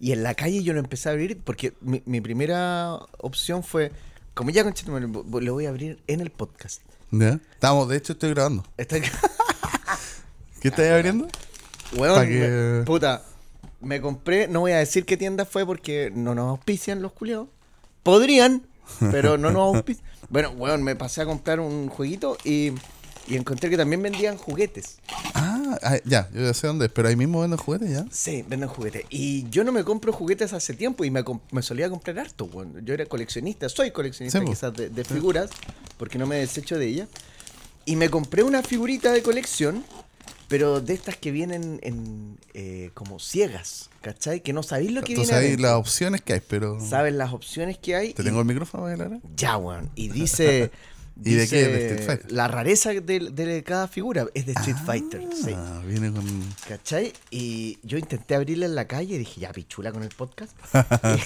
Y en la calle yo lo empecé a abrir porque mi, mi primera opción fue, como ya con lo voy a abrir en el podcast. ¿Ya? Estamos, de hecho estoy grabando. ¿Qué estás abriendo? Que- me- puta, me compré, no voy a decir qué tienda fue porque no nos auspician los culiados. Podrían, pero no nos auspician. Bueno, weón, me pasé a comprar un jueguito y, y encontré que también vendían juguetes. Ah, ah, ya, yo ya sé dónde es, pero ahí mismo venden juguetes ya. Sí, venden juguetes. Y yo no me compro juguetes hace tiempo y me, me solía comprar harto, weón. Yo era coleccionista, soy coleccionista Sí, quizás de, de figuras, porque no me desecho de ellas. Y me compré una figurita de colección, pero de estas que vienen en eh, como ciegas, ¿cachai? Que no sabéis lo que Entonces viene adentro. las opciones que hay, pero... Sabes las opciones que hay. ¿Te y- tengo el micrófono hablar? Ya, weón. Y dice... ¿Y de qué? ¿De Street Fighter? La rareza de, de cada figura es de Street Fighter, sí. Ah, viene con... ¿Cachai? Y yo intenté abrirla en la calle y dije, ya, pichula con el podcast.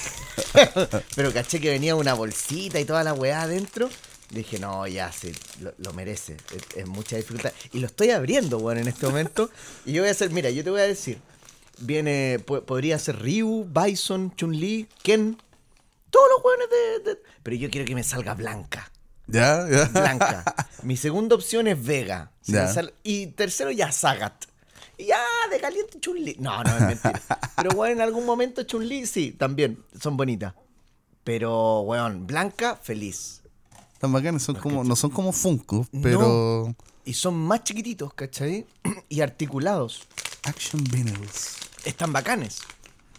Pero caché que venía una bolsita y toda la weá adentro. Dije, no, ya, sí, lo, lo merece. Es, es mucha dificultad. Y lo estoy abriendo, weón, en este momento. Y yo voy a hacer, mira, yo te voy a decir. Viene, po- podría ser Ryu, Bison, Chun-Li, Ken. Todos los weones de, de- Pero yo quiero que me salga blanca. ¿Ya? ¿Ya? Blanca. Mi segunda opción es Vega. Y tercero ya Sagat. Y ya, de caliente Chun-Li. No, no, es mentira. Pero bueno, en algún momento Chun-Li, sí, también. Son bonitas. Pero, weón, Blanca, feliz. Están bacanes, son como, no son como Funko, pero... Y son más chiquititos, ¿cachai? Y articulados. Action Vinyls. Están bacanes.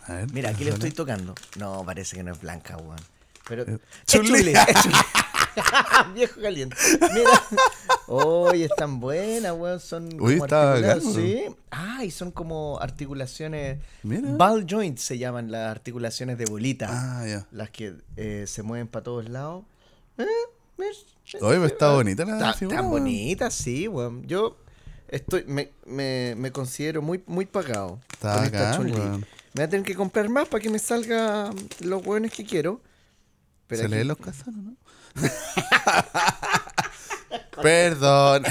A ver. Mira, aquí le estoy tocando. No, parece que no es blanca, weón. Pero. Eh, Chun-Li. Viejo caliente. Mira. Oye, están buenas, weón. Son. Uy, como está Sí. Ah, y son como articulaciones. Mira. Ball joints se llaman las articulaciones de bolita. Ah, ya. Las que eh, se mueven para todos lados. Eh, es- Oye, pero está bonita la Está- weón. bonita, sí, weón. Yo estoy, me, me, me considero muy, muy pagado. Está con esta. Me voy a tener que comprar más para que me salgan los hueones que quiero. Pero ¿Se aquí- leen los casanos, no? Perdón.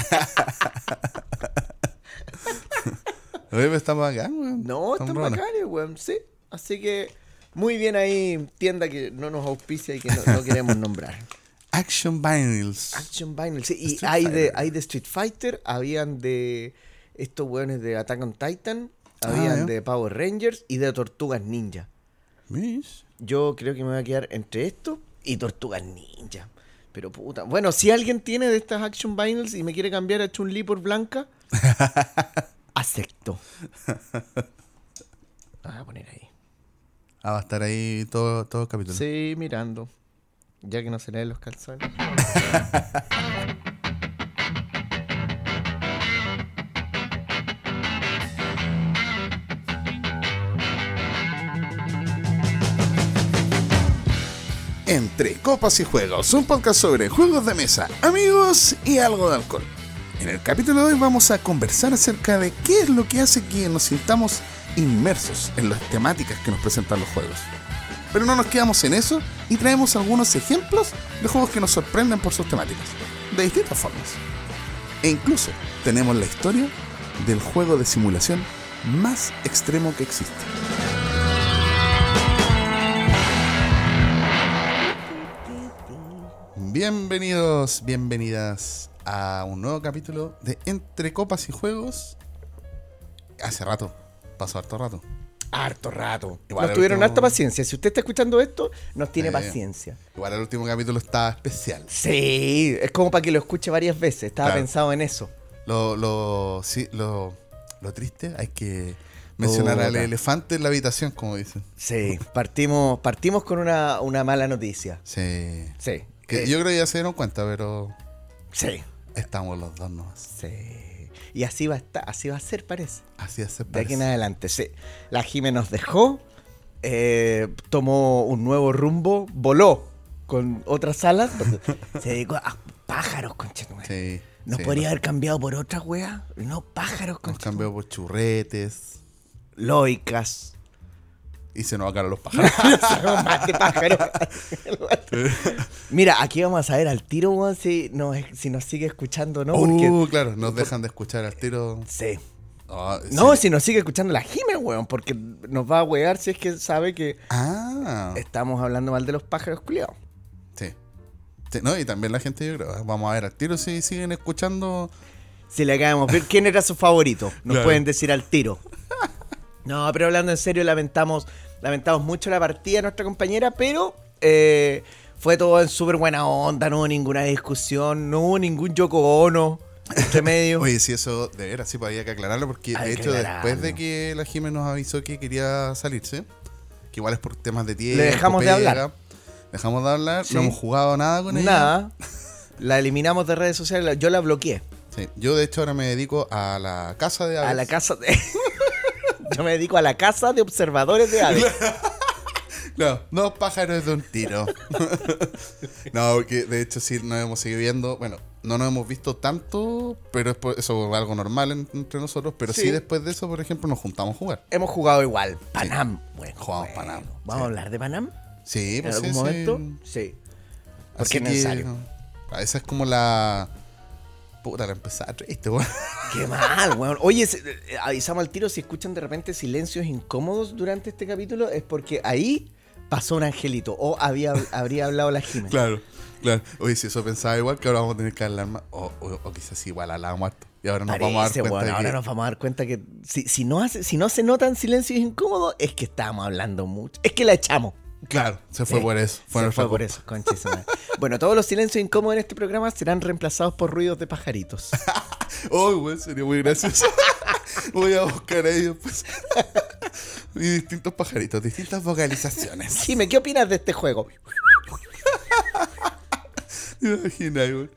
Oye, pero está bacán, weón. No, buenos. bacanes, weón. Sí. Así que muy bien ahí, tienda que no nos auspicia y que no, no queremos nombrar. Action Vinyls. Action Vinyl, sí. Y Street hay de, hay de Street Fighter, habían de estos hueones de Attack on Titan, Ah, habían de Power Rangers y de Tortugas Ninja. Mish. Yo creo que me voy a quedar entre esto y Tortugas Ninja. Pero puta. Bueno, si alguien tiene de estas Action Vinyls y me quiere cambiar a Chun-Li por Blanca, acepto. Voy a poner ahí. Ah, va a estar ahí todo, todo el capítulo. Sí, mirando. Ya que no se leen los calzones. Entre Copas y Juegos, un podcast sobre juegos de mesa, amigos y algo de alcohol. En el capítulo de hoy vamos a conversar acerca de qué es lo que hace que nos sintamos inmersos en las temáticas que nos presentan los juegos. Pero no nos quedamos en eso y traemos algunos ejemplos de juegos que nos sorprenden por sus temáticas, de distintas formas. E incluso tenemos la historia del juego de simulación más extremo que existe. Bienvenidos, bienvenidas a un nuevo capítulo de Entre Copas y Juegos. Hace rato, pasó harto rato. Harto rato. Igual nos tuvieron último- harta paciencia. Si usted está escuchando esto, nos tiene Eh. paciencia. Igual el último capítulo está especial. Sí, es como para que lo escuche varias veces. Estaba Claro. pensado en eso. Lo, lo, sí, lo, lo triste, hay que mencionar al elefante en la habitación, como dicen. Sí, partimos, partimos con una, una mala noticia. Sí. Sí. Que eh, yo creo que ya se dieron cuenta, pero Sí. estamos los dos nomás. Sí. Y así va a estar, así va a ser, parece. Así es. se De aquí en parece. adelante, sí. La Jime nos dejó, eh, tomó un nuevo rumbo, voló con otras alas, se dedicó a pájaros, conchetumare. Sí. ¿No sí, podría nos- haber cambiado por otra wea? No, pájaros, Nos conchetumare. cambió por churretes. Loicas. Y se nos acabaron los pájaros. Somos más de pájaros. Mira, aquí vamos a saber al tiro, weón, si nos, si nos sigue escuchando o no. Porque, Uh, claro, nos dejan de escuchar al tiro. Sí. Oh, No, sí. si nos sigue escuchando la Jime, weón, porque nos va a wear si es que sabe que Ah, estamos hablando mal de los pájaros culiados. sí. Sí, No, y también la gente, yo creo. Vamos a ver al tiro si siguen escuchando. Si le acabamos ver quién era su favorito, nos Claro. pueden decir al tiro. No, pero hablando en serio, lamentamos, lamentamos mucho la partida de nuestra compañera, pero eh, fue todo en súper buena onda, no hubo ninguna discusión, no hubo ningún Yoko Ono entre medio. Oye, sí, eso de veras, sí, pues había que aclararlo porque Hay de hecho después de que la Jiménez nos avisó que quería salirse, que igual es por temas de tiempo, Le dejamos de pega, hablar. Dejamos de hablar, Sí. no hemos jugado nada con ella. Nada, la eliminamos de redes sociales, yo la bloqueé. Sí, Yo de hecho ahora me dedico a la casa de aves. A la casa de... Yo me dedico a la casa de observadores de aves. No, dos pájaros de un tiro. no, porque de hecho sí nos hemos seguido viendo. Bueno, no nos hemos visto tanto, pero es por- eso es algo normal en- entre nosotros. Pero sí. Sí. después de eso, por ejemplo, nos juntamos a jugar. Hemos jugado igual. Panam. Bueno, Jugamos bueno. Panam, ¿Vamos sí. a hablar de Panam? Sí, ¿En pues algún sí, sí. momento? Sí. Porque Así es que, necesario. ah, Esa es como la. Puta, la empezada triste, weón. Qué mal, weón. Oye, se- eh, avisamos al tiro si escuchan de repente silencios incómodos durante este capítulo, es porque ahí pasó un angelito o había, habría hablado la Jiménez. Claro, claro. Oye, si eso pensaba igual, que ahora vamos a tener que hablar más. O, o- o quizás igual hablábamos harto. Y ahora nos vamos a dar cuenta de ahora que- nos vamos a dar cuenta que si, si, no hace, si no se notan silencios incómodos, es que estábamos hablando mucho. Es que la echamos. Claro, se fue Sí, por eso. Fue Se fue por eso, madre. Bueno, todos los silencios incómodos en este programa serán reemplazados por ruidos de pajaritos. Oh, güey, sería muy gracioso. Voy a buscar ahí después. y distintos pajaritos, distintas vocalizaciones. Jime, ¿qué opinas de este juego? Imagina, güey.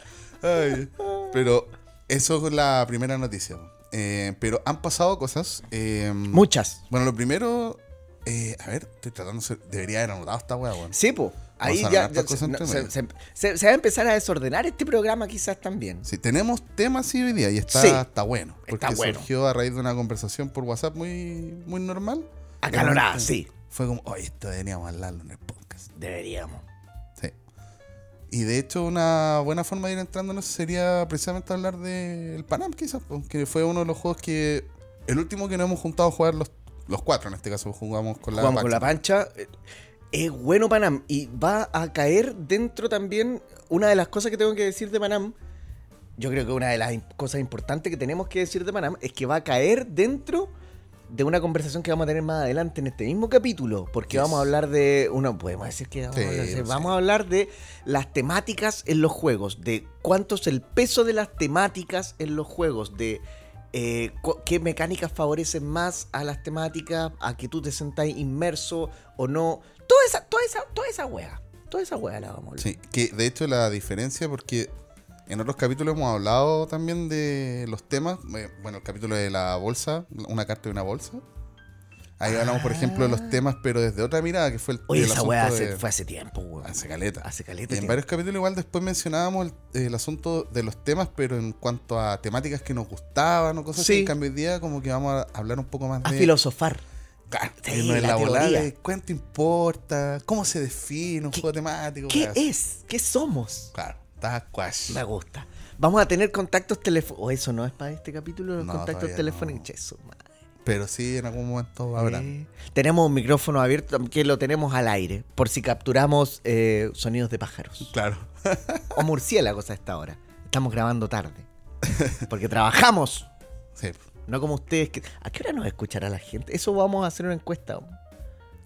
Ay, pero eso es la primera noticia. Eh, pero han pasado cosas. eh, Muchas. Bueno, lo primero. Eh, a ver, estoy tratando de. Debería haber anotado esta weá, weón. Sí, pues. Ahí ya, se, no, va a empezar a desordenar este programa quizás también. Sí, tenemos temas sí hoy día y está, Sí. está bueno. Porque Está bueno. surgió a raíz de una conversación por WhatsApp muy, muy normal. Acalorada, De sí. Fue como, oye, esto deberíamos hablarlo en el podcast. Deberíamos. Sí. Y de hecho, una buena forma de ir entrando en eso sería precisamente hablar del Panam, quizás, porque fue uno de los juegos que. El último que nos hemos juntado a jugar los, los cuatro, en este caso jugamos con la. Jugamos con la pancha. Es bueno Panam. Y va a caer dentro también. Una de las cosas que tengo que decir de Panam. Yo creo que una de las cosas importantes que tenemos que decir de Panam es que va a caer dentro de una conversación que vamos a tener más adelante en este mismo capítulo. Porque Yes. vamos a hablar de. Uno, podemos decir que vamos, Sí, a, hablar, sí. vamos a hablar de las temáticas en los juegos. De cuánto es el peso de las temáticas en los juegos. De eh, qué mecánicas favorecen más a las temáticas, a que tú te sentáis inmerso o no. Toda esa, toda esa, toda esa wea. Toda esa wea la vamos a. Sí, que de hecho la diferencia, porque en otros capítulos hemos hablado también de los temas. eh, Bueno, el capítulo de la bolsa, una carta de una bolsa. Ahí hablamos, por ejemplo, de los temas, pero desde otra mirada, que fue el, Ah. Oye, el esa wea de- hace- fue hace tiempo, weón. hace caleta. Hace Y caleta. en tiempo. varios capítulos igual después mencionábamos el, el asunto de los temas, pero en cuanto a temáticas que nos gustaban o cosas Sí. así, en cambio hoy día como que vamos a hablar un poco más A de... filosofar. Claro, Sí, irnos en la la volada teoría. de cuánto importa, cómo se define un ¿Qué- juego temático. ¿Qué es? ¿Qué somos? Claro, está quash. Me gusta. Vamos a tener contactos telefónicos. ¿O eso no es para este capítulo? Los No, contactos telefónicos. no. Pero sí, en algún momento habrá. Eh, tenemos un micrófono abierto que lo tenemos al aire. Por si capturamos eh, sonidos de pájaros. Claro. O murciélagos a esta hora. Estamos grabando tarde. Porque trabajamos. Sí. No como ustedes. Que... ¿A qué hora nos escuchará la gente? Eso vamos a hacer una encuesta.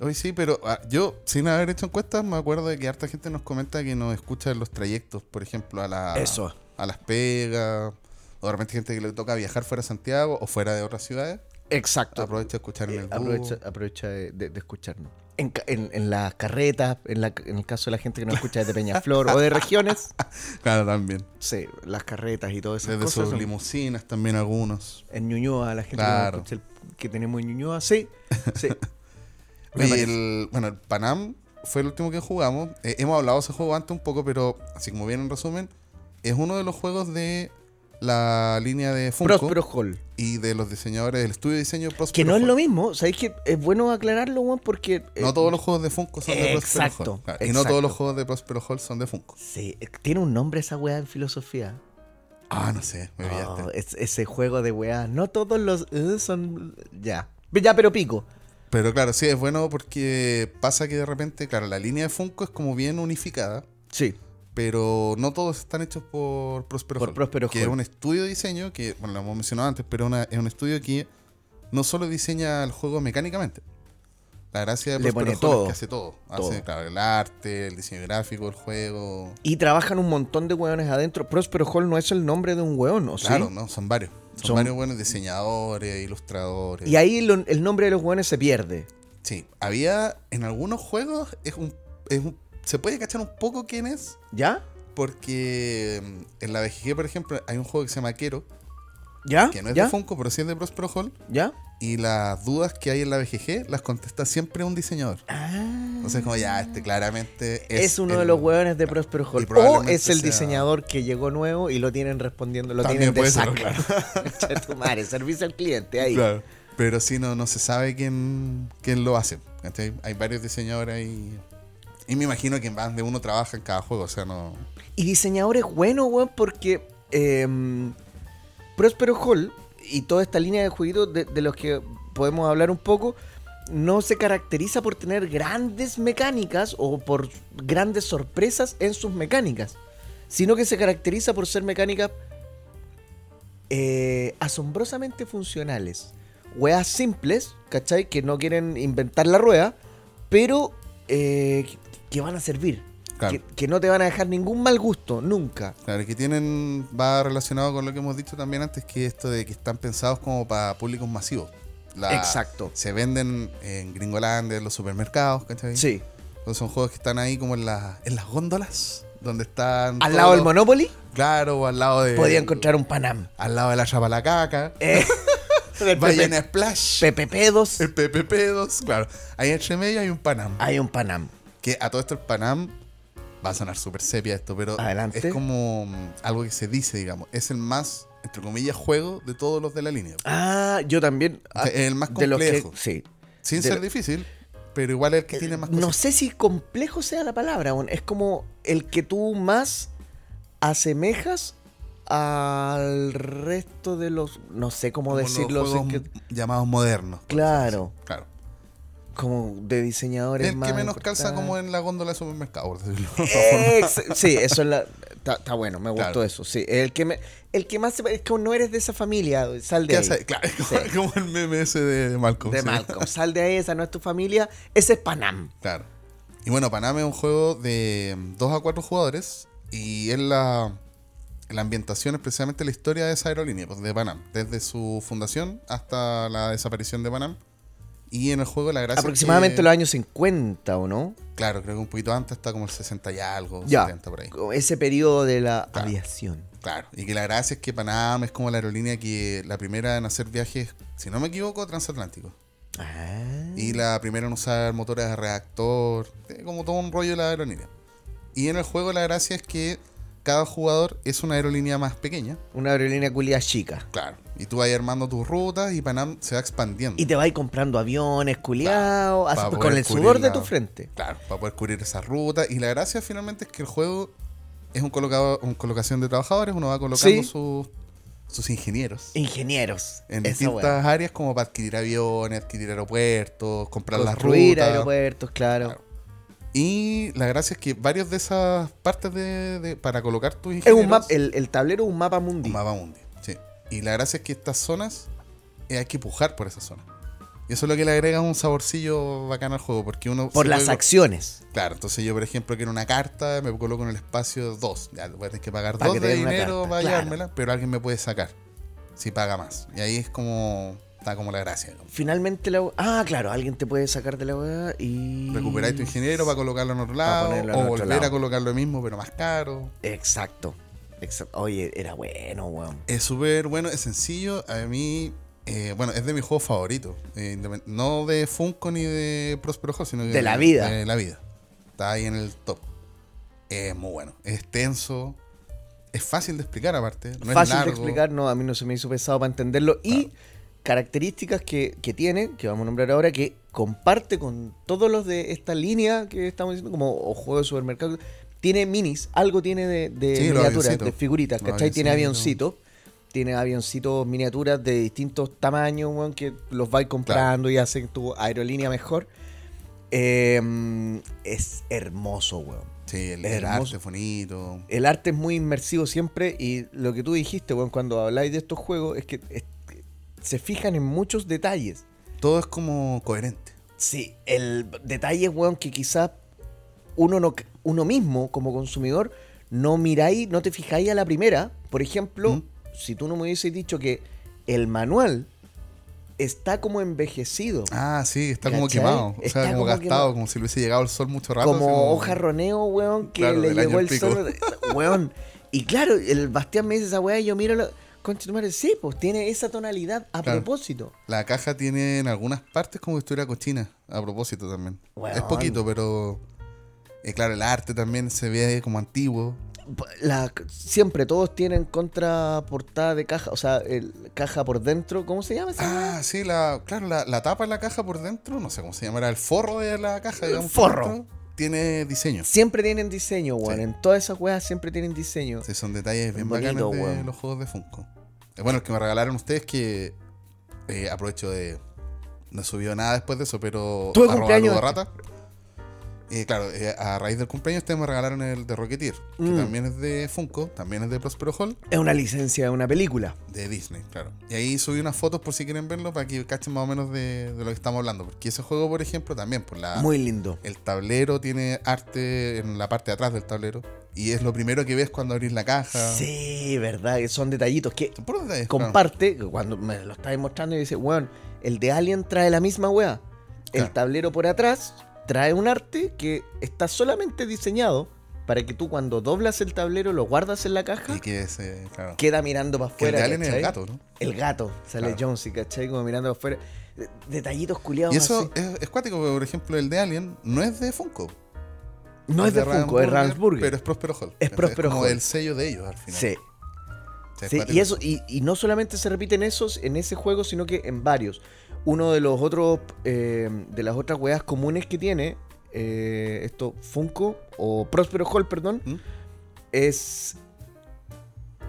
Hoy sí, pero ah, yo, sin haber hecho encuestas, me acuerdo de que harta gente nos comenta que nos escucha en los trayectos, por ejemplo, a, la, Eso. a Las Pegas, o de repente gente que le toca viajar fuera de Santiago o fuera de otras ciudades. Exacto. Aprovecha de escuchar en el Eh, aprovecha aprovecha de, de- de escucharnos. En, ca- en- en las carretas, en, la- en el caso de la gente que nos escucha desde Peñaflor o de regiones, Claro, también. sí, las carretas y todas esas Desde cosas. sus son- limusinas también algunos. En Ñuñoa, la gente Claro. que, nos escucha el- que tenemos en Ñuñoa, sí, sí. Y el, bueno, el Panam fue el último que jugamos. Eh, hemos hablado de ese juego antes un poco, pero así como bien en resumen, es uno de los juegos de la línea de Funko Próspero Hall. y de los diseñadores del estudio de diseño Prospero Que no es lo mismo, ¿sabéis que es bueno aclararlo, weón? Porque. eh, No todos los juegos de Funko son de Prospero Exacto, Hall. Claro, Y no exacto. todos los juegos de Prospero Hall son de Funko. Sí, eh, tiene un nombre esa weá en filosofía. Ah, no sé, me. Oh, es- ese juego de weá. No todos los eh, son. Ya. Ya, pero pico. Pero claro, sí, es bueno porque pasa que de repente, claro, la línea de Funko es como bien unificada, Sí. Pero no todos están hechos por Prospero Por Hall, Prospero que Hall. es un estudio de diseño que, bueno, lo hemos mencionado antes, pero una- es un estudio que no solo diseña el juego mecánicamente. La gracia de Le Prospero pone Hall todo. es que hace todo. Todo. Hace, claro, el arte, el diseño gráfico, el juego. Y trabajan un montón de weones adentro. Próspero Hall no es el nombre de un weón, ¿o sí? Claro, ¿no? Son varios. Son, Son- varios buenos diseñadores, ilustradores. Y ahí lo- el nombre de los weones se pierde. Sí, había en algunos juegos, es un, es un- se puede cachar un poco quién es, ¿Ya? porque mm, en la BGG, por ejemplo, hay un juego que se llama Quero, ¿Ya? que no es ¿Ya? de Funko, pero sí es de Prospero Hall, ¿Ya? y las dudas que hay en la BGG las contesta siempre un diseñador. Ah. Entonces, como ya, este claramente Es, es. uno el- de los hueones de Prospero Hall. O es el sea- diseñador que llegó nuevo y lo tienen respondiendo, lo También tienen de puede ser, saco. Concha tu madre, servicio al cliente ahí. Claro. Pero sí, no, no se sabe quién, quién lo hace. Hay varios diseñadores ahí. Y me imagino que más de uno trabaja en cada juego, o sea, no. Y diseñador es bueno, weón, porque em, Prospero Hall y toda esta línea de jueguitos de, de los que podemos hablar un poco, no se caracteriza por tener grandes mecánicas o por grandes sorpresas en sus mecánicas, sino que se caracteriza por ser mecánicas eh, asombrosamente funcionales. Weas simples, ¿cachai? Que no quieren inventar la rueda, pero eh, que- van a servir. Claro. Que, que no te van a dejar ningún mal gusto, nunca. Claro, que tienen, va relacionado con lo que hemos dicho también antes, que esto de que están pensados como para públicos masivos. La- Exacto. Se venden en Gringolandia, en los supermercados, ¿cachai? Sí. Entonces son juegos que están ahí como en, la- en las góndolas, donde están... Al todos lado del Monopoly Claro, o al lado de... podía encontrar un Panam. Al lado de la Chapalacaca. Eh, en Pepe- Splash. PPP2 El PPP2, claro. Ahí entre medio hay un Panam. hay un Panam. Que a todo esto el Panam va a sonar súper sepia esto, pero Adelante. es como mm, algo que se dice, digamos. Es el más, entre comillas, juego de todos los de la línea. Ah, yo también. O sea, es el más de los que- complejo. sí. Sin de ser lo- difícil, pero igual es el que tiene más No cosas. sé si complejo sea la palabra, es como el que tú más asemejas al resto de los, no sé cómo Como decirlo, los sin juegos que- llamados modernos. Claro. Claro. Como de diseñadores El más que menos calza como en la góndola de supermercado. Ex- sí, eso es la. Está bueno, me gustó Claro. eso. Sí, el que me, el que más se- es que no eres de esa familia, sal de ¿Qué ahí. hace? Claro, es como, Sí. como el meme ese de Malcolm. De sí. Malcolm, sal de ahí, esa no es tu familia, ese es Panam. Claro. Y bueno, Panam es un juego de 2 a 4 jugadores y es la, la ambientación es precisamente la historia de esa aerolínea, pues de Panam, desde su fundación hasta la desaparición de Panam. Y en el juego la gracia es Aproximadamente que- los años 50, ¿o no? Claro, creo que un poquito antes está como el 60 y algo, Ya. 70 por ahí. Ese periodo de la Claro. aviación. Claro, y que la gracia es que Panam es como la aerolínea que la primera en hacer viajes, si no me equivoco, transatlánticos. Ah. Y la primera en usar motores de reactor, como todo un rollo de la aerolínea. Y en el juego la gracia es que cada jugador es una aerolínea más pequeña, Una aerolínea culia chica. claro. Y tú vas armando tus rutas y Panam se va expandiendo. Y te vas comprando aviones, culiados, con el sudor de tu frente. Claro, para poder cubrir esa ruta. Y la gracia finalmente es que el juego es un colocado, una colocación de trabajadores, uno va colocando Sí. sus, sus ingenieros. Ingenieros. En esa distintas wea. áreas como para adquirir aviones, adquirir aeropuertos, comprar las rutas. aeropuertos, claro. Claro. Y la gracia es que varios de esas partes de, de- para colocar tus Es ingenieros... un mapa, el, el tablero es un mapa mundi. un mapa mundi. Y la gracia es que estas zonas eh, hay que pujar por esas zonas. Y eso es lo que le agrega un saborcillo bacán al juego, porque uno... por las puede- acciones. Claro, entonces yo, por ejemplo, quiero una carta, me coloco en el espacio 2. Ya, voy a tener que pagar Pa' 2 que te de dinero para claro. llevármela, pero alguien me puede sacar si paga más. Y ahí es como... Está como la gracia. ¿no? Finalmente la Ah, claro, alguien te puede sacar de la weá y. Recuperáis tu ingeniero para colocarlo en otro lado, o volver lado. a colocar lo mismo, pero más caro. Exacto. Exacto. Oye, era bueno, weón. Es súper bueno, es sencillo. A mí, eh, bueno, es de mis juegos favoritos. Eh, no de Funko ni de Prospero Hall, sino que De la vida. De la vida. Está ahí en el top. Es muy bueno. Es tenso. Es fácil de explicar, aparte. No Fácil es de explicar, no, a mí no se me hizo pesado para entenderlo. Y características que, que tiene, que vamos a nombrar ahora, que comparte con todos los de esta línea que estamos diciendo, como o juego de supermercado, tiene minis, algo tiene de, de Sí, los miniaturas, de figuritas, ¿cachai? Tiene avioncitos. tiene avioncitos miniaturas de distintos tamaños, weón, que los vais comprando y hacen tu aerolínea mejor. Eh, es hermoso, weón. Sí, el, Es el arte bonito. El arte es muy inmersivo siempre y lo que tú dijiste, weón, cuando habláis de estos juegos es que es- se fijan en muchos detalles. Todo es como coherente. Sí, el detalle, weón, que quizás uno, no, uno mismo como consumidor no miráis, no te fijáis a la primera. Por ejemplo, ¿Mm? si tú no me hubieses dicho que el manual está como envejecido. Ah, sí, está como quemado. O Está sea, como como gastado, quemado. como si le hubiese llegado el sol mucho rato. como así como- hoja roneo, weón, que Claro, le llegó el pico. sol. Weón. Y claro, el Bastián me dice esa weá y yo miro tu madre, sí, pues tiene esa tonalidad a Claro. propósito. La caja tiene en algunas partes como que estuviera cochina, a propósito también. Weón. Es poquito, pero. Eh, claro, el arte también se ve como antiguo. La, siempre todos tienen contraportada de caja, o sea, el, caja por dentro, ¿cómo se llama? Ah, sí, la, claro, la, la tapa de la caja por dentro, no sé cómo se llamará, el forro de la caja, digamos. forro. dentro, tiene diseño. Siempre tienen diseño, weón. Sí. En todas esas weas siempre tienen diseño. Sí, son detalles bien Bonito, de weón. los juegos de Funko. Eh, bueno, el que me regalaron ustedes que eh, aprovecho de. No subió nada después de eso, pero. Tuve cumpleaños Ludo Rata. Eh, claro, eh, a raíz del cumpleaños ustedes me regalaron el de Rocketeer, que Mm. también es de Funko, también es de Prospero Hall, Es una licencia de una película. de Disney, claro. Y ahí subí unas fotos por si quieren verlo para que cachen más o menos de, de lo que estamos hablando. Porque ese juego, por ejemplo, también, por la. Muy lindo. El tablero tiene arte en la parte de atrás del tablero. Y es lo primero que ves cuando abrís la caja. Sí, verdad, que son detallitos que Son puros detalles, comparte, cuando me lo estáis mostrando y dice, weón, el de Alien trae la misma wea. El tablero por atrás trae un arte que está solamente diseñado para que tú cuando doblas el tablero lo guardas en la caja, Y que es, claro. queda mirando para el afuera. de Alien es el ¿cachai? gato, ¿no? El gato, sale Claro. Jonesy, ¿cachai? Como mirando para afuera. De- Detallitos culiados Y eso así. es, es cuático, porque, por ejemplo, el de Alien no es de Funko. No es de Funko, es Ravensburger. Pero es Prospero Hall. Es Prospero como Hall. el sello de ellos al final. Sí. Sí, es y eso, y, y no solamente se repiten esos en ese juego, sino que en varios. Uno de los otros, eh, de las otras weas comunes que tiene, eh, esto, Funko, o Prospero Hall, perdón, ¿Mm? es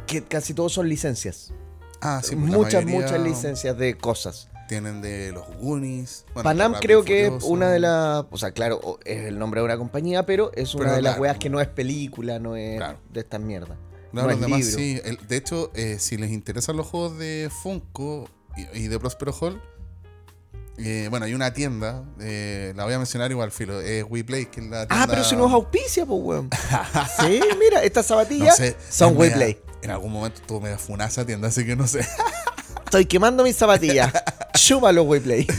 que casi todos son licencias. Ah, sí, pues muchas, muchas licencias de cosas. Tienen de los Goonies. bueno, Panam creo que es una de las, o sea, claro, es el nombre de una compañía, pero es una Pero de las claro. weas que no es película, no es Claro. de estas mierdas. No, no los demás libro. sí. El- de hecho, eh, si les interesan los juegos de Funko y, y de Prospero Hall, eh, bueno, hay una tienda, eh, la voy a mencionar igual, filo, es WePlay, que es la tienda... Ah, pero si nos auspicia, pues, weón. sí, mira, estas No zapatillas sé, son es WePlay. En algún momento tuvo media funada esa tienda, así que no sé. Estoy quemando mis zapatillas. Chúpalo, WePlay.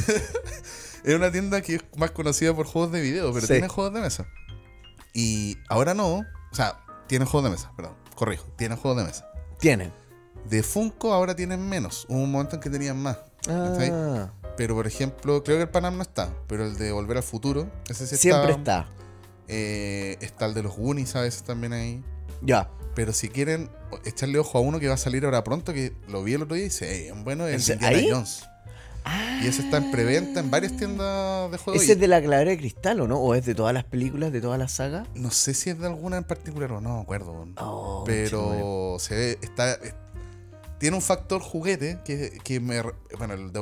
Es una tienda que es más conocida por juegos de video, pero Sí. tiene juegos de mesa. Y ahora no, o sea, tiene juegos de mesa, perdón, corrijo, tiene juegos de mesa. Tienen. De Funko ahora tienen menos. Hubo un momento en que tenían más. Ah, Pero por ejemplo, creo que el Panam no está, pero el de Volver al Futuro, ese sí siempre está. está. Eh, está el de los Goonies a veces también ahí. Ya. Pero si quieren echarle ojo a uno que va a salir ahora pronto, que lo vi el otro día y dice, "Ey, bueno, es ¿Ese- Indiana ahí? Jones. Y ese está en preventa en varias tiendas de juegos. ¿Ese es de la calavera de cristal o no? ¿O es de todas las películas, de todas las sagas? No sé si es de alguna en particular o no, me acuerdo. Oh, pero se ve, está. Tiene un factor juguete que, que me. Bueno, el de,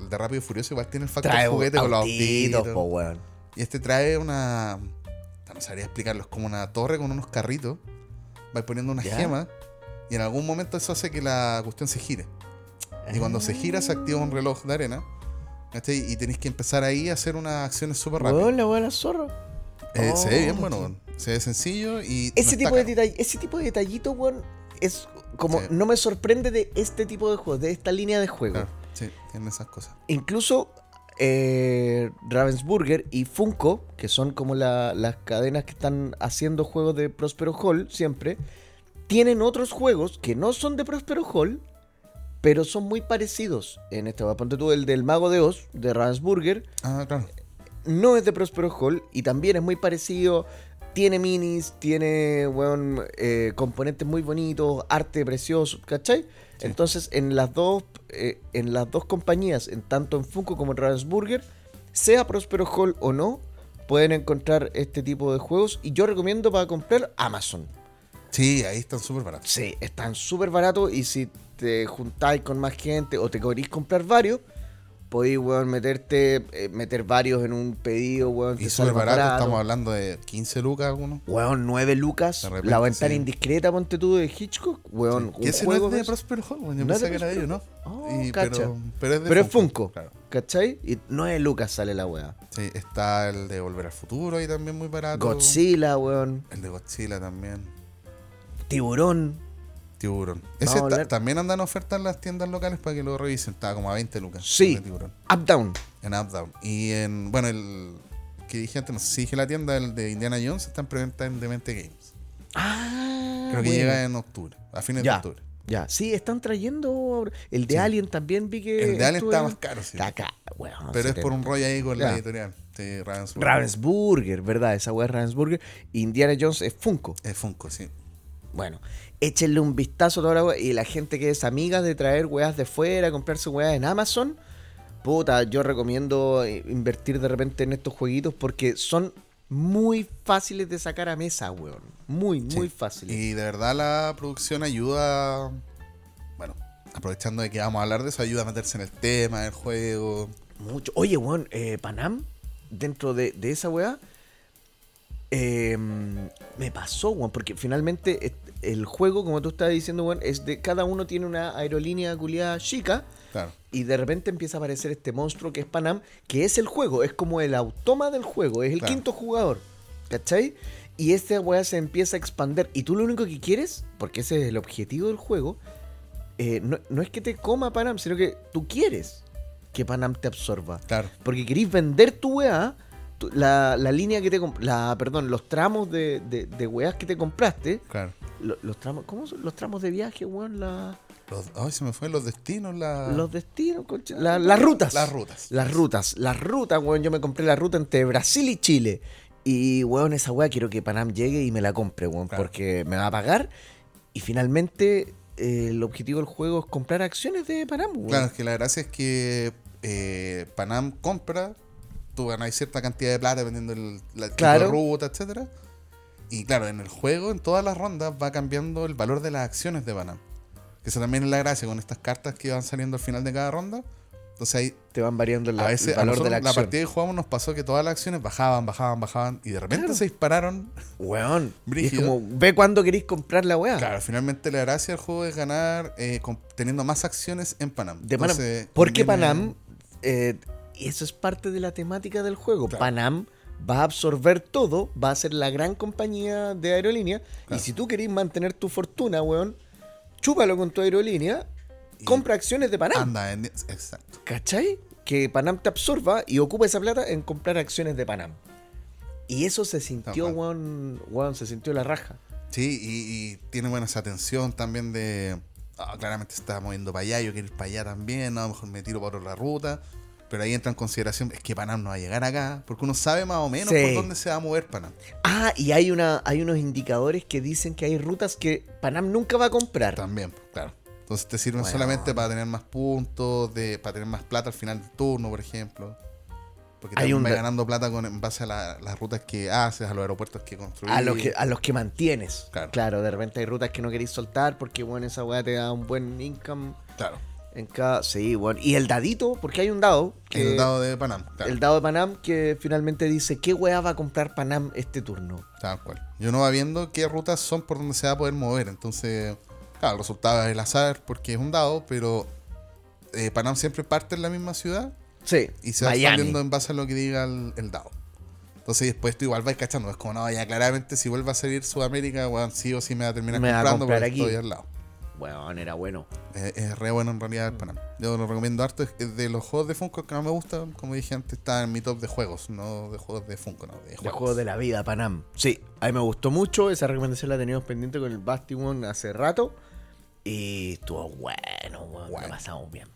el de Rápido y Furioso igual tiene el factor Trae juguete con los autitos, po, weón. Y este trae una. No sabría explicarlo, es como una torre con unos carritos. Vais poniendo unas Ya. gemas. Y en algún momento eso hace que la cuestión se gire. Y cuando se gira se activa un reloj de arena. ¿cachai? Y tenéis que empezar ahí a hacer unas acciones súper rápidas. Weón, la zorra. Eh, se ve bien Oh. bueno, se ve sencillo y. Ese tipo, de detall- ese tipo de detallito, weón, es como. Sí. No me sorprende de este tipo de juegos, de esta línea de juego. Claro, sí, tienen esas cosas. Incluso eh, Ravensburger y Funko, que son como la- las cadenas que están haciendo juegos de Prospero Hall siempre, tienen otros juegos que no son de Prospero Hall, pero son muy parecidos. En este, ponte tú el del Mago de Oz, de Ravensburger, Ah, claro. no es de Prospero Hall y también es muy parecido. Tiene minis, tiene weón, eh, componentes muy bonitos, arte precioso, ¿cachai? Sí. Entonces, en las dos, eh, en las dos compañías, en tanto en Funko como en Ravensburger, sea Prospero Hall o no, pueden encontrar este tipo de juegos. Y yo recomiendo para comprar Amazon. Sí, ahí están súper baratos. Sí, están súper baratos y si te juntáis con más gente o te queréis comprar varios, podéis, weón, meterte, eh, meter varios en un pedido, weón. Y sale barato, estamos hablando de 15 lucas algunos. Weón, 9 lucas. Repente, la ventana sí. indiscreta, ponte tú de Hitchcock. Weón, Que un ese no es de de- Prosper Hall, yo ¿No pensé que era de ellos, ¿no? Oh, Y- pero, pero es de Pero es Funko. Claro. ¿Cachai? Y 9 lucas sale la weá. Sí, está el de Volver al Futuro ahí también muy barato. Godzilla, weón. El de Godzilla también. Tiburón. Tiburón. Ese a ta- hablar- también andan ofertas en las tiendas locales para que lo revisen. Estaba como a 20 lucas. Sí. Tiburón. Up Down. En Updown. Y en, bueno, el que dije antes, no sé si dije la tienda, el de Indiana Jones, está en preventa en Demente Games. Ah. Creo que bueno. llega en octubre, a fines Ya. de octubre. Ya, sí, están trayendo. El de Sí. Alien también vi que. El de Alien está en- más caro, sí. Está acá, weón. Pero es por un 70. rollo ahí con Ya. la editorial. Sí, Ravensburger. Ravensburger, ¿verdad? Esa weá es Ravensburger. Indiana Jones es Funko. Es Funko, sí. Bueno, échenle un vistazo a toda la weá. Y la gente que es amiga de traer weas de fuera, comprarse weas en Amazon. Puta, yo recomiendo eh, invertir de repente en estos jueguitos porque son muy fáciles de sacar a mesa, weón. Muy, muy fáciles. Y de verdad la producción ayuda, bueno, aprovechando de que vamos a hablar de eso, ayuda a meterse en el tema del juego. Mucho. Oye, weón, eh, Panam, dentro de, de esa weá, eh, me pasó, weón, porque finalmente el juego, como tú estabas diciendo, weón, es de cada uno tiene una aerolínea culiada chica. Claro. Y de repente empieza a aparecer este monstruo que es Panam, que es el juego, es como el automa del juego, es el Claro. quinto jugador. ¿Cachai? Y esta weá se empieza a expander. Y tú lo único que quieres, porque ese es el objetivo del juego, eh, no, no es que te coma Panam, sino que tú quieres que Panam te absorba. Claro. Porque querís vender tu weá, tu- la, la línea que te la Perdón, los tramos de, de, de weás que te compraste. Claro. Lo- Los, tramos, ¿Cómo son los tramos de viaje, weón? La- Los, ay, se me fue los destinos, la, los destinos, la- las rutas. las rutas. Las rutas, las rutas, weón. Yo me compré la ruta entre Brasil y Chile. Y, weón, esa weá quiero que Panam llegue y me la compre, weón. Claro. Porque me va a pagar. Y finalmente, eh, el objetivo del juego es comprar acciones de Panam, weón. Claro, es que la gracia es que eh, Panam compra, tú ganas cierta cantidad de plata dependiendo del la tipo Claro. de ruta, etcétera. Y claro, en el juego, en todas las rondas, va cambiando el valor de las acciones de Panam. Que eso también es la gracia con estas cartas que van saliendo al final de cada ronda. Entonces ahí, Te van variando la- a veces, el a valor de nosotros, la la, acción. partida que jugamos nos pasó que todas las acciones bajaban, bajaban, bajaban. Y de repente Claro. se dispararon. Weón. Y es como, ve cuándo queréis comprar la weá. Claro, finalmente la gracia del juego es ganar eh, con- teniendo más acciones en Panam. De Panam. Entonces, Porque conviene- Panam, eh, y eso es parte de la temática del juego. Claro. Panam va a absorber todo, va a ser la gran compañía de aerolínea. Claro. Y si tú querés mantener tu fortuna, weón, chúpalo con tu aerolínea, Y- compra acciones de Panam. Anda, en- exacto. ¿Cachai? Que Panam te absorba y ocupa esa plata en comprar acciones de Panam. Y eso se sintió, weón, weón, se sintió la raja. Sí, y, y tiene buena esa atención también de. ah, claramente está moviendo para allá, yo quiero ir para allá también, a lo mejor me tiro por otra ruta. Pero ahí entra en consideración, es que Panam no va a llegar acá, porque uno sabe más o menos Sí. por dónde se va a mover Panam. Ah, y hay, una, hay unos indicadores que dicen que hay rutas que Panam nunca va a comprar. También, pues, claro. Entonces te sirven Bueno. solamente para tener más puntos, de, para tener más plata al final del turno, por ejemplo. Porque Hay también un da- ganando plata con, en base a la- las rutas que haces, a los aeropuertos que construyes. A los que, a los que mantienes. Claro. de repente hay rutas que no queréis soltar porque, bueno, esa weá te da un buen income Claro. En cada. Sí, bueno. Y el dadito, porque hay un dado. Que, el dado de Panam, claro. el dado de Panam que finalmente dice qué weá va a comprar Panam este turno. Tal cual. Y uno va viendo qué rutas son por donde se va a poder mover. Entonces, claro, el resultado es el azar porque es un dado, pero eh, Panam siempre parte en la misma ciudad Sí, y se va expandiendo en base a lo que diga el, el dado. Entonces después tú igual vas cachando. Es como, no, ya claramente si vuelve a salir Sudamérica, bueno, sí o sí me va a terminar Me va a comprando comprar porque aquí. estoy al lado. Weón, era bueno. Es, es re bueno en realidad el Panam. Yo lo recomiendo harto. Es de los juegos de Funko que no me gusta, como dije antes, está en mi top de juegos, no de juegos de Funko, no, de juegos. juego de la vida, Panam. Sí, a mí me gustó mucho. Esa recomendación la teníamos pendiente con el Bastion hace rato. Y estuvo bueno, weón. Bueno. Pasamos bien.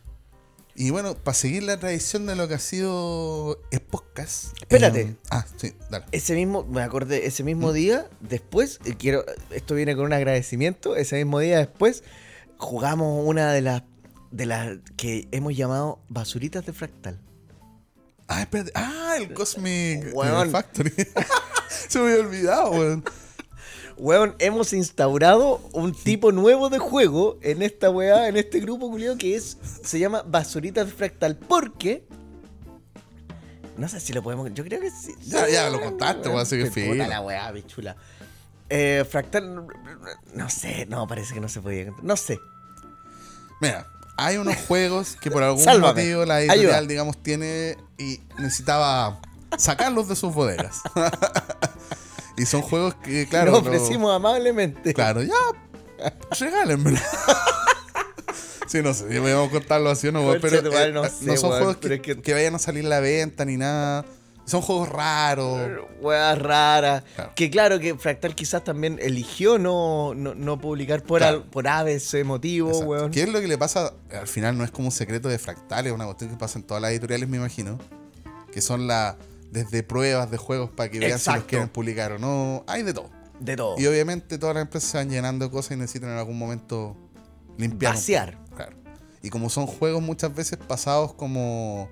Y bueno, para seguir la tradición de lo que ha sido el podcast. Espérate. eh, ah, sí, dale. Ese mismo, me acordé, ese ¿Mm? mismo día, después, y quiero, esto viene con un agradecimiento, ese mismo día después, jugamos una de las, de las que hemos llamado basuritas de fractal. Ah, espérate. Ah, el Cosmic eh, Factory. Se me había olvidado, weón. Weón, hemos instaurado un tipo nuevo de juego en esta weá, en este grupo culiado que es. Se llama Basuritas Fractal. Porque. No sé si lo podemos. Yo creo que sí. Ya, ya, lo contaste, weón, así que filo. la weá, bichula. Eh, fractal. No sé, no, parece que no se podía. No sé. Mira, hay unos juegos que por algún Sálvame. motivo la editorial, Ayuda. digamos, tiene y necesitaba sacarlos de sus bodegas. y son juegos que, claro. Lo no- ofrecimos amablemente. Claro, ya, regálenmelo. Sí, no sé si podemos contarlo así o no, pero eh, no no, sé, son weón, juegos que, es que- que vayan a salir a la venta ni nada. Son juegos raros. Weá rara. Claro. Que claro que Fractal quizás también eligió no, no, no publicar por, Claro. al- por ABC motivo, Exacto. weón. ¿Qué es lo que le pasa? Al final no es como un secreto de fractales, es una cuestión que pasa en todas las editoriales, me imagino. Que son la desde pruebas de juegos para que vean si los quieren publicar o no. Hay de todo. De todo. Y obviamente todas las empresas se van llenando de cosas y necesitan en algún momento limpiar. Vaciar. Claro. Y como son juegos muchas veces pasados como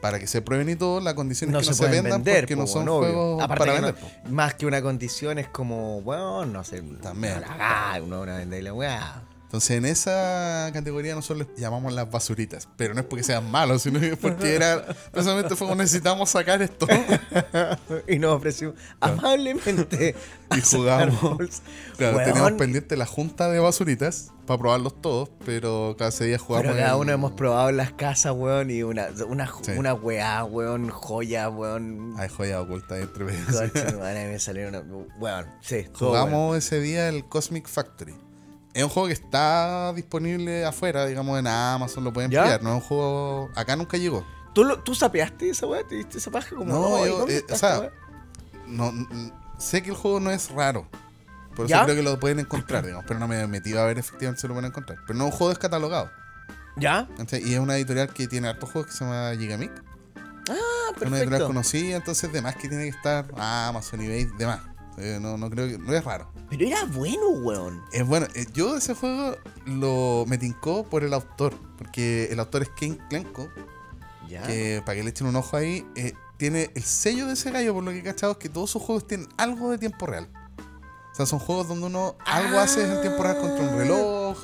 para que se prueben y todo, la condición no es que se, no se vendan vender, porque po, no son obvio. juegos Aparte para que vender. más que una condición es como, weón, no sé. También. No la haga, uno Entonces en esa categoría nosotros les llamamos las basuritas. Pero no es porque sean malos, sino que porque era. Precisamente fue como necesitamos sacar esto. y nos ofrecimos amablemente Y jugamos. Claro, teníamos pendiente la junta de basuritas para probarlos todos, pero cada día jugamos. Pero cada uno hemos probado en las casas, weón, y una, una, Sí. una weá, weón, joya, weón. Hay joya oculta entre medio. Me salió una. Weón, sí, bueno. Jugamos ese día el Cosmic Factory. Es un juego que está disponible afuera, digamos en Amazon, lo pueden ¿Ya? pillar. No es un juego. Acá nunca llegó. ¿Tú, lo, ¿Tú sapeaste esa weá? ¿Te diste esa paja? Como, No, "Ay, yo, ¿dónde eh, o sea, esta weá?" No, sé que el juego no es raro. Por eso ¿Ya? creo que lo pueden encontrar, digamos. Pero no me metí a ver efectivamente si lo pueden encontrar. Pero no es un juego descatalogado. ¿Ya? ¿cachai? Y es una editorial que tiene hartos juegos que se llama Gigamic. Ah, Es una editorial perfecto. conocida, entonces demás que tiene que estar Amazon, eBay, demás. Eh, no, no creo que. No es raro. Pero era bueno, weón. Es bueno, eh, yo ese juego lo me tincó por el autor. Porque el autor es Ken Klenko. ¿Ya? Que para que le echen un ojo ahí, eh, tiene el sello de ese gallo, por lo que he cachado, es que todos sus juegos tienen algo de tiempo real. O sea, son juegos donde uno algo hace en tiempo real contra un reloj.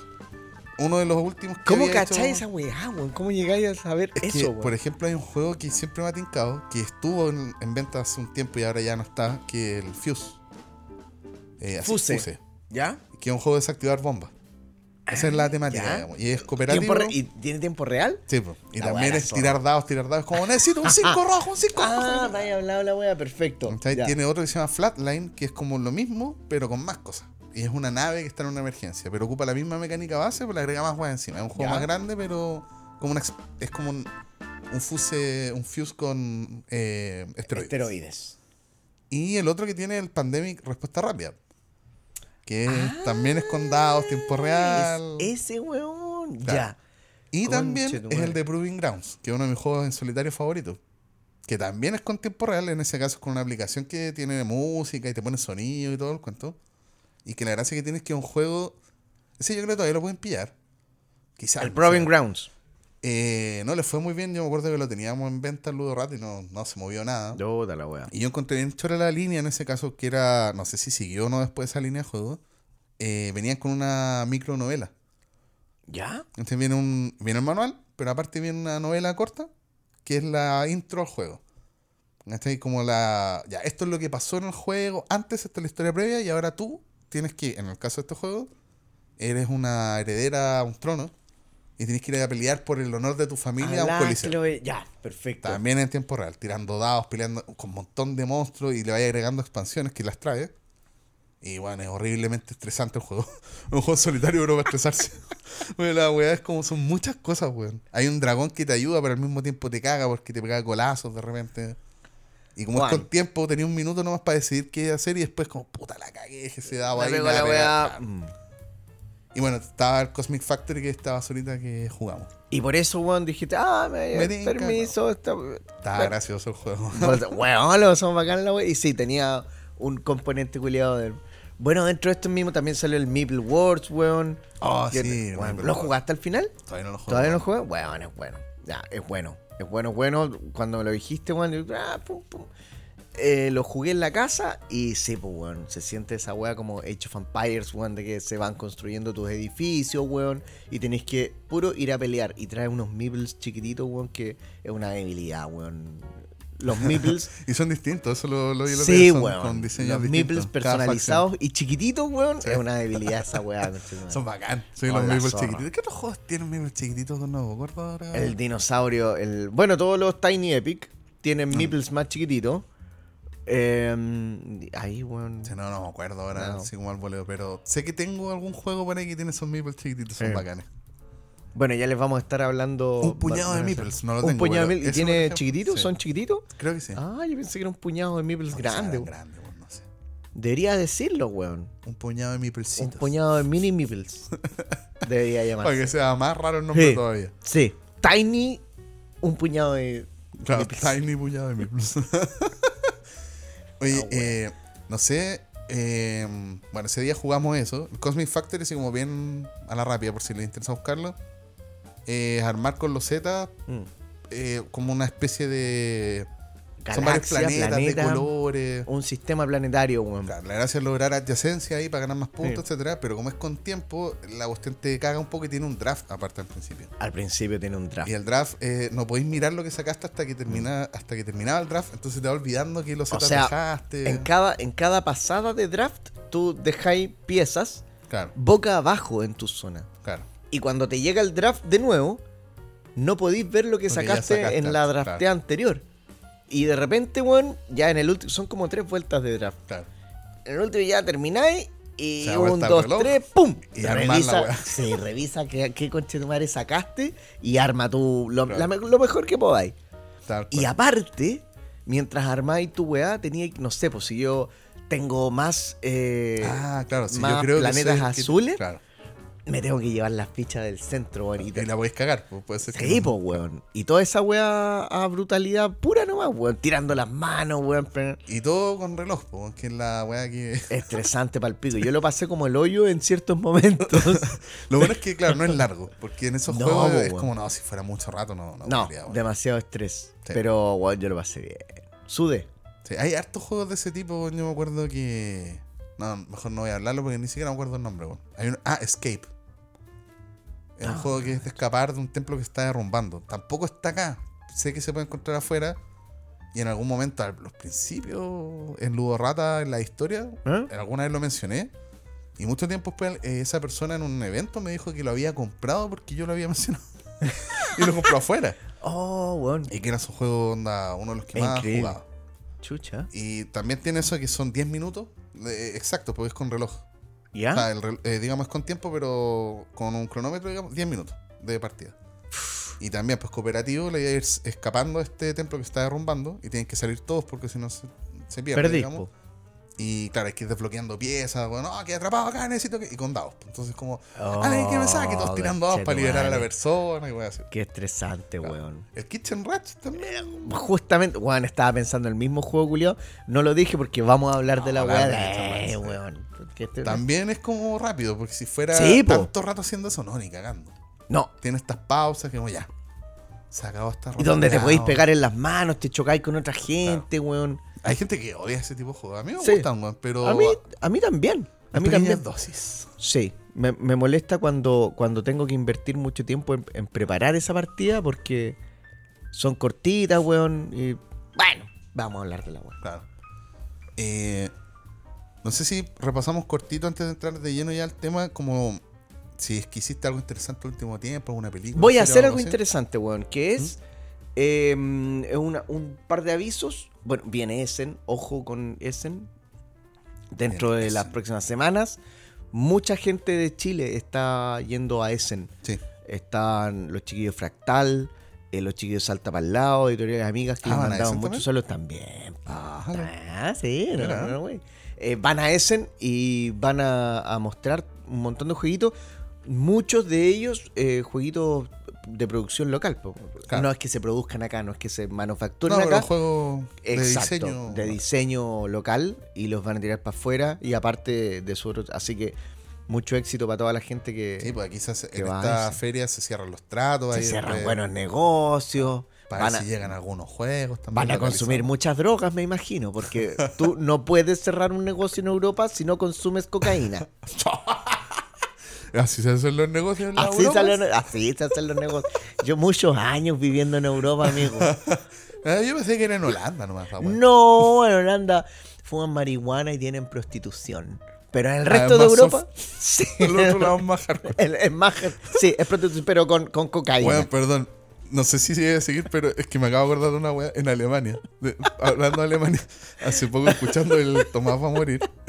Uno de los últimos que ¿Cómo cacháis hecho- esa weá, weón? ¿Cómo llegáis a saber Es eso, que, weón? por ejemplo, hay un juego que siempre me ha tincado, que estuvo en, en venta hace un tiempo y ahora ya no está, que es el Fuse. Eh, así, Fuse. ¿Ya? Que es un juego de desactivar bombas. Esa es la temática, ya. digamos. Y es cooperativo. ¿Tiempo re- ¿Y tiene tiempo real? Sí, pues. Y La también es tirar dados, tirar dados. Como necesito un 5 rojo, un 5 Ah, rojo. me había hablado la weá, perfecto. Tiene otro que se llama Flatline, que es como lo mismo, pero con más cosas. Y es una nave que está en una emergencia, pero ocupa la misma mecánica base, pero le agrega más weas encima. Es un juego Ya. más grande, pero como una es como un, un fuse, un fuse con eh, esteroides. Esteroides. Y el otro que tiene el Pandemic Respuesta Rápida. Que Ah, también es con dados, tiempo real. Es ese weón. Claro. Ya. Y Conche también es el de Proving Grounds, que es uno de mis juegos en solitario favoritos. Que también es con tiempo real, en ese caso es con una aplicación que tiene música y te pone sonido y todo el cuento. Y que la gracia que tiene es que es un juego. Ese yo creo que todavía lo pueden pillar. Quizás. El Proving Grounds. Eh, no le fue muy bien, yo me acuerdo que lo teníamos en venta el Ludo Rato y no, no se movió nada. Puta la weá. Y yo encontré bien chora la línea en ese caso, que era, no sé si siguió o no después esa línea de juego. Eh, venían con una micronovela. ¿Ya? Entonces viene un viene el manual, pero aparte viene una novela corta, que es la intro al juego. ¿Cachai? Como la. Ya, esto es lo que pasó en el juego, antes esta es la historia previa, y ahora tú tienes que, en el caso de este juego, eres una heredera a un trono, y tienes que ir a pelear por el honor de tu familia a un ve- Ya, perfecto. También en tiempo real, tirando dados, peleando con un montón de monstruos y le vaya agregando expansiones que las trae. Y bueno, es horriblemente estresante el juego. un juego solitario, pero para estresarse. La weá es como son muchas cosas, weón. Hay un dragón que te ayuda, pero al mismo tiempo te caga porque te pega colazos de repente. Y como es con tiempo, tenía un minuto nomás para decidir qué hacer y después como, puta, la cagué, que se daba ahí. me va la Y bueno, estaba el Cosmic Factory que estaba solita que jugamos. Y por eso, weón, dijiste, ah, me, Me tinca, permiso. Esta... Estaba gracioso el juego. Weón, lo son bacán la weá. Y sí, tenía un componente culiado de. Bueno, dentro de esto mismo también salió el Meeple Wars, weón. Oh, sí, weón, ¿Lo jugaste al final? Todavía no lo juego. ¿Todavía no lo jugué? Weón, es bueno. Ya, es bueno. Es bueno, bueno. Cuando me lo dijiste, weón, yo, ah, pum, pum. Eh, lo jugué en la casa y sí, pues, weón. Se siente esa weá como Age of Empires, weón, de que se van construyendo tus edificios, weón. Y tenés que puro ir a pelear. Y trae unos meeples chiquititos, weón, que es una debilidad, weón. Los meeples. Y son distintos, eso lo, lo otro sí, son weón. Con diseños Los distintos. meeples personalizados y chiquititos, weón. Sí. Es una debilidad esa weá. Son bacán. Sí, Oh, los meeples chiquititos. ¿Qué otros juegos tienen meeples chiquititos de nuevo? ¿Me acuerdo ahora? El dinosaurio, el bueno, todos los Tiny Epic Mm. tienen meeples más chiquititos. Eh, ahí, weón. Sí, no, no me acuerdo ahora, No. así como al voleo, pero sé que tengo algún juego por ahí que tiene esos meeples chiquititos, son bacanes. Bueno, ya les vamos a estar hablando. Un puñado de meeples, no lo Un tengo, puñado de meeples. ¿Y tiene ejemplo, chiquititos? sí. ¿Son chiquititos? Creo que sí. Ah, yo pensé que era un puñado de meeples No, grande. weón. weón, no sé. Debería decirlo, weón. Un puñado de Un meeplesitos. puñado de mini meeples. Debería Para llamarse. que sea más raro el nombre Sí. todavía. Sí. Tiny, un puñado de. Claro, meeples. tiny puñado de meeples. Oye, Ah, bueno. eh, no sé. eh, bueno, ese día jugamos eso. El Cosmic Factory, así como bien a la rápida, por si les interesa buscarlo. Es armar con los Z Mm. eh, como una especie de. Son varios planetas planeta, de colores. Un sistema planetario, weón. Claro, la gracia es lograr adyacencia ahí para ganar más puntos, Sí. etcétera. Pero como es con tiempo, la cuestión te caga un poco y tiene un draft aparte al principio. Al principio tiene un draft. Y el draft, eh, no podéis mirar lo que sacaste hasta que termina, hasta que terminaba el draft, entonces te va olvidando que los O sea, dejaste. En cada, en cada pasada de draft, tú dejáis piezas Claro, boca abajo en tu zona. claro. Y cuando te llega el draft de nuevo, no podéis ver lo que Lo sacaste, sacaste en la draftea claro. anterior. Y de repente, weón, ya en el último, son como tres vueltas de draft. claro. En el último ya termináis y Se un, dos, reloj tres, ¡pum! y revisa, weá. sí, revisa qué, qué conche de madre sacaste y arma tu, lo, Claro. la me- lo mejor que podáis. Y aparte, mientras armáis tu weá, tenía, no sé, pues si yo tengo más, eh, ah, claro, sí, más yo creo planetas que azules, claro. Me tengo que llevar las fichas del centro, weón. Y Y te- la podéis cagar, pues puede ser que Sí, no. pues, weón. Y toda esa weá a brutalidad pura nomás, weón. Tirando las manos, weón. Y todo con reloj, pues, que es la weá que. Estresante para el pico. Yo lo pasé como el hoyo en ciertos momentos. Lo bueno es que, claro, no es largo, porque en esos No, juegos po, es como, no, si fuera mucho rato, no. No, no, podría, demasiado estrés. Sí. Pero, weón, yo lo pasé bien. Sudé. Sí, hay hartos juegos de ese tipo, yo me acuerdo que. No, mejor no voy a hablarlo porque ni siquiera me acuerdo el nombre, weón. Hay un... Ah, Escape. Es un Ah. juego que es de escapar de un templo que está derrumbando. Tampoco está acá. Sé que se puede encontrar afuera. Y en algún momento, a los principios, en Ludo Rata, en la historia, ¿Eh? alguna vez lo mencioné. Y mucho tiempo después, eh, esa persona en un evento me dijo que lo había comprado porque yo lo había mencionado. y lo compró afuera. Oh, weón. Y que era su juego, onda, uno de los que más jugaba. Chucha. Y también tiene eso que son 10 minutos. Eh, exacto, porque es con reloj. ¿Ya? O sea, el rel- eh, digamos con tiempo, pero con un cronómetro, digamos, 10 minutos de partida. Y también, pues cooperativo, la idea es ir escapando de este templo que está derrumbando y tienen que salir todos porque si no se, se pierde. Perdí, digamos. po. Y claro, hay que ir desbloqueando piezas, bueno, no, que atrapado acá, necesito que. Y con dados. po. Entonces, como, Oh, ah, que me saque, todos tirando dados para liberar a la persona y. Qué estresante, weón. El Kitchen Rats también. Justamente, weón, estaba pensando en el mismo juego, culiao. No lo dije porque vamos a hablar de la weá. de Eh, weón. Este- También es como rápido, porque si fuera Sí, po. tanto rato haciendo eso, no, ni cagando. No. Tiene estas pausas que como ya. Se acabó esta Y donde te podéis pegar en las manos, te chocáis con otra gente, weón. Hay gente que odia ese tipo de juegos. A mí me Sí. gustan, weón, pero. A mí, a mí también. A mí también. dosis. Sí, me, me molesta cuando, cuando tengo que invertir mucho tiempo en, en preparar esa partida porque son cortitas, weón. Y bueno, vamos a hablar de la weón. Claro. Eh, no sé si repasamos cortito antes de entrar de lleno ya al tema, como si es que hiciste algo interesante el último tiempo, alguna película. Voy a hacer algo así. interesante, weón, que es eh, una- un par de avisos. Bueno, viene Essen, ojo con Essen. Dentro Viene de las próximas semanas, mucha gente de Chile está yendo a Essen. Sí. Están los chiquillos Fractal, eh, los chiquillos Salta para el lado, editoriales amigas que Ah, les ¿van a mandaban muchos saludos también. Ah, Ah, sí, no, no, no, güey. Eh, van a Essen y van a, a mostrar un montón de jueguitos. Muchos de ellos eh, jueguitos de producción local. Claro. No es que se produzcan acá, no es que se manufacturen No, acá. juegos de diseño. de diseño local y los van a tirar para afuera y aparte de su así que mucho éxito para toda la gente que Sí, pues aquí se hace- que en va esta feria se cierran los tratos. se ahí cierran después- buenos negocios. Para Van ver a- si llegan algunos juegos también. Van a consumir muchas drogas, me imagino, porque tú no puedes cerrar un negocio en Europa si no consumes cocaína. Así se hacen los negocios en la Así, Europa. salen, así se hacen los negocios. Yo muchos años viviendo en Europa, amigo. Ah, yo pensé que era en Holanda nomás. wea. No, en Holanda fuman marihuana y tienen prostitución. Pero en el Ah, resto es de Europa, sí. El otro lado es más hardcore. El- es más, sí, es prostitución, pero con, con cocaína. Bueno, perdón. No sé si sigue a seguir, pero es que me acabo de acordar de una wea en Alemania. De- hablando de Alemania, hace poco escuchando el Tomás va a morir.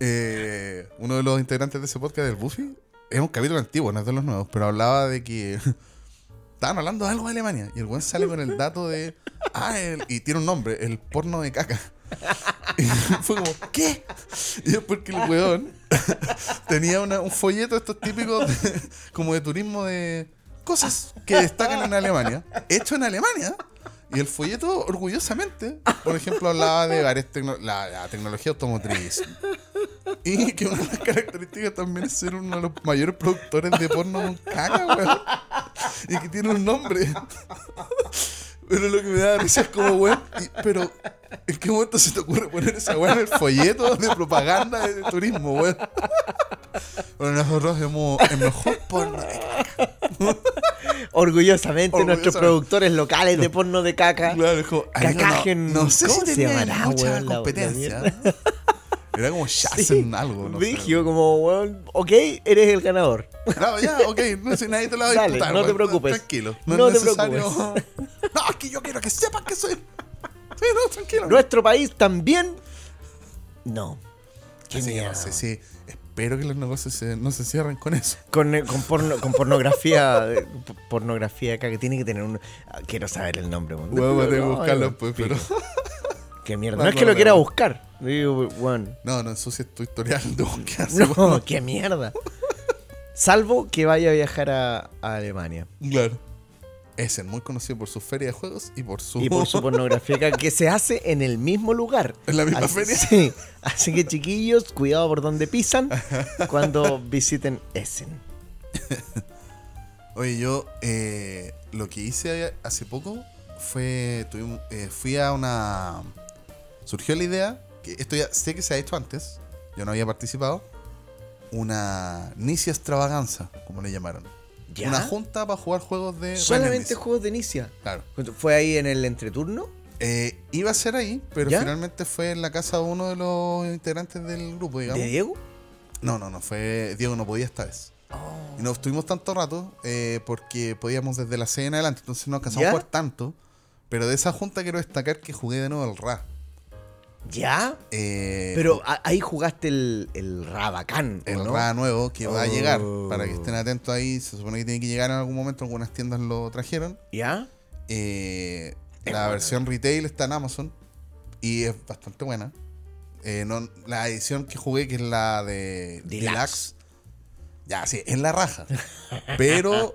eh, uno de los integrantes de ese podcast del Buffy, es un capítulo antiguo, no es de los nuevos, pero hablaba de que estaban hablando de algo de Alemania y el buen sale con el dato de. Ah, el- y tiene un nombre, el porno de caca. Y fue como, ¿qué? Y es porque el weón tenía una- un folleto estos típicos como de turismo de cosas que destacan en Alemania, hecho en Alemania. Y el folleto, orgullosamente, por ejemplo, hablaba de varias tecno- la, la tecnología automotriz. Y que una de las características también es ser uno de los mayores productores de porno con caca, weón. Y que tiene un nombre. Pero lo que me da risa es como, weón. Pero, ¿en qué momento se te ocurre poner esa weón en el folleto de propaganda de turismo, weón? Bueno, nosotros hemos el mejor porno de caca. Orgullosamente, nuestros productores locales de porno de caca. Claro, Cacajen- no, no sé ¿cómo si llamará, mucha la- competencia. Era como Shazen algo, no. Vigio, como, weón, ok, eres el ganador. No, ya, ok, no sé, nadie te lo va a Dale, disputar. no te preocupes. Tranquilo. No, No es te necesario. No, es que yo quiero que sepan que soy. Sí, no, tranquilo. Nuestro país también. No. Qué Así que mierda. no sé si. Espero que los negocios se- no se cierren con eso. Con, eh, con, porno- con pornografía, pornografía acá que tiene que tener un. ah, Quiero saber el nombre, a tener que buscarlo después, pero. Qué mierda. Me No es que lo quiera buscar. Digo, weón. No, no ensucies tu historial de búsqueda. No, qué mierda. Salvo que vaya a viajar a, a Alemania. Claro. Es muy conocido por su feria de juegos y por su. Y por su pornografía que se hace en el mismo lugar. ¿En la misma Así- feria? Sí. Así que chiquillos, cuidado por donde pisan cuando visiten Essen. Oye, yo eh, lo que hice hace poco fue. tuvimos- eh, fui a una. Surgió la idea, que esto ya sé que se ha hecho antes, yo no había participado. Una Nicia extravaganza, como le llamaron. ¿Ya? Una junta para jugar juegos de. Solamente juegos de inicia. Claro. ¿Fue ahí en el entreturno? Eh, iba a ser ahí, pero ¿Ya? finalmente fue en la casa de uno de los integrantes del grupo, digamos. ¿De Diego? No, no, no, fue. Diego no podía esta vez. Oh. Y no estuvimos tanto rato eh, porque podíamos desde la 6 en adelante, entonces no alcanzamos a jugar tanto. Pero de esa junta quiero destacar que jugué de nuevo el Ra. ¿Ya? Eh, Pero a- ahí jugaste el, el Rabacán, ¿o el no? Nuevo que va a Oh. llegar. Para que estén atentos ahí, se supone que tiene que llegar en algún momento. Algunas tiendas lo trajeron. ¿Ya? Eh, Es la bueno. versión retail está en Amazon y es bastante buena. Eh, no, la edición que jugué, que es la de Deluxe. Deluxe, ya, sí, es la raja. pero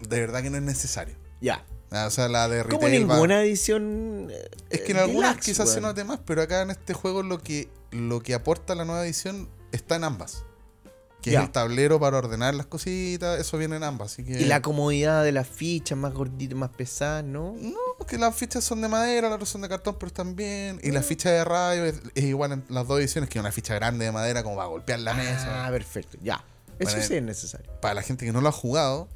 de verdad que no es necesario. Ya. Ah, O sea, la de Como retail va- ninguna edición. eh, Es que en eh, algunas deluxe, quizás se weón. note más, pero acá en este juego lo que, lo que aporta la nueva edición está en ambas. Que es el tablero para ordenar las cositas, eso viene en ambas. Así que... Y la comodidad de las fichas más gorditas, más pesadas, ¿no? No, que las fichas son de madera, las otras son de cartón, pero están bien. Y la ficha de radio es, es igual en las dos ediciones, que una ficha grande de madera como para golpear la mesa. Ah, perfecto. Ya. Eso Bueno, sí es necesario. Para la gente que no lo ha jugado,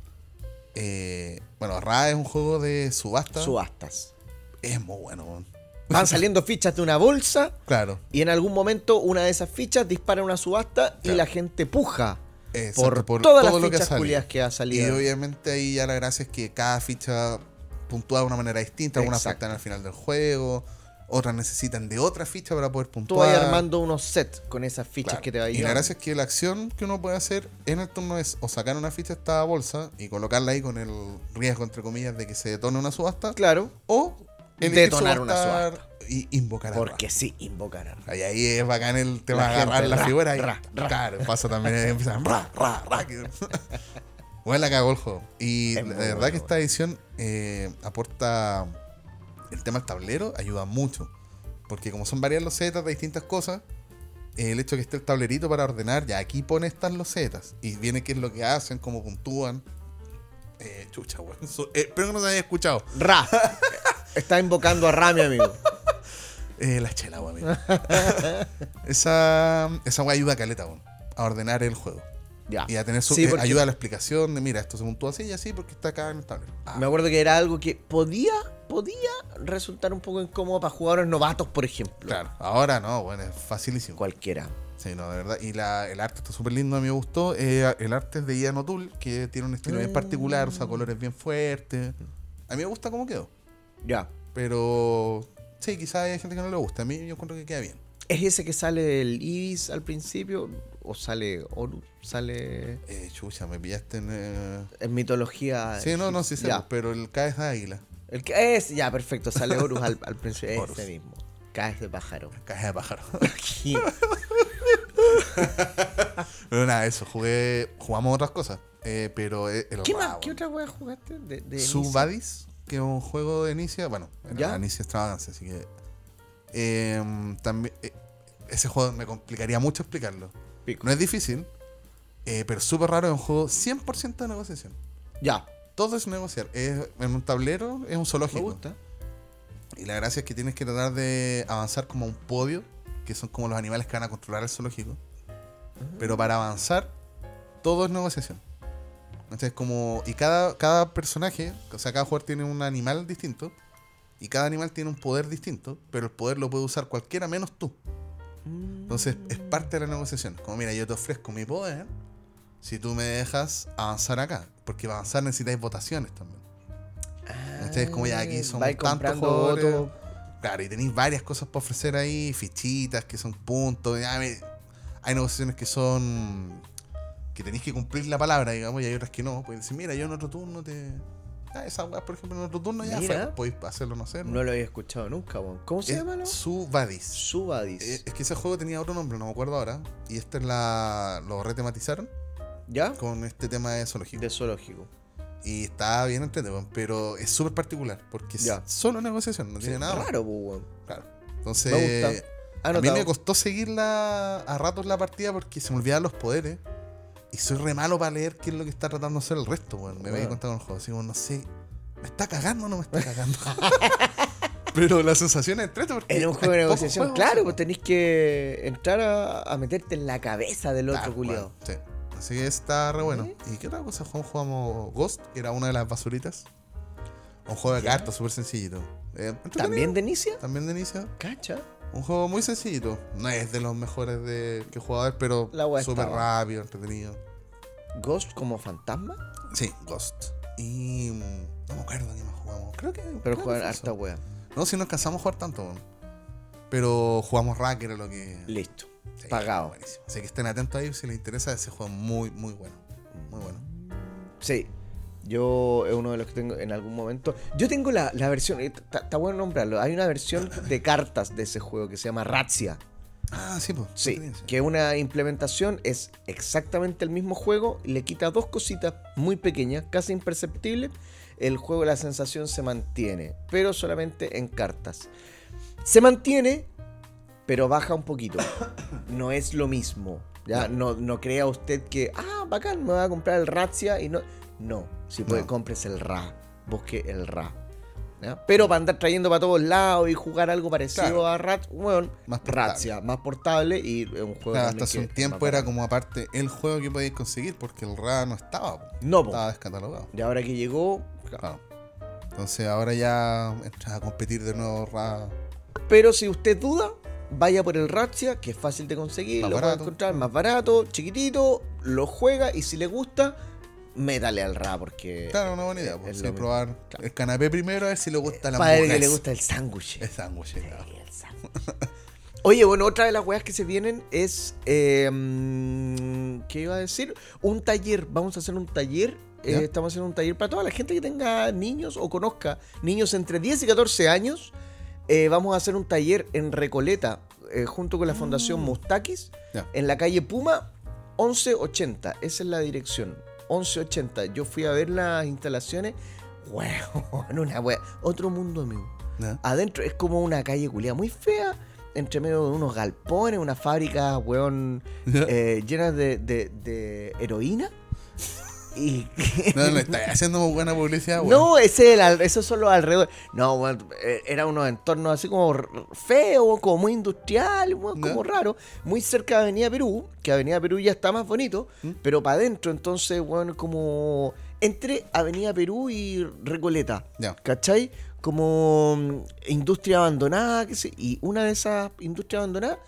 eh, bueno, Ra es un juego de subasta. Subastas. es muy bueno, weón. Van saliendo fichas de una bolsa Claro. y en algún momento una de esas fichas dispara una subasta y la gente puja Exacto, por, todas las que ha fichas salido. culiadas que ha Y salido. obviamente ahí ya la gracia es que cada ficha puntúa de una manera distinta. Algunas afectan al final del juego, otras necesitan de otra ficha para poder Tú puntuar. vas armando unos sets con esas fichas Claro. que te va a Y la llevar. gracia es que la acción que uno puede hacer en el turno es o sacar una ficha de esta bolsa y colocarla ahí con el riesgo, entre comillas, de que se detone una subasta. Claro, O Detonar una subasta. Y invocar a Ra. porque sí, invocar a Ra. Ahí, ahí es bacán el tema de agarrar la ra, figura y ra, ra. claro, pasa también empiezan ra, ra, ra, Bueno, la cagó el juego. Y Es la verdad bueno. que esta edición eh, aporta el tema del tablero, ayuda mucho. Porque como son varias losetas de distintas cosas, eh, el hecho de que esté el tablerito para ordenar, ya aquí pone estas losetas. Y viene qué es lo que hacen, cómo puntúan. Eh, chucha, weón. So- eh, espero que no se haya escuchado. Ra. Está invocando a Ra, mi amigo. Eh, la chela, weón. amigo. esa esa weá ayuda a caleta, weón. A ordenar el juego. Ya. Y a tener su, Sí, eh, porque ayuda a la explicación de, mira, esto se puntúa así y así porque está acá en el tablero. Ah, Me acuerdo que era algo que podía, podía resultar un poco incómodo para jugadores novatos, por ejemplo. claro. Ahora no, bueno, es facilísimo. Cualquiera. Sí, no, de verdad. Y la, el arte está súper lindo, a mí me gustó. Eh, el arte es de Ian O'Toole, que tiene un estilo bien particular, usa colores bien fuertes. A mí me gusta cómo quedó. Ya. Pero sí, quizás hay gente que no le gusta. A mí yo encuentro que queda bien. ¿Es ese que sale el Ibis al principio? ¿O sale Horus? ¿Sale Eh, chucha, me pillaste en. eh, en mitología? Sí, no, no, sí sé, pero el K es de águila. El que es, ya, perfecto. Sale Horus al, al principio. Horus. Ese mismo. Caes de pájaro. Caja de pájaro. pero nada, eso, jugué. Jugamos otras cosas. eh, pero eh, el ¿Qué más? ¿Qué otra wea jugaste? De, de Subadis, que es un juego de inicia. Bueno, era inicia extravagancia, así que. eh, también. eh, ese juego me complicaría mucho explicarlo. Pico. No es difícil, pero súper raro. Es un juego 100% de negociación. Ya. Todo es negociar. Es en un tablero, es un Me zoológico. gusta. Y la gracia es que tienes que tratar de avanzar como a un podio, que son como los animales que van a controlar el zoológico. Pero para avanzar, todo es negociación. Entonces, como. Y cada, cada personaje, o sea, cada jugador tiene un animal distinto. Y cada animal tiene un poder distinto, pero el poder lo puede usar cualquiera menos tú. Entonces, es parte de la negociación. Como, mira, yo te ofrezco mi poder si tú me dejas avanzar acá. Porque para avanzar necesitáis votaciones también. Entonces, como ya aquí Vais tantos jugadores. Claro, y tenéis varias cosas para ofrecer ahí, fichitas que son puntos. hay negociaciones que son. que tenéis que cumplir la palabra, digamos, y hay otras que no. Puedes decir, mira, yo en otro turno te. Ah, esa weá, por ejemplo, en otro turno ya fue. Podéis hacerlo o no hacerlo. No lo había escuchado nunca, weón. ¿Cómo se Es llama? Subadis. Subadis. Eh, Es que ese juego tenía otro nombre, no me acuerdo ahora. Y este es la. lo retematizaron ¿Ya? con este tema de zoológico. De zoológico. Y está bien entretenido, pero es súper particular, porque es Ya. solo negociación, no tiene nada. Raro, pues. Claro. Entonces, Me gusta. a mí me costó seguirla a ratos la partida porque se me olvidaban los poderes. Y soy re malo para leer qué es lo que está tratando de hacer el resto, weón. Me Bueno. había contado con el juego. Así como, no sé, ¿me está cagando o no me está cagando? Pero la sensación es entrete porque. En un juego de negociación, claro, pues tenéis que entrar a, a meterte en la cabeza del otro culiado. Sí. Así que está re bueno. ¿Y qué otra cosa jugamos? Jugamos Ghost, que era una de las basuritas. Un juego de Ya. cartas súper sencillito. Eh. ¿También de Inicia? También de inicio. Cacha. Un juego muy sencillito. No es de los mejores de, que he jugado, a ver, pero súper rápido, entretenido. Ghost como fantasma. Sí, Ghost. Y. mm, No me acuerdo qué más jugamos. Creo que. Pero fue harta wea. No, si no alcanzamos a jugar tanto. Pero jugamos Rack, era lo que. Listo. Sí, Pagado. buenísimo. Así que estén atentos ahí si les interesa ese juego muy, muy bueno. Muy bueno. Sí. Yo es uno de los que tengo en algún momento. Yo tengo la, la versión. eh, Está está bueno nombrarlo. Hay una versión de cartas de ese juego que se llama Razzia. Ah, sí, pues. Sí, que una implementación es exactamente el mismo juego, le quita dos cositas muy pequeñas, casi imperceptibles. El juego, la sensación se mantiene, pero solamente en cartas. Se mantiene, pero baja un poquito. No es lo mismo. ¿ya? No, no crea usted que, ah, bacán, me voy a comprar el Razzia y no. No, si puede, No. compres el Ra. Busque el Ra. ¿ya? Pero para andar trayendo para todos lados y jugar algo parecido Claro. a Rat, bueno, Más. Razzia, más portable y un juego Claro, hasta hace un tiempo era como aparte el juego que podéis conseguir porque el RA no estaba. No, po. Estaba descatalogado. Y ahora que llegó, Claro. Entonces ahora ya entras a competir de nuevo RA. pero si usted duda, vaya por el Razzia, que es fácil de conseguir, Más lo puede encontrar más barato, chiquitito, lo juega y si le gusta, métale al Ra porque Claro, una buena idea. es Pues, sí, probar Claro. el canapé primero a ver si le gusta la Padre que le gusta el sándwich. El sándwich, claro. Oye, bueno, otra de las weas que se vienen es. eh, mm, ¿Qué iba a decir? Un taller. Vamos a hacer un taller. eh, estamos haciendo un taller para toda la gente que tenga niños o conozca niños entre 10 y 14 años. Eh, vamos a hacer un taller en Recoleta eh, junto con la Fundación Mustakis Ya. en la calle Puma 1180. Esa es la dirección. 1180. Yo fui a ver las instalaciones. Weón, una wea. Otro mundo, amigo. Adentro es como una calle culia muy fea, entre medio de unos galpones, unas fábricas, weón, Ya. eh, llenas de, de- de heroína. Y, No, no, está haciendo muy buena publicidad, weón. No, ese el esos son los alrededores. No, weón, eh, era unos entornos así como feos, como muy industrial, weón, como raro. Muy cerca de Avenida Perú, que Avenida Perú ya está más bonito, ¿Mm? pero para adentro, entonces, bueno, como entre Avenida Perú y Recoleta. Ya. ¿Cachai? Como mm, industria abandonada, que sé, y una de esas industrias abandonadas,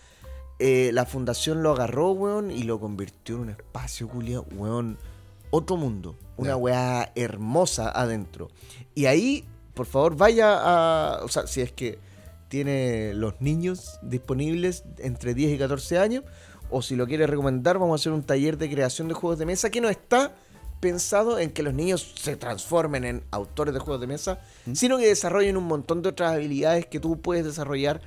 eh, la fundación lo agarró, weón, y lo convirtió en un espacio, culiao, weón, otro mundo. Una weá hermosa adentro. Y ahí, por favor, vaya a. O sea, si es que tiene los niños disponibles entre 10 y 14 años, o si lo quiere recomendar, vamos a hacer un taller de creación de juegos de mesa que no está pensado en que los niños se transformen en autores de juegos de mesa, sino que desarrollen un montón de otras habilidades que tú puedes desarrollar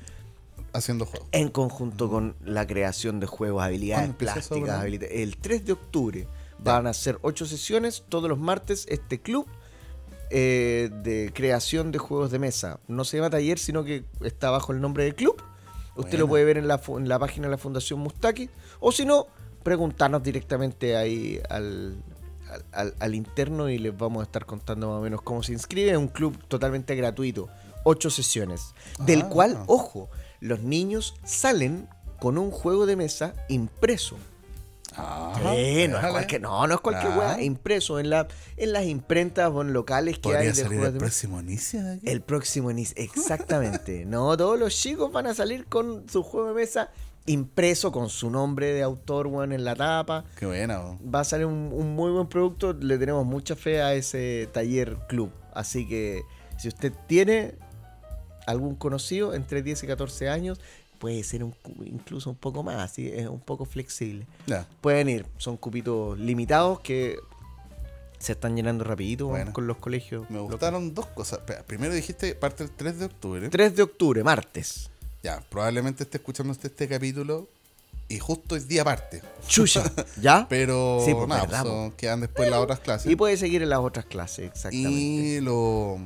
Haciendo juegos. en conjunto con la creación de juegos, habilidades ¿Cuándo empieza eso, plásticas, habilidades. El 3 de octubre van a ser ocho sesiones todos los martes este club eh, de creación de juegos de mesa. No se llama taller, sino que está bajo el nombre del club. Usted lo puede ver en la, en la página de la Fundación Mustaki. O si no, preguntarnos directamente ahí al, al, al- al interno y les vamos a estar contando más o menos cómo se inscribe. Es un club totalmente gratuito. Ocho sesiones. Del Ah. cual, ojo, los niños salen con un juego de mesa impreso. Ah, Sí, no, es cualquier, no, no es cualquier Ah. weá, impreso en, la, en las imprentas locales que hay de salir juegos el próximo inicio de aquí. El próximo inicio, exactamente. no, todos los chicos van a salir con su juego de mesa impreso con su nombre de autor, weón, en la tapa. Qué buena. Va a salir un, un muy buen producto. Le tenemos mucha fe a ese taller club. Así que si usted tiene algún conocido entre 10 y 14 años, puede ser un incluso un poco más, ¿sí? es un poco flexible. Ya. Pueden ir, son cupitos limitados que se están llenando rapidito Bueno. con los colegios. Me gustaron dos cosas. Primero dijiste parte el 3 de octubre. 3 de octubre, martes. Ya, probablemente esté escuchando usted este capítulo y justo es día aparte. Chucha, ¿ya? Pero Sí, pues, nada, verdad, son- quedan después las otras clases. Y puede seguir en las otras clases, exactamente. Y lo.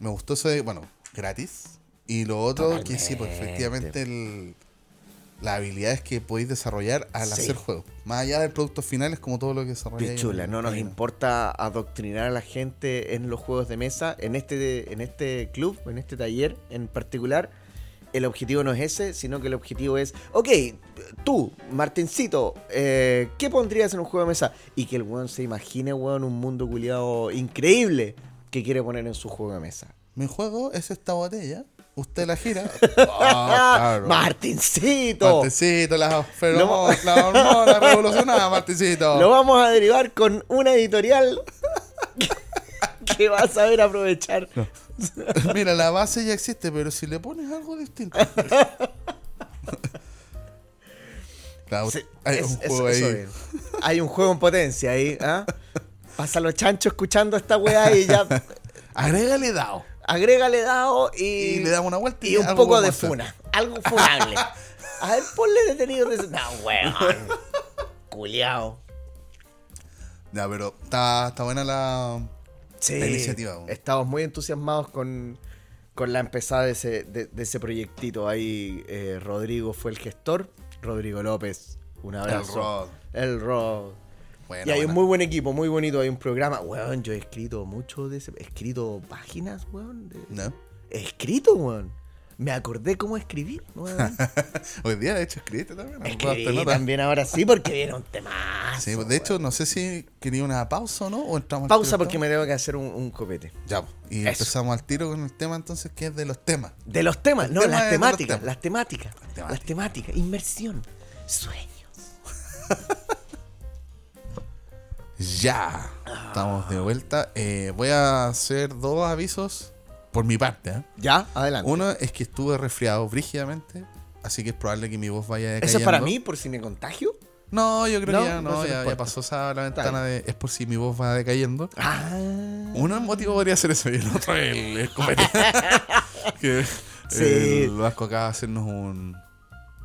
Me gustó eso de. Bueno, gratis. Y lo otro, que sí, pues efectivamente el, las habilidades que podéis desarrollar al Sí. hacer juegos. Más allá del producto final, es como todo lo que desarrolláis. Pichula, no nos importa adoctrinar a la gente en los juegos de mesa. En este, en este club, en este taller en particular, el objetivo no es ese, sino que el objetivo es, ok, tú, Martincito, eh, ¿qué pondrías en un juego de mesa? Y que el weón se imagine, weón, un mundo culiado increíble que quiere poner en su juego de mesa. Mi juego es esta botella. Usted la gira. Claro. ¡Martincito! Martincito, la feromonas, la hormona revolucionada, Martincito. Lo vamos a derivar con una editorial que va a saber aprovechar. Mira, la base ya existe, pero si le pones algo distinto. Claro, Sí, hay es- un juego eso ahí. es. Hay un juego en potencia ahí. ¿ah? Pasa los chanchos escuchando esta weá y ya Agrégale dado. Agrégale dado y, Y le damos una vuelta y y un poco de funa. Algo funable. A ver, ponle detenido de... No, weón. Culeado. Ya, pero está, está buena la. Sí, La iniciativa, weón. estamos muy entusiasmados con, con la empezada de ese, de, de ese proyectito. Ahí eh, Rodrigo fue el gestor. Rodrigo López, un abrazo. Rod. El Rod. Y hay un muy buen equipo, muy bonito. Hay un programa. Weón, yo he escrito mucho de ese. He escrito páginas, weón. de- ¿No? He escrito, weón. Me acordé cómo escribir, weón. Hoy día, de hecho, escribiste también. Escribí también ahora sí, porque viene un tema. Sí, de hecho, no sé si quería una pausa o no. O entramos Pausa porque me tengo que hacer un, un copete. Ya, y Eso. empezamos al tiro con el tema entonces, que es de los temas. De los temas, El no, tema las los temáticas, temas. las temáticas, temáticas. las temáticas, inmersión, sueños. Ya, estamos de vuelta. Eh, voy a hacer dos avisos por mi parte. ¿eh? Ya, adelante. Uno es que estuve resfriado brígidamente, así que es probable que mi voz vaya decayendo. ¿Eso es para mí, por si me contagio? No, yo creo No, que ya no ya, pasó esa la ventana de es por si mi voz va decayendo. Ah. Uno motivo podría ser eso y el otro el, el copete. que Sí. el Vasco acaba de hacernos un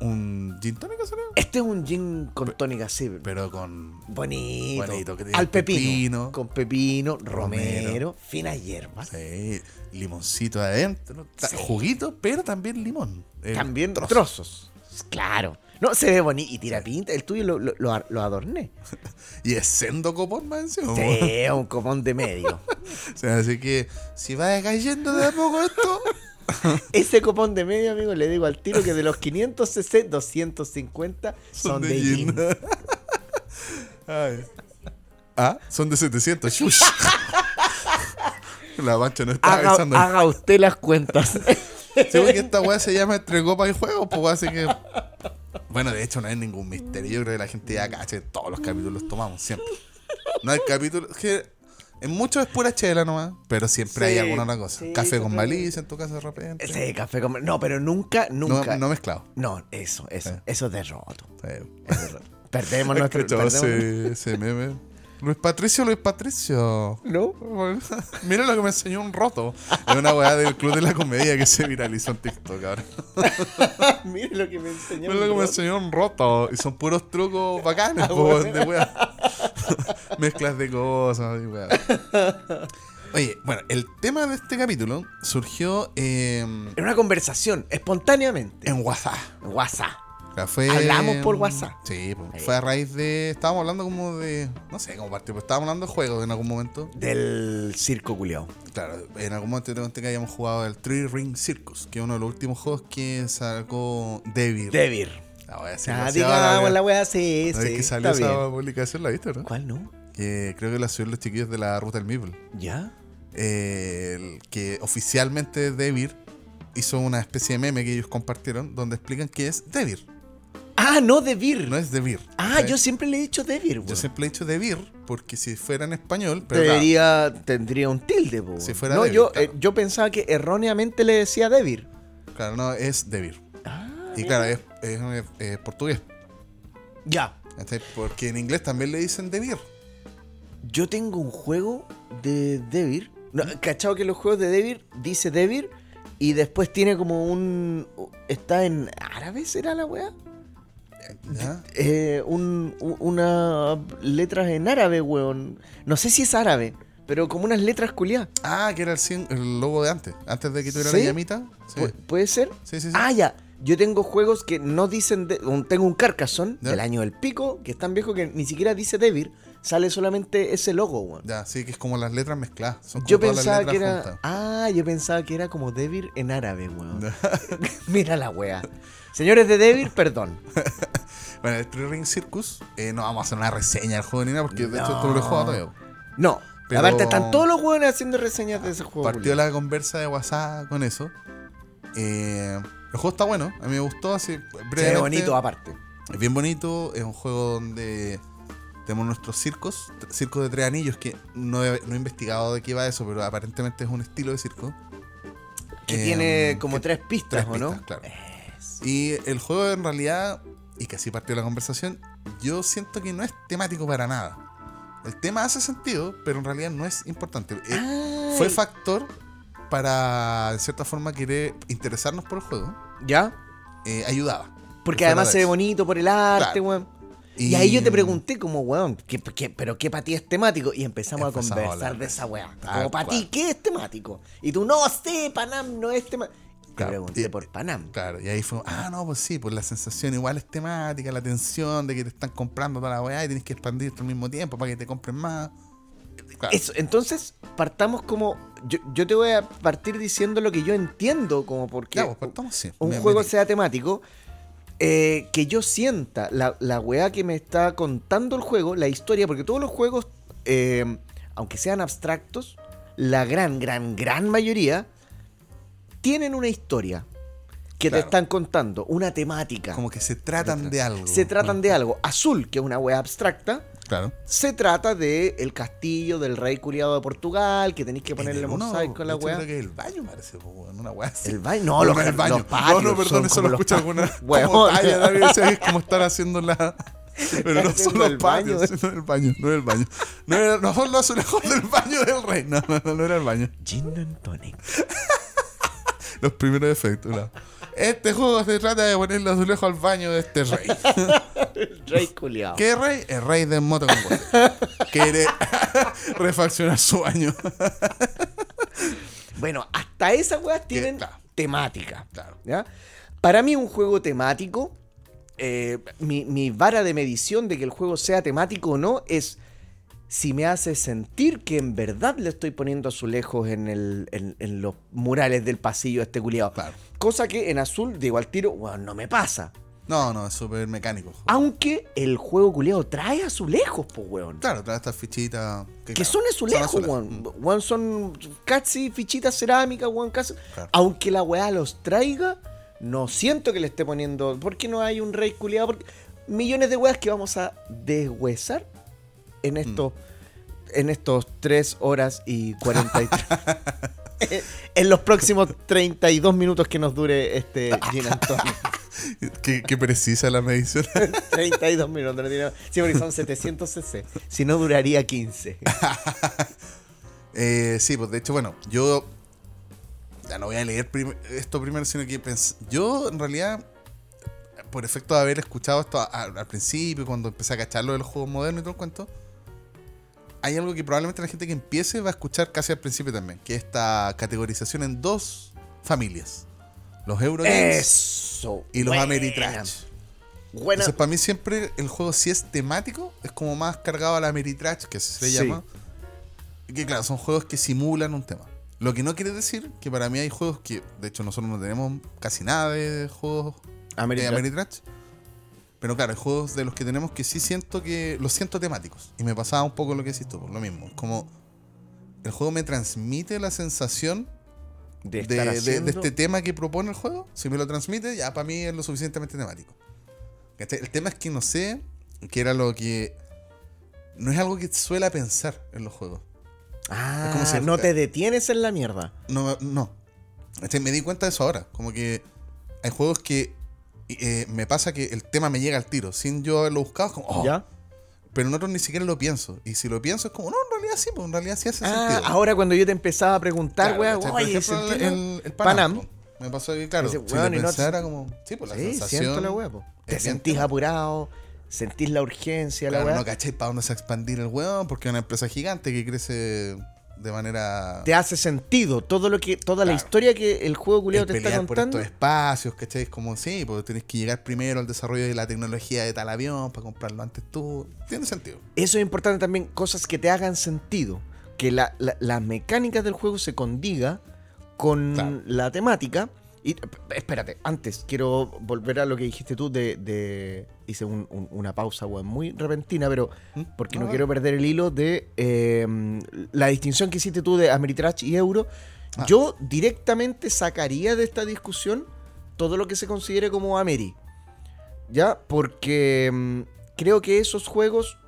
un gin tónica. Este es un gin con tónica, sí. Pero con Bonito. Bonito, que tiene Al pepino. pepino. Con pepino, romero, Romero. finas hierbas. sí, limoncito adentro, Sí. juguito, pero también limón. También trozo. trozos. Claro. No, se ve bonito y tira pinta. El tuyo lo, lo, lo ar- lo adorné. Y es sendo copón más encima. Sí, un copón de medio. O sea, así que si va cayendo de a poco esto. Ese copón de medio, amigo, le digo al tiro que de los 560, 250 son, de, jean. Ay. Ah, son de 700. Shush. La mancha no está Haga, avisando. haga usted las cuentas. Sí, porque esta weá se llama entre copas y juegos, pues así que. Bueno, de hecho no es ningún misterio. Yo creo que la gente ya cacha que todos los capítulos tomamos, siempre. No hay capítulo. es que en muchos es pura chela nomás, pero siempre hay Sí, alguna otra cosa. sí, Café con malicia en tu casa de repente. Ese café con... No, pero nunca, nunca. no mezclado. No, eso, eso. Sí. Eso es derroto. Sí. Eso es derroto. Perdemos ¿Has nuestro... cachado perdemos- ese, ese meme? Luis Patricio, Luis Patricio. ¿No? Mira lo que me enseñó un roto. Es una weá del Club de la Comedia que se viralizó en TikTok ahora. Mire lo que me enseñó. Mira lo que me un enseñó un roto. Y son puros trucos bacanes, Ah, bueno. de weá. Mezclas de cosas y weá. Oye, bueno, el tema de este capítulo surgió eh, En una conversación, espontáneamente. en WhatsApp. En WhatsApp. Fue, Hablamos por WhatsApp. Sí, pues, fue a raíz de. Estábamos hablando como de. No sé cómo partió, pero estábamos hablando de juegos en algún momento. Del circo culiao. Claro, en algún momento te conté que habíamos jugado el Three Ring Circus, que es uno de los últimos juegos que sacó Devir. Devir. La wea se Ah, digamos la wea, sí, ¿no? Es sí. que salió esa bien. publicación, ¿la viste, no? ¿Cuál no? Que creo que la subieron los chiquillos de la Ruta del Meeple. ¿Ya? Eh, el que oficialmente Devir hizo una especie de meme que ellos compartieron donde explican que es Devir, Ah, no, Devir. no es Devir. ah, yo siempre le he dicho Devir, Yo weón. siempre he dicho Devir porque si fuera en español, pero claro, Debería, tendría un tilde, po, Si fuera No, yo, claro. eh, yo pensaba que erróneamente le decía Devir. claro, no, es Devir. Ah, Y claro, es, es, es portugués. ya. Porque en inglés también le dicen Devir. Yo tengo un juego de Devir. No, ¿Cachado que los juegos de Devir dice Devir y después tiene como un. ¿Está en árabe, será la weá? ¿Ya? Eh, un, u- una letras en árabe, weón. No sé si es árabe, pero como unas letras culiadas. Ah, que era el, el logo de antes. Antes de que tuviera ¿Sí? la llamita. Sí. ¿Puede ser? Sí, sí, sí. Ah, ya. Yo tengo juegos que no dicen. de- un- tengo un Carcassonne Ya. del año del pico, que es tan viejo que ni siquiera dice Devir. Sale solamente ese logo, weón. Ya, sí, que es como las letras mezcladas. Son como Yo todas las pensaba que era. juntas. Ah, yo pensaba que era como Devir en árabe, weón. Mira la wea. Señores de Devir, perdón. Bueno, el Three Ring Circus, eh, no vamos a hacer una reseña del juego ni nada, porque de hecho esto lo he jugado todavía. No. Pero- Aparte, están todos los weones haciendo reseñas de ese juego. Partió la conversa de WhatsApp con eso. Eh, el juego está bueno, a mí me gustó así. Brevemente. bonito, aparte. Es bien bonito, es un juego donde tenemos nuestros circos, circos de tres anillos, que no he, no he investigado de qué va eso, pero aparentemente es un estilo de circo. Que Eh, tiene como que- tres pistas, tres ¿o no? claro. Y el juego en realidad, y que así partió la conversación, yo siento que no es temático para nada. El tema hace sentido, pero en realidad no es importante. Eh, Fue factor para, en cierta forma, querer interesarnos por el juego. ¿Ya? Eh, ayudaba. Porque además de se ve bonito por el arte, Claro. weón. Y, Y- ahí yo te pregunté como, weón, ¿qué, qué- pero qué para ti es temático? Y empezamos, Empezamos a conversar de de esa weá. Como para ti, ¿qué es temático? Y tú, no sé, Panam no es temático. Te Claro, pregunté y- por Panam. Claro, y ahí fue, ah, no, pues sí, pues la sensación igual es temática, la tensión de que te están comprando toda la weá y tienes que expandirte al mismo tiempo para que te compren más. Claro. Eso, entonces, partamos como. Yo, yo te voy a partir diciendo lo que yo entiendo, como porque pues, partamos, sí. un Me- juego me- sea temático. eh, que yo sienta la, la weá que me está contando el juego, la historia, porque todos los juegos, eh, aunque sean abstractos, la gran, gran, gran mayoría tienen una historia que Claro. te están contando, una temática. Como que se tratan de algo. Se tratan de algo. Azul, que es una weá abstracta, Claro. se trata de el castillo del rey culiado de Portugal, que tenéis que ponerle mosaico a la weá. Creo que el baño parece, una weá así. El baño, no, es el baño. los patios no, no, perdón, eso lo pa- alguna como es como estar haciendo la... Pero no son los el patios, baño. no es el baño, no es el baño. No, era- no son los azulejos del baño del rey, no, no, no, no era el baño. Gin and tonic. Los primeros efectos, no. Este juego se trata de ponerle azulejo al baño de este rey. El rey culiado. ¿Qué rey? El rey del moto con. Quiere refaccionar su baño. Bueno, hasta esas weas tienen claro. temática. Claro. ¿ya? Para mí un juego temático eh, mi, mi vara de medición de que el juego sea temático o no es si me hace sentir que en verdad le estoy poniendo azulejos en, el, en, en los murales del pasillo a este culiado. Claro. Cosa que en azul, digo al tiro, bueno, no me pasa. No, no, es súper mecánico. Aunque el juego culiado trae azulejos, pues, weón. Claro, trae estas fichitas. Que claro, son azulejos, azulejos. weón. Mm. Weón, son casi fichitas cerámicas, weón, casi. Claro. Aunque la weá los traiga, no siento que le esté poniendo. ¿Por qué no hay un rey culiado? Porque millones de weas que vamos a deshuesar en estos. En estos 3 horas y 43. en los próximos 32 minutos que nos dure este Gin Antonio. Qué, qué precisa la medición. 32 minutos. Sí, porque son 700 cc. Si no, duraría 15. Eh, sí, pues de hecho, bueno, yo ya no voy a leer prim- esto primero, sino que yo en realidad, por efecto de haber escuchado esto al principio, cuando empecé a cacharlo de los juegos modernos y todo el cuento, hay algo que probablemente la gente que empiece va a escuchar casi al principio también, que es esta categorización en dos familias. Los Eurogames y los. Ameritrash. Buena. Entonces, para mí siempre el juego, si es temático, es como más cargado a la Ameritrash, que así se le Sí. llama. Que claro, son juegos que simulan un tema. Lo que no quiere decir que para mí hay juegos que, de hecho, nosotros no tenemos casi nada de juegos de Ameritrash. Pero claro, hay juegos de los que tenemos que sí siento que los siento temáticos. Y me pasaba un poco lo que decís tú, lo mismo. Como el juego me transmite la sensación de, de, este tema que propone el juego, si me lo transmite, ya para mí es lo suficientemente temático. El tema es que no sé, que era lo que... No es algo que suele pensar en los juegos. Ah, es como si- no te detienes en la mierda. No, no. Me di cuenta de eso ahora. Como que hay juegos que eh, me pasa que el tema me llega al tiro, sin yo haberlo buscado, es como, oh, ¿Ya? pero en otros ni siquiera lo pienso. Y si lo pienso es como, no, en realidad sí, pues en realidad sí hace Ah, sentido. ahora cuando yo te empezaba a preguntar, Claro. Por oye, ejemplo, ¿se el, el, el Panam. Me pasó que, claro, Dice, si weón, lo no- pensara como, sí, pues la Sí, sensación... siento la po. Te sentís apurado, sentís la urgencia, Claro, la weá. no cachai para dónde se va a expandir el weón, porque es una empresa gigante que crece de manera. te hace sentido todo lo que toda la historia que el juego culiado te está pelear por contando. estos espacios, ¿cachai? Es como, sí, porque tenés que llegar primero al desarrollo de la tecnología de tal avión para comprarlo antes tú. Tiene sentido. Eso es importante también, cosas que te hagan sentido. Que la, la, las mecánicas del juego se condiga con Claro. la temática. Y espérate, antes quiero volver a lo que dijiste tú de. de- hice un- un- una pausa, weón, muy repentina, pero ¿Mm? porque no Ah, quiero perder el hilo de eh, la distinción que hiciste tú de Ameritrash y Euro. Ah. Yo directamente sacaría de esta discusión todo lo que se considere como Ameri. ¿Ya? Porque mm, creo que esos juegos,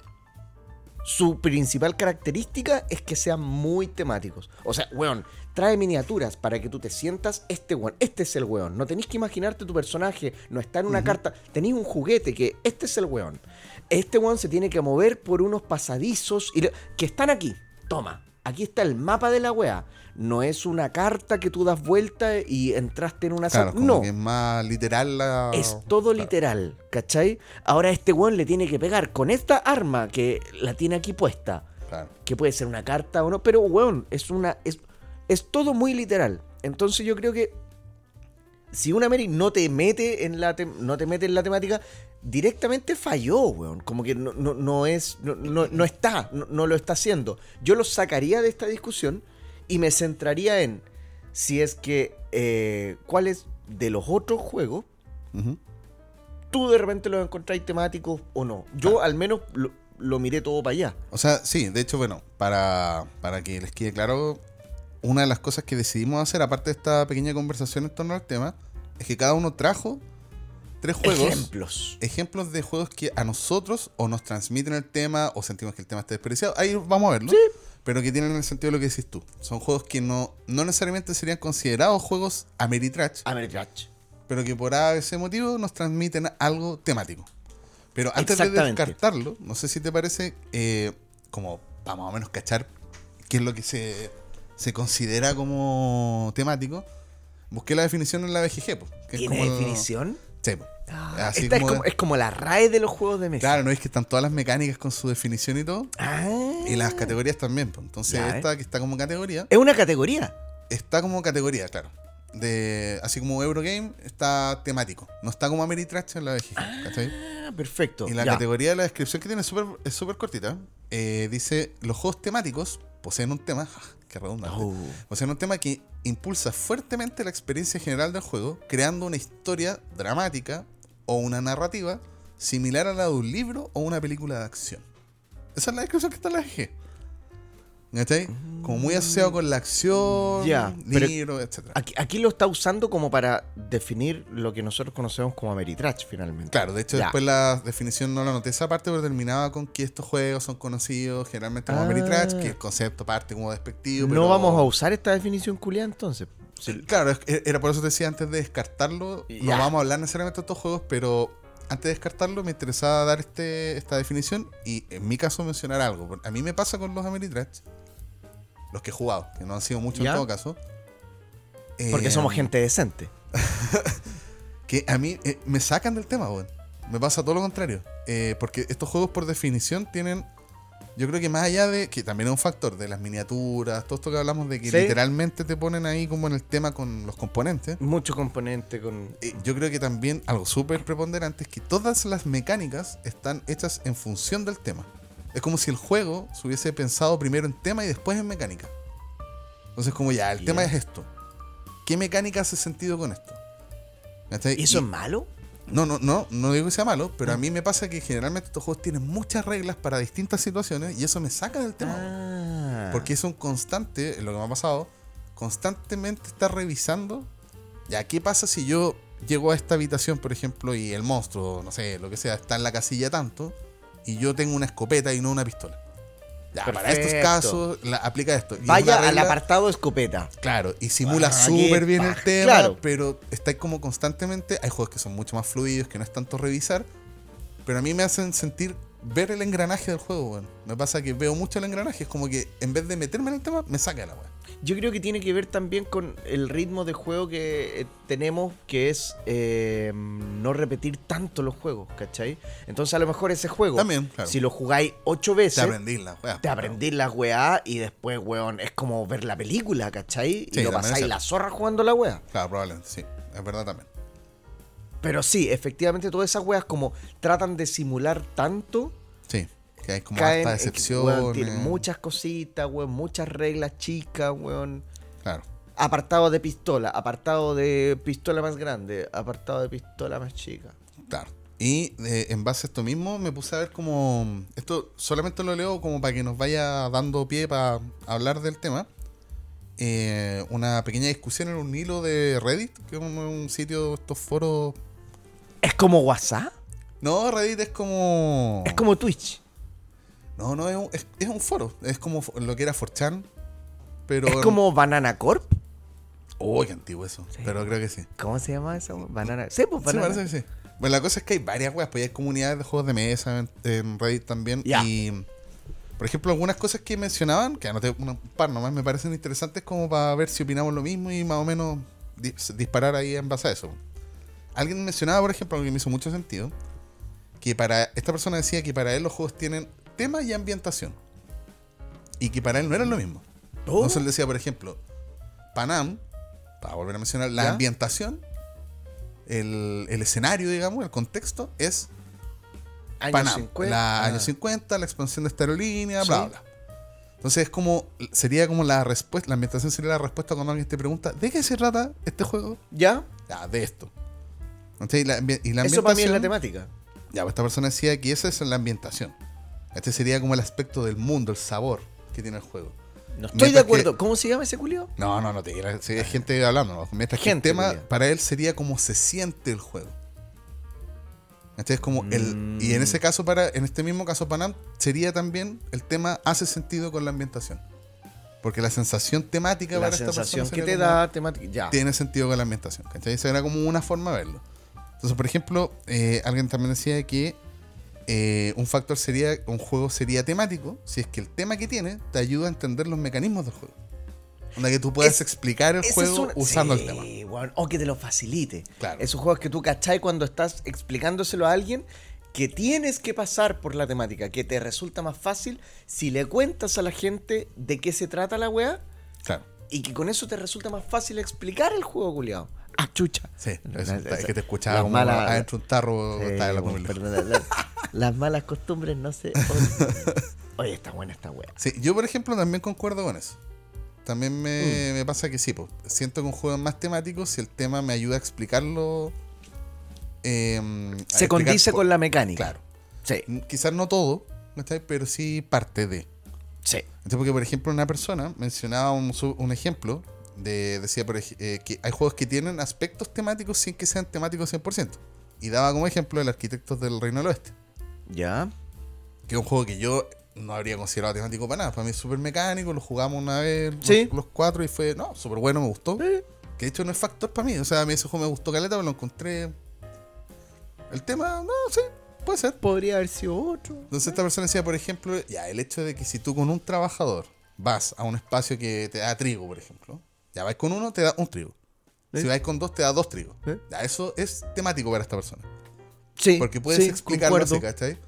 su principal característica es que sean muy temáticos. O sea, weón, trae miniaturas para que tú te sientas este weón. Este es el weón. No tenéis que imaginarte tu personaje, no está en una carta. Tenéis un juguete que este es el weón. Este weón se tiene que mover por unos pasadizos y le- que están aquí. Toma, aquí está el mapa de la wea. No es una carta que tú das vuelta y entraste en una Claro, como No. que es más literal la. Es todo Claro. literal, ¿cachai? Ahora este weón le tiene que pegar con esta arma que la tiene aquí puesta. Claro. Que puede ser una carta o no, pero weón, es una. Es, es todo muy literal. Entonces yo creo que si una Mary no te mete en la no te mete en la temática, directamente falló, weón. Como que no, no, no es. No, no- no está, no, no lo está haciendo. Yo lo sacaría de esta discusión y me centraría en si es que. eh, ¿Cuáles de los otros juegos tú de repente los encontráis temáticos o no? Yo al menos lo, lo miré todo para allá. O sea, sí, de hecho, bueno, para, para que les quede claro, una de las cosas que decidimos hacer, aparte de esta pequeña conversación en torno al tema, es que cada uno trajo tres juegos. Ejemplos. ejemplos de juegos que a nosotros o nos transmiten el tema o sentimos que el tema está desperdiciado. Ahí vamos a verlo. Pero que tienen el sentido de lo que decís tú. Son juegos que no, no necesariamente serían considerados juegos Ameritrash, Ameritrash. pero que por ese motivo nos transmiten algo temático. Pero antes de descartarlo, no sé si te parece, eh, como para más o menos cachar qué es lo que se, se considera como temático, busqué la definición en la BGG. po, que es ¿Tiene como definición? Sí, po. Ah, Así esta es, como de- es como la RAE de los juegos de mesa. Claro, no es que están todas las mecánicas con su definición y todo. Ah. Y las categorías también. pues. Entonces, Ya, ¿eh? esta que está como categoría, Es una categoría. está como categoría, claro. de así como Eurogame, está temático. No está como Ameritrash en la BGG, ¿cachai? Ah, perfecto. Y la ya. categoría de la descripción que tiene súper- es súper cortita. eh, dice, los juegos temáticos poseen un tema, que redundante, Oh. poseen un tema que impulsa fuertemente la experiencia general del juego, creando una historia dramática o una narrativa similar a la de un libro o una película de acción. Esa es la descripción que está en la GG. ¿Cachai? Como muy asociado con la acción, libro, etc. Aquí, aquí lo está usando como para definir lo que nosotros conocemos como Ameritrash, finalmente. Claro, de hecho después la definición no la noté esa parte, pero terminaba con que estos juegos son conocidos generalmente como Ah. Ameritrash, que el concepto parte como despectivo. No vamos a usar esta definición culia entonces. Sí. Claro, era por eso te decía antes de descartarlo, no vamos a hablar necesariamente de estos juegos, pero antes de descartarlo me interesaba dar este, esta definición y en mi caso mencionar algo. A mí me pasa con los Ameritrash, los que he jugado, que no han sido muchos en todo caso. Porque eh, somos gente decente. que a mí eh, me sacan del tema, weón. Me pasa todo lo contrario. Eh, porque estos juegos, por definición, tienen. Yo creo que más allá de. que también es un factor de las miniaturas, todo esto que hablamos de que Sí. literalmente te ponen ahí como en el tema con los componentes. Mucho componente con. eh, yo creo que también algo súper preponderante es que todas las mecánicas están hechas en función del tema. Es como si el juego se hubiese pensado primero en tema y después en mecánica. Entonces, como ya, el tema es esto. ¿Qué mecánica hace sentido con esto? ¿Y eso Y- es malo? no, no, no, no digo que sea malo, pero a mí me pasa que generalmente estos juegos tienen muchas reglas para distintas situaciones y eso me saca del tema. Ah. Porque es un constante, lo que me ha pasado, constantemente estar revisando. Ya, ¿qué pasa si yo llego a esta habitación, por ejemplo, y el monstruo, no sé, lo que sea, está en la casilla tanto, y yo tengo una escopeta y no una pistola? Ya, para estos casos, la- aplica esto. Y Vaya al apartado escopeta. Claro, y simula Ah, súper bien el tema, Claro. pero está como constantemente. Hay juegos que son mucho más fluidos, que no es tanto revisar, pero a mí me hacen sentir ver el engranaje del juego, weón. Me pasa que veo mucho el engranaje, es como que en vez de meterme en el tema, me saca la weón. Yo creo que tiene que ver también con el ritmo de juego que eh, tenemos, que es eh, no repetir tanto los juegos, ¿cachai? Entonces a lo mejor ese juego, También, claro. si lo jugáis ocho Te veces, aprendí la weá. te aprendís weá y después, weón, es como ver la película, ¿cachai? Sí, y lo pasáis la zorra jugando la weá. Claro, probablemente, sí. Es verdad también. Pero sí, efectivamente todas esas weas como tratan de simular tanto, Sí. Que hay como caen harta en que, decepción. weón, tienen muchas cositas, weón, muchas reglas chicas, weón. Claro. Apartado de pistola, apartado de pistola más grande, apartado de pistola más chica. Claro. Y eh, en base a esto mismo me puse a ver como... Esto solamente lo leo como para que nos vaya dando pie para hablar del tema. Eh, una pequeña discusión en un hilo de Reddit, que es un, un sitio, estos foros... ¿Es como WhatsApp? No, Reddit es como... Es como Twitch. No, no, es un, es, es un foro. Es como lo que era 4chan, pero... Es como Banana Corp. Uy, qué antiguo eso. Sí. Pero creo que sí. ¿Cómo se llama eso? Banana. Sí, pues Sí, Banana. parece que sí. Bueno, la cosa es que hay varias weas, pues hay comunidades de juegos de mesa en, en Reddit también. Y, por ejemplo, algunas cosas que mencionaban, que anoté un par nomás, me parecen interesantes como para ver si opinamos lo mismo y más o menos dis- disparar ahí en base a eso. Alguien mencionaba, por ejemplo, algo que me hizo mucho sentido, que para esta persona decía que para él los juegos tienen tema y ambientación. Y que para él no eran lo mismo. Oh. Entonces él decía, por ejemplo, Panam, para volver a mencionar, la ¿Ya? ambientación, el, el escenario, digamos, el contexto, es Años Panam. 50. La Ah. años 50, la expansión de esta aerolínea, bla, Sí. bla. Entonces es como, sería como la respuesta, la ambientación sería la respuesta cuando alguien te pregunta, ¿de qué se trata este juego? ¿Ya? Ya, de esto. Y la, ambi- y la Eso para mí es la temática. Ya, pues esta persona decía que esa es la ambientación. Este sería como el aspecto del mundo, el sabor que tiene el juego. No estoy de acuerdo. que- ¿Cómo se llama ese culio? No, no, no te digas, hay gente hablando, ¿no? Mientras que el tema para él sería como se siente el juego. ¿Cachai? Es como el. Y en ese caso, para, en este mismo caso, Panam, sería también el tema hace sentido con la ambientación. Porque la sensación temática La para esta sensación persona que sería te como- da temática. Ya. tiene sentido con la ambientación. ¿cachai? Esa era como una forma de verlo. Entonces, por ejemplo, eh, alguien también decía que eh, un factor sería, un juego sería temático si es que el tema que tiene te ayuda a entender los mecanismos del juego. Onda que tú puedas Es- explicar el juego usando Sí, el tema. O que te lo facilite. Claro. Esos juegos que tú cachai cuando estás explicándoselo a alguien que tienes que pasar por la temática, que te resulta más fácil si le cuentas a la gente de qué se trata la weá Claro. y que con eso te resulta más fácil explicar el juego, culiado. Ah, chucha. Sí, eso, es que te escuchaba como malas- adentro un tarro. Sí, estaba la bueno, las malas costumbres no se. Oye, está buena esta wea. Sí, yo por ejemplo también concuerdo con eso. También me, Mm. me pasa que sí, pues, siento que un juego es más temático si el tema me ayuda a explicarlo. eh, a Se condice por- con la mecánica. Claro. Sí, Quizás no todo, pero sí parte de. sí. Entonces, porque por ejemplo una persona mencionaba un ejemplo de, decía por eh, que hay juegos que tienen aspectos temáticos sin que sean temáticos 100%. Y daba como ejemplo el Arquitectos del Reino del Oeste. Ya. Que es un juego que yo no habría considerado temático para nada. Para mí es súper mecánico, lo jugamos una vez los- Sí. los, cuatro y fue, no, súper bueno, me gustó. Que de hecho no es factor para mí. O sea, a mí ese juego me gustó caleta, pero lo encontré. El tema, no, sí, puede ser. Podría haber sido otro. Entonces esta persona decía, por ejemplo, ya, el hecho de que si tú con un trabajador vas a un espacio que te da trigo, por ejemplo, ya vais con uno, te da un trigo. Si vais con dos, te da dos trigos. Ya, eso es temático para esta persona. Sí. Porque puedes sí, explicarlo así, ¿cachai?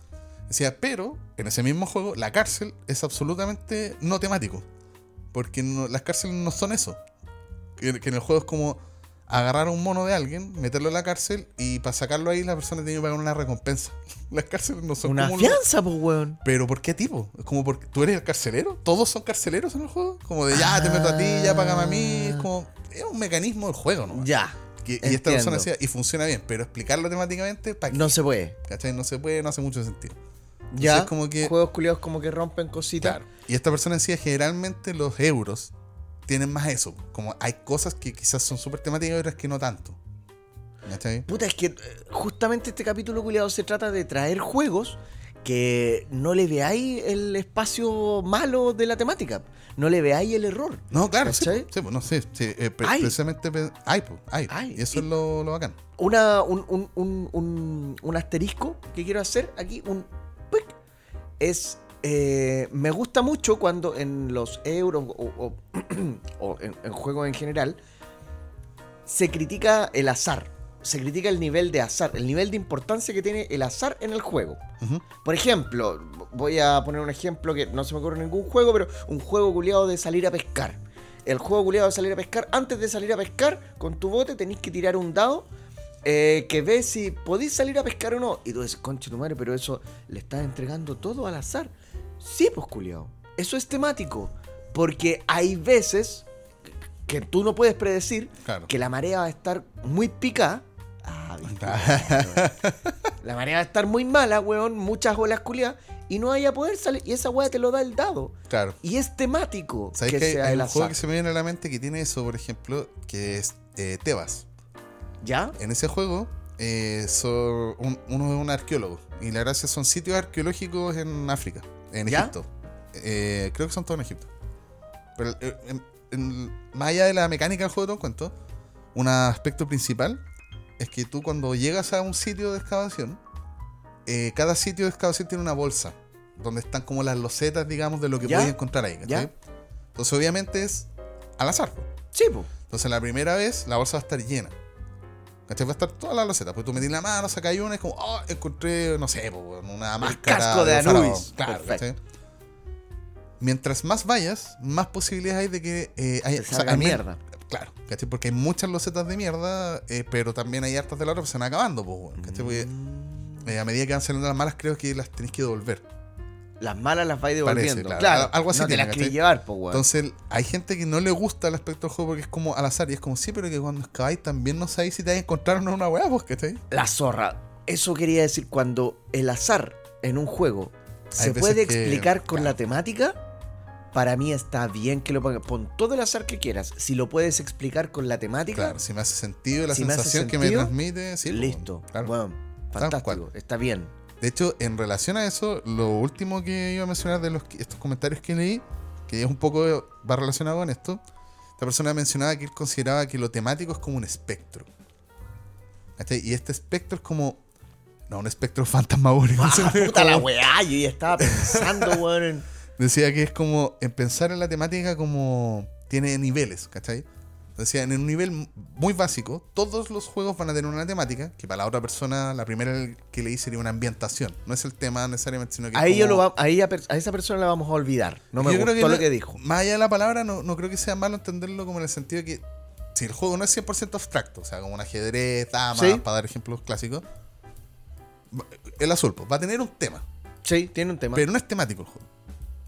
Decía, pero en ese mismo juego, la cárcel es absolutamente no temático. Porque no- las cárceles no son eso. Que, que en el juego es como agarrar a un mono de alguien, meterlo en la cárcel y para sacarlo ahí la persona tiene que pagar una recompensa. Las cárceles no son Una como los- fianza, pues, weón. pero ¿por qué tipo? Es como porque tú eres el carcelero. Todos son carceleros en el juego. Como de ya te meto a ti, ya págame a mí. Es como. Es un mecanismo del juego, ¿no? Ya. y esta persona decía, y funciona bien, pero explicarlo temáticamente, ¿para? No se puede. ¿Cachai? No se puede, no hace mucho sentido. Ya. Entonces, como que- Juegos culiados como que rompen cositas. Claro. Y esta persona decía, generalmente los euros tienen más eso. Como hay cosas que quizás son súper temáticas y otras que no tanto. ¿Cachai? Puta, es que eh, justamente este capítulo culiado se trata de traer juegos que no le veáis el espacio malo de la temática. No le veáis el error. No, claro, sí, ¿Cachai? sí, no sé. sí, eh, Hay. precisamente hay, pues, hay. Hay. Y eso Y- es lo, lo bacán. Una, un, un, un, un- un asterisco que quiero hacer aquí, un es eh, me gusta mucho cuando en los euros o, o- o en, en juegos en general se critica el azar, se critica el nivel de azar, el nivel de importancia que tiene el azar en el juego. Por ejemplo, voy a poner un ejemplo que no se me ocurre en ningún juego, pero un juego culiado de salir a pescar. El juego culiado de salir a pescar, antes de salir a pescar, con tu bote tenéis que tirar un dado eh, que ve si podéis salir a pescar o no. Y tú dices, conche tu madre, pero eso le estás entregando todo al azar. Sí, pues culiado. Eso es temático. Porque hay veces que tú no puedes predecir Claro. que la marea va a estar muy picada. Ah, weón. La marea va a estar muy mala, weón, muchas olas culiadas, y no vaya a poder salir. Y esa weá te lo da el dado. Claro. Y es temático ¿Sabes que que hay, sea hay el un juego que se me viene a la mente que tiene eso, por ejemplo, que es eh, Tebas? ¿Ya? En ese juego, eh, un- uno es un arqueólogo. Y la gracia son sitios arqueológicos en África, en ¿Ya? Egipto. Eh, creo que son todos en Egipto. Pero eh, en- en- más allá de la mecánica del juego, te lo cuento. Un aspecto principal es que tú cuando llegas a un sitio de excavación, eh, cada sitio de excavación tiene una bolsa donde están como las losetas, digamos, de lo que ¿Ya? puedes encontrar ahí. Entonces, obviamente es al azar. po. Sí, pues. Entonces, la primera vez la bolsa va a estar llena. ¿Cachai? Va a estar toda la loseta. Pues tú metís la mano, sacas una y es como, oh, encontré, no sé, una máscara. casco de faraón. Anubis. Claro. ¿cachai? Mientras más vayas, más posibilidades hay de que eh, haya, men- mierda. Claro, ¿cachai? Porque hay muchas losetas de mierda, eh, pero también hay hartas de la otra que se van acabando, pues, ¿cachai? Porque Mm. eh, a medida que van saliendo las malas, creo que las tenéis que devolver. Las malas las vais Parece, devolviendo. claro. claro. Algo así No te tiene, las querés llevar, pues, weón. Entonces, hay gente que no le gusta el aspecto del juego porque es como al azar. Y es como, sí, pero que cuando excaváis también no sabéis si te vais a encontrar o no una weá, pues, ¿cachai? La zorra. Eso quería decir cuando el azar en un juego se puede que- explicar con claro. la temática. Para mí está bien que lo pongas. Pon todo el azar que quieras. Si lo puedes explicar con la temática, Claro, si me hace sentido la Si me hace sensación que me transmite, sí. pues, listo. claro. Bueno, fantástico. Está bien. De hecho, en relación a eso, lo último que iba a mencionar de los, estos comentarios que leí, que es un poco va relacionado con esto, esta persona mencionaba que él consideraba que lo temático es como un espectro. ¿Cachai? Y este espectro es como. No, un espectro fantasmagórico. Ah, puta como- la weá. Yo ya estaba pensando, weón. Decía que es como en pensar en la temática como tiene niveles, ¿cachai? Decía, en un nivel muy básico, todos los juegos van a tener una temática, que para la otra persona, la primera que le hice sería una ambientación. No es el tema necesariamente, sino que... Ahí, es yo como- lo va- ahí a, esa persona la vamos a olvidar. No me Yo creo gustó lo que dijo. Más allá de la palabra, no, no creo que sea malo entenderlo como en el sentido de que si el juego no es 100% abstracto, o sea, como un ajedrez, damas, Sí. para dar ejemplos clásicos, el azul pues, va a tener un tema, Sí, tiene un tema. pero no es temático el juego.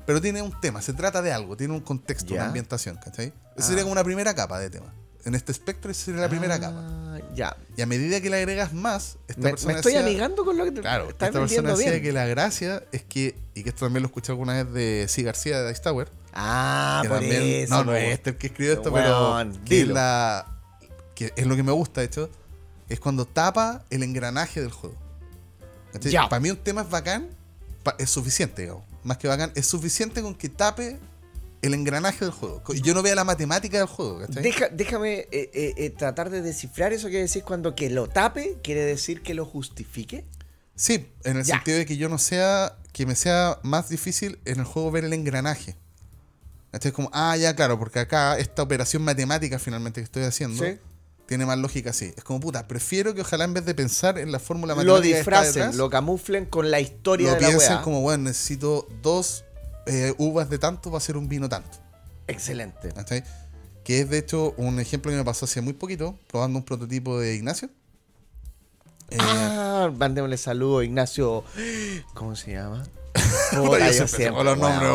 Pero tiene un tema, se trata de algo, tiene un contexto, Ya. una ambientación, ¿cachai? Esa Ah. sería como una primera capa de tema. En este espectro esa sería la primera capa. Ah, Ya. Y a medida que le agregas más, esta Me, persona me estoy decía- amigando con lo que te Claro, estás esta persona decía que la gracia es que, y que esto también lo escuché alguna vez de C. García de Dice Tower, Ah, por también, eso. no, no es este el que escribió esto, pero que la, que es lo que me gusta, de hecho, es cuando tapa el engranaje del juego. Ya. Para mí un tema es bacán, es suficiente, digamos. Más que bacán, es suficiente con que tape el engranaje del juego. Y yo no vea la matemática del juego. Deja- déjame eh, eh, eh, tratar de descifrar eso que decís cuando que lo tape quiere decir que lo justifique. Sí, en el Ya. sentido de que yo no sea, que me sea más difícil en el juego ver el engranaje. ¿Cachai? Es como, ah, ya, claro, porque acá esta operación matemática finalmente que estoy haciendo Sí. Tiene más lógica así. Es como, puta, prefiero que ojalá en vez de pensar en la fórmula Lo matemática que está disfracen, detrás, lo camuflen con la historia lo de la piensen como, bueno, necesito dos eh, uvas de tanto para hacer un vino tanto. Excelente. Que es de hecho un ejemplo que me pasó hace muy poquito, probando un prototipo de Ignacio. Eh, ah, mandémosle saludo a Ignacio. ¿Cómo se llama? Puta, yo yo siempre los nombres,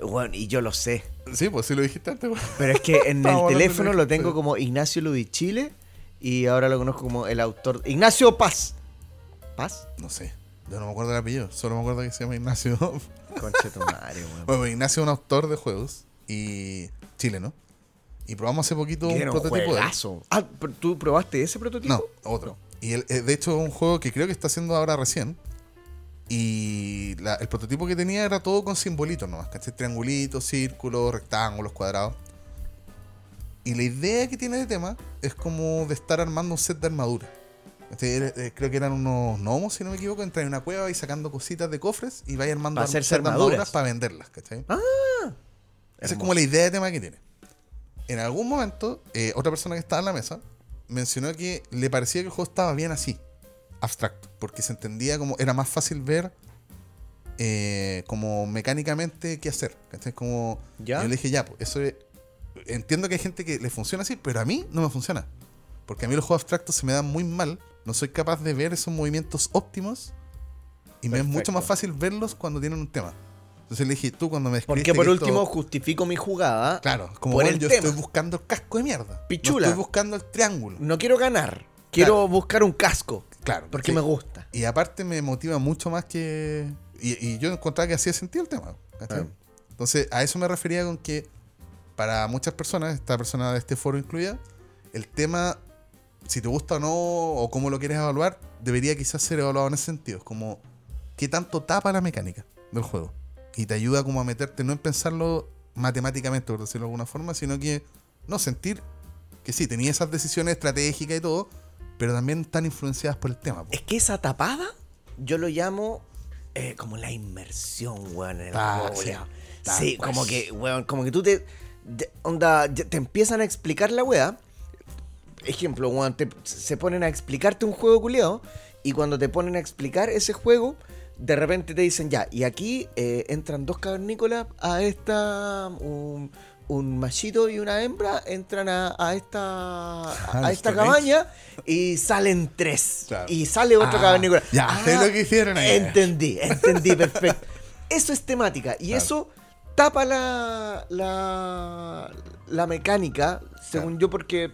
yo- weón, y yo lo sé. Sí, pues sí lo dijiste antes. Pero es que en el teléfono de- lo tengo como Ignacio Ludichile y ahora lo conozco como el autor. Ignacio Paz. ¿Paz? No sé, yo no me acuerdo del apellido, solo me acuerdo que se llama Ignacio. Conche tu madre, weón. bueno, pues Ignacio es un autor de juegos y chileno. Y probamos hace poquito un prototipo de él. juegazo. Ah, ¿pero ¿tú probaste ese prototipo? No, otro. Y él, eh, de hecho es un juego que creo que está haciendo ahora recién. Y la- el prototipo que tenía era todo con simbolitos nomás, ¿cachai? Triangulitos, círculos, rectángulos, cuadrados. Y la idea que tiene de tema es como de estar armando un set de armadura. eh, creo que eran unos gnomos, si no me equivoco, entrar en una cueva y sacando cositas de cofres y vaya armando Pa' arm- hacerse set de armaduras. para venderlas, ¿cachai? Ah, Esa es como la idea de tema que tiene. En algún momento, eh, otra persona que estaba en la mesa mencionó que le parecía que el juego estaba bien así, abstracto, porque se entendía como era más fácil ver eh, como mecánicamente qué hacer. ¿cachai? Como, ¿Ya? Yo le dije, ya, pues eso es- entiendo que hay gente que le funciona así, pero a mí no me funciona. Porque a mí los juegos abstractos se me dan muy mal, no soy capaz de ver esos movimientos óptimos y me es mucho más fácil verlos cuando tienen un tema. Entonces le dije, tú cuando me Porque por esto- último justifico mi jugada. Claro, como por bueno, el yo tema. estoy buscando el casco de mierda. Pichula. No estoy buscando el triángulo. No quiero ganar. Quiero Claro. buscar un casco. Claro. Porque sí. me gusta. Y aparte me motiva mucho más que. Y, y yo encontraba que hacía sentido el tema. Ah. Entonces, a eso me refería con que para muchas personas, esta persona de este foro incluida, el tema, si te gusta o no, o cómo lo quieres evaluar, debería quizás ser evaluado en ese sentido. Es como, ¿qué tanto tapa la mecánica del juego? Y te ayuda como a meterte, no en pensarlo matemáticamente, por decirlo de alguna forma, sino que, no, sentir que sí, tenía esas decisiones estratégicas y todo, pero también están influenciadas por el tema. po. Es que esa tapada, yo lo llamo eh, como la inmersión, weón, en el Ah, juego, sí. Tal Sí, cual. como que, weón, como que tú te. de- onda, te empiezan a explicar la weá. Ejemplo, weón, te- se ponen a explicarte un juego culiado. Y cuando te ponen a explicar ese juego, de repente te dicen ya, y aquí eh, entran dos cavernícolas a esta. Un machito y una hembra entran a, a esta a, Al esta cabaña y salen tres. Claro. Y sale otro Ah, cavernícola. ya, sé lo que hicieron ahí. Entendí, entendí, perfecto. Eso es temática. Y Claro. eso tapa la, la, la mecánica, según Claro. yo, porque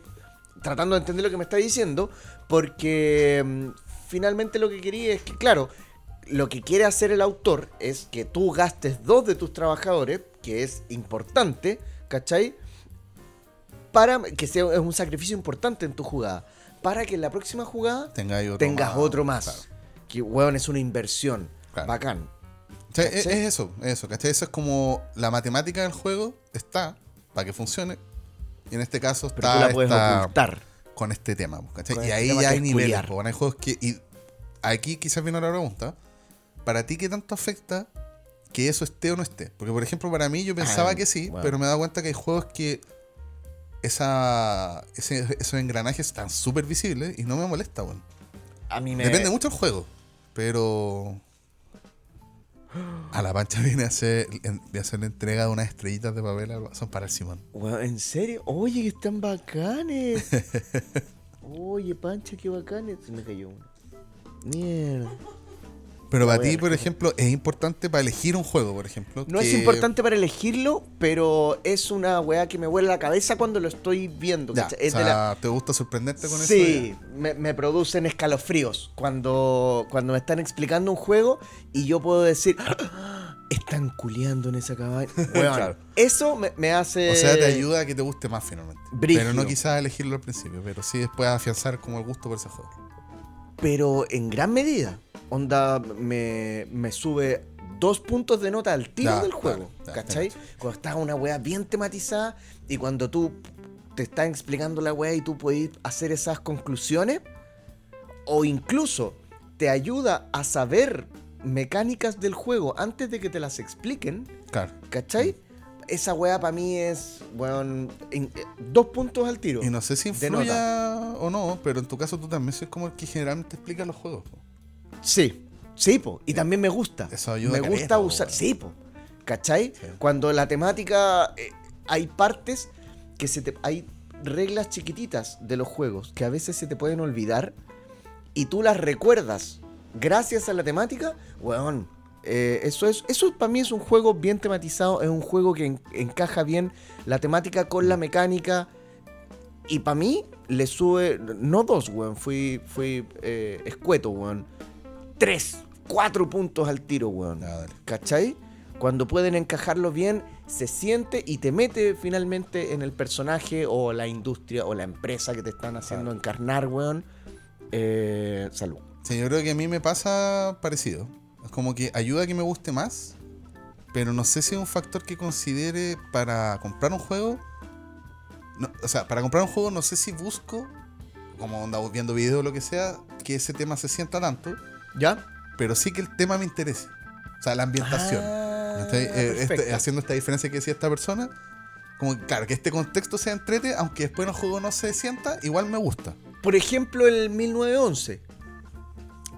tratando de entender lo que me está diciendo, porque mm, finalmente lo que quería es que, claro, lo que quiere hacer el autor es que tú gastes dos de tus trabajadores, que es importante, ¿cachai? Para que sea es un sacrificio importante en tu jugada. Para que en la próxima jugada Tenga ahí otro tengas más, otro más. claro. Que, weón, es una inversión. Claro. Bacán. O sea, es, eso, es eso, ¿cachai? Eso es como la matemática del juego está para que funcione. Y en este caso Pero está tú la puedes ocultar. con este tema, ¿cachai? Con Y este ahí ya hay es niveles, po, hay juegos que... Y aquí quizás viene la pregunta. ¿Para ti qué tanto afecta que eso esté o no esté? Porque, por ejemplo, para mí yo pensaba Ah, que sí, bueno. pero me he dado cuenta que hay juegos que esa, ese- esos engranajes están súper visibles y no me molesta, weón. A mí me. Depende mucho del juego, pero... A la pancha viene a hacer, de hacer la entrega de unas estrellitas de papel, son para el Simón. Weón, ¿En serio? Oye, que están bacanes. Oye, Pancha, qué bacanes. Se me cayó uno. Mierda. Pero para ti, por ejemplo, es importante para elegir un juego, por ejemplo. No es importante para elegirlo, pero es una weá que me vuela la cabeza cuando lo estoy viendo. Ya, o de sea, la- ¿te gusta sorprenderte con eso? Sí, me, me producen escalofríos cuando, cuando me están explicando un juego y yo puedo decir, "Ah, están culeando en esa cabaña. Claro. Eso me, me hace... O sea, te ayuda a que te guste más finalmente. Brígido. Pero no quizás elegirlo al principio, pero sí después afianzar como el gusto por ese juego. Pero en gran medida. Onda, me, me sube dos puntos de nota al tiro del juego. claro, ya, ¿Cachai? Cuando está una weá bien tematizada y cuando tú te están explicando la weá y tú puedes hacer esas conclusiones. O incluso te ayuda a saber mecánicas del juego antes de que te las expliquen. Claro. ¿Cachai? Esa weá para mí es, weón, en- eh, dos puntos al tiro. Y no sé si influya o no, pero en tu caso tú también soy como el que generalmente explica los juegos. po. Sí, sí, po. Y también me gusta. Eso ayuda Me gusta usar. Sí, po. ¿Cachai? Sí. Cuando la temática. eh, hay partes que se te. Hay reglas chiquititas de los juegos que a veces se te pueden olvidar y tú las recuerdas gracias a la temática. Weón. Eh, eso es. Eso para mí es un juego bien tematizado. Es un juego que en- encaja bien la temática con la mecánica. Y para mí le sube, no dos, weón, fui, fui eh, escueto, weón. Tres, cuatro puntos al tiro, weón. Dale. ¿Cachai? Cuando pueden encajarlo bien, se siente y te mete finalmente en el personaje o la industria o la empresa que te están haciendo Claro. encarnar, weón. Eh, salud. Sí, yo creo que a mí me pasa parecido. Como que ayuda a que me guste más, pero no sé si es un factor que considere para comprar un juego. No, o sea, para comprar un juego no sé si busco, como andamos viendo videos o lo que sea, que ese tema se sienta tanto, ¿Ya? pero sí que el tema me interese. O sea, la ambientación. Ah, ¿Cachai? Eh, este- haciendo esta diferencia que decía esta persona. Como que, claro, que este contexto sea entrete, aunque después en el juego no se sienta, igual me gusta. Por ejemplo, el 1911.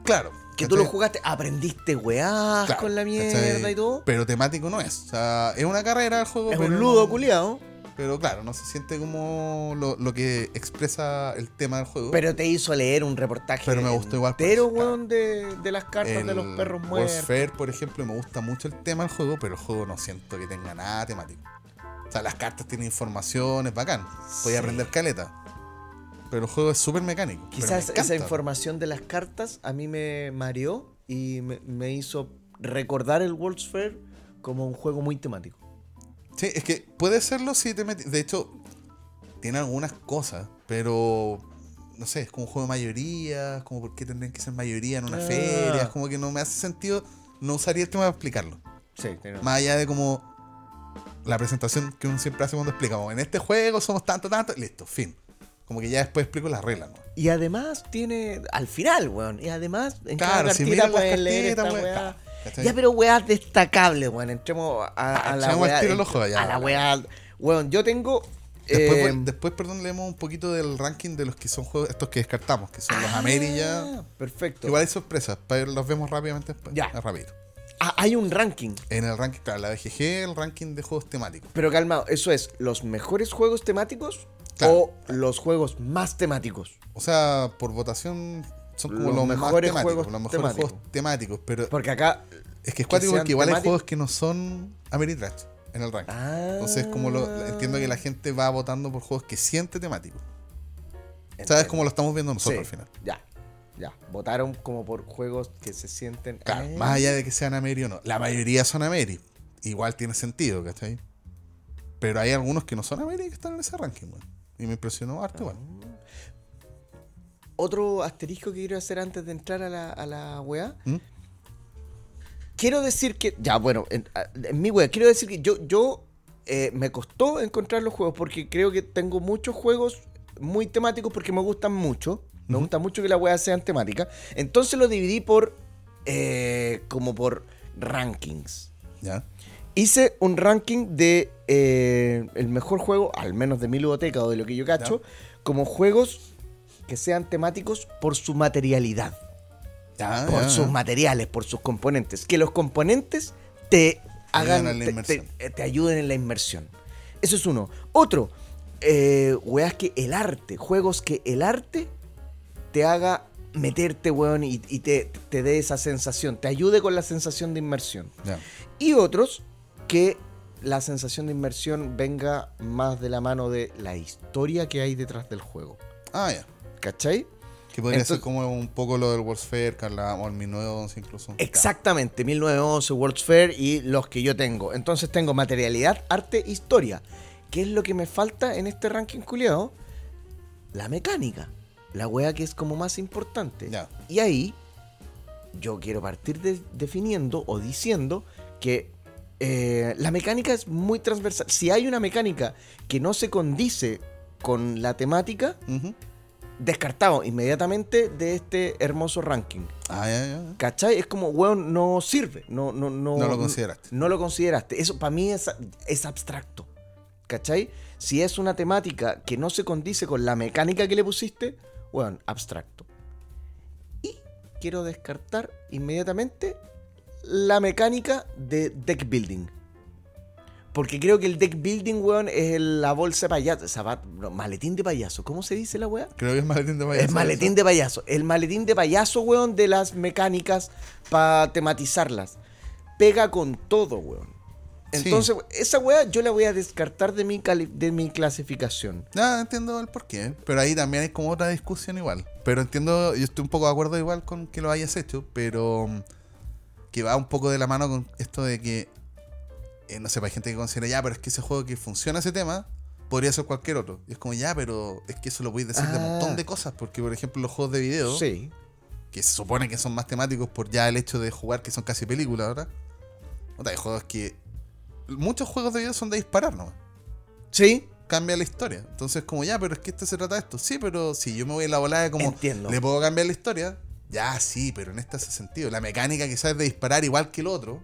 Claro. Que tú lo jugaste, aprendiste weás Claro, con la mierda y todo. Pero temático no es. O sea, es una carrera el juego. Es pero un ludo no- culiado. Pero claro, no se siente como lo, lo que expresa el tema del juego. Pero te hizo leer un reportaje. Pero me gustó igual claro. weón, de, de las cartas de los perros muertos. Fair, por ejemplo, me gusta mucho el tema del juego, pero el juego no siento que tenga nada temático. O sea, las cartas tienen información, es bacán. Podía Sí. aprender caleta. Pero el juego es súper mecánico. me Quizás esa información de las cartas a mí me mareó y me, me hizo recordar el World's Fair como un juego muy temático. Sí, es que puede serlo si te metes. De hecho, tiene algunas cosas, pero no sé, es como un juego de mayoría, como por qué tendrían que ser mayoría en una Ah. feria, es como que no me hace sentido, no usaría el tema para explicarlo. Sí, tiene- Más allá de como la presentación que uno siempre hace cuando explicamos, en este juego somos tanto, tanto, listo, fin. Como que ya después explico las reglas, ¿no? Y además tiene. Al final, weón. Y además, en cada Claro, si miran las cartitas, weón, weá. claro. Ya, pero weas destacables, weón. Entremos a, a Ah, la weá. a la weá. Weón, yo tengo. Después, eh, después, perdón, leemos un poquito del ranking de los que son juegos, estos que descartamos, que son los ah, América. Perfecto. Igual hay sorpresas, pero los vemos rápidamente después. Ya. Rápido. Ah, hay un ranking. En el ranking, claro, la BGG, el ranking de juegos temáticos. Pero calmado, ¿eso es los mejores juegos temáticos Claro. o los juegos más temáticos? O sea, por votación son como Los los, mejores temáticos, juegos los mejores temáticos. juegos temáticos. Pero Porque acá. es que es cuático porque igual hay juegos que no son Ameritrash en el ranking. Ah. Entonces, como lo, entiendo que la gente va votando por juegos que siente temáticos. ¿Sabes cómo lo estamos viendo nosotros Sí, al final? Ya, ya. Votaron como por juegos que se sienten. Claro, Ah. más allá de que sean Ameri o no. La mayoría son Ameri. Igual tiene sentido, ¿cachai? Pero hay algunos que no son Ameri que están en ese ranking, weón. Y me impresionó harto igual. Otro asterisco que quiero hacer antes de entrar a la, a la weá. ¿Mm? Quiero decir que. Ya, bueno, en mi weá, quiero decir que yo, yo eh, me costó encontrar los juegos porque creo que tengo muchos juegos muy temáticos porque me gustan mucho. Me gusta mucho que las weas sean temáticas. Entonces lo dividí por. eh, como por rankings. ¿Ya? Hice un ranking de eh, el mejor juego, al menos de mi ludoteca o de lo que yo cacho, como juegos que sean temáticos por su materialidad. Ya, por ya. sus materiales, por sus componentes. Que los componentes te hagan, la te, inmersión. te- te ayuden en la inmersión. Eso es uno. Otro, eh, weas que el arte, juegos que el arte te haga meterte, weón, y, y te, te dé esa sensación, te ayude con la sensación de inmersión. Y otros que la sensación de inmersión venga más de la mano de la historia que hay detrás del juego. Ah, ya. ¿Cachai? Que podría Entonces- ser como un poco lo del World's Fair, que hablábamos, el 1911 incluso. Exactamente, 1911, World's Fair y los que yo tengo. Entonces tengo materialidad, arte, historia. ¿Qué es lo que me falta en este ranking culiado? La mecánica. La wea que es como más importante. Ya. Y ahí yo quiero partir de- definiendo o diciendo que eh, la mecánica es muy transversal. Si hay una mecánica que no se condice con la temática, Ujú. descartado inmediatamente de este hermoso ranking. Ah, ya, ya. ¿Cachai? Es como, weón, no sirve. No, no, no, No lo consideraste. No lo consideraste. Eso para mí es, es abstracto. ¿Cachai? Si es una temática que no se condice con la mecánica que le pusiste, weón, abstracto. Y quiero descartar inmediatamente la mecánica de deck building. Porque creo que el deck building, weón, es el- la bolsa de payaso. zapat- no, maletín de payaso. ¿Cómo se dice la weá? Creo que es maletín de payaso. Es maletín de payaso. El maletín de payaso, weón, de las mecánicas para tematizarlas. Pega con todo, weón. Sí. Entonces, esa weá yo la voy a descartar de mi, cali- de mi clasificación. Ya entiendo el porqué, pero ahí también hay como otra discusión igual. Pero entiendo, yo estoy un poco de acuerdo igual con que lo hayas hecho, pero que va un poco de la mano con esto de que, eh, no sé, hay gente que considera, ya, pero es que ese juego que funciona ese tema podría ser cualquier otro. Y es como, ya, pero es que eso lo podéis decir de un Ah. montón de cosas, porque por ejemplo los juegos de video, Sí. que se supone que son más temáticos por ya el hecho de jugar, que son casi películas ahora. Puta, hay juegos que... Muchos juegos de video son de disparar, ¿no? Sí. cambia la historia. Entonces, como ya, pero es que este se trata de esto. Sí, pero si yo me voy a la volada como. Entiendo. ¿Le puedo cambiar la historia? Ya, sí, pero en este hace sentido. La mecánica quizás es de disparar igual que el otro.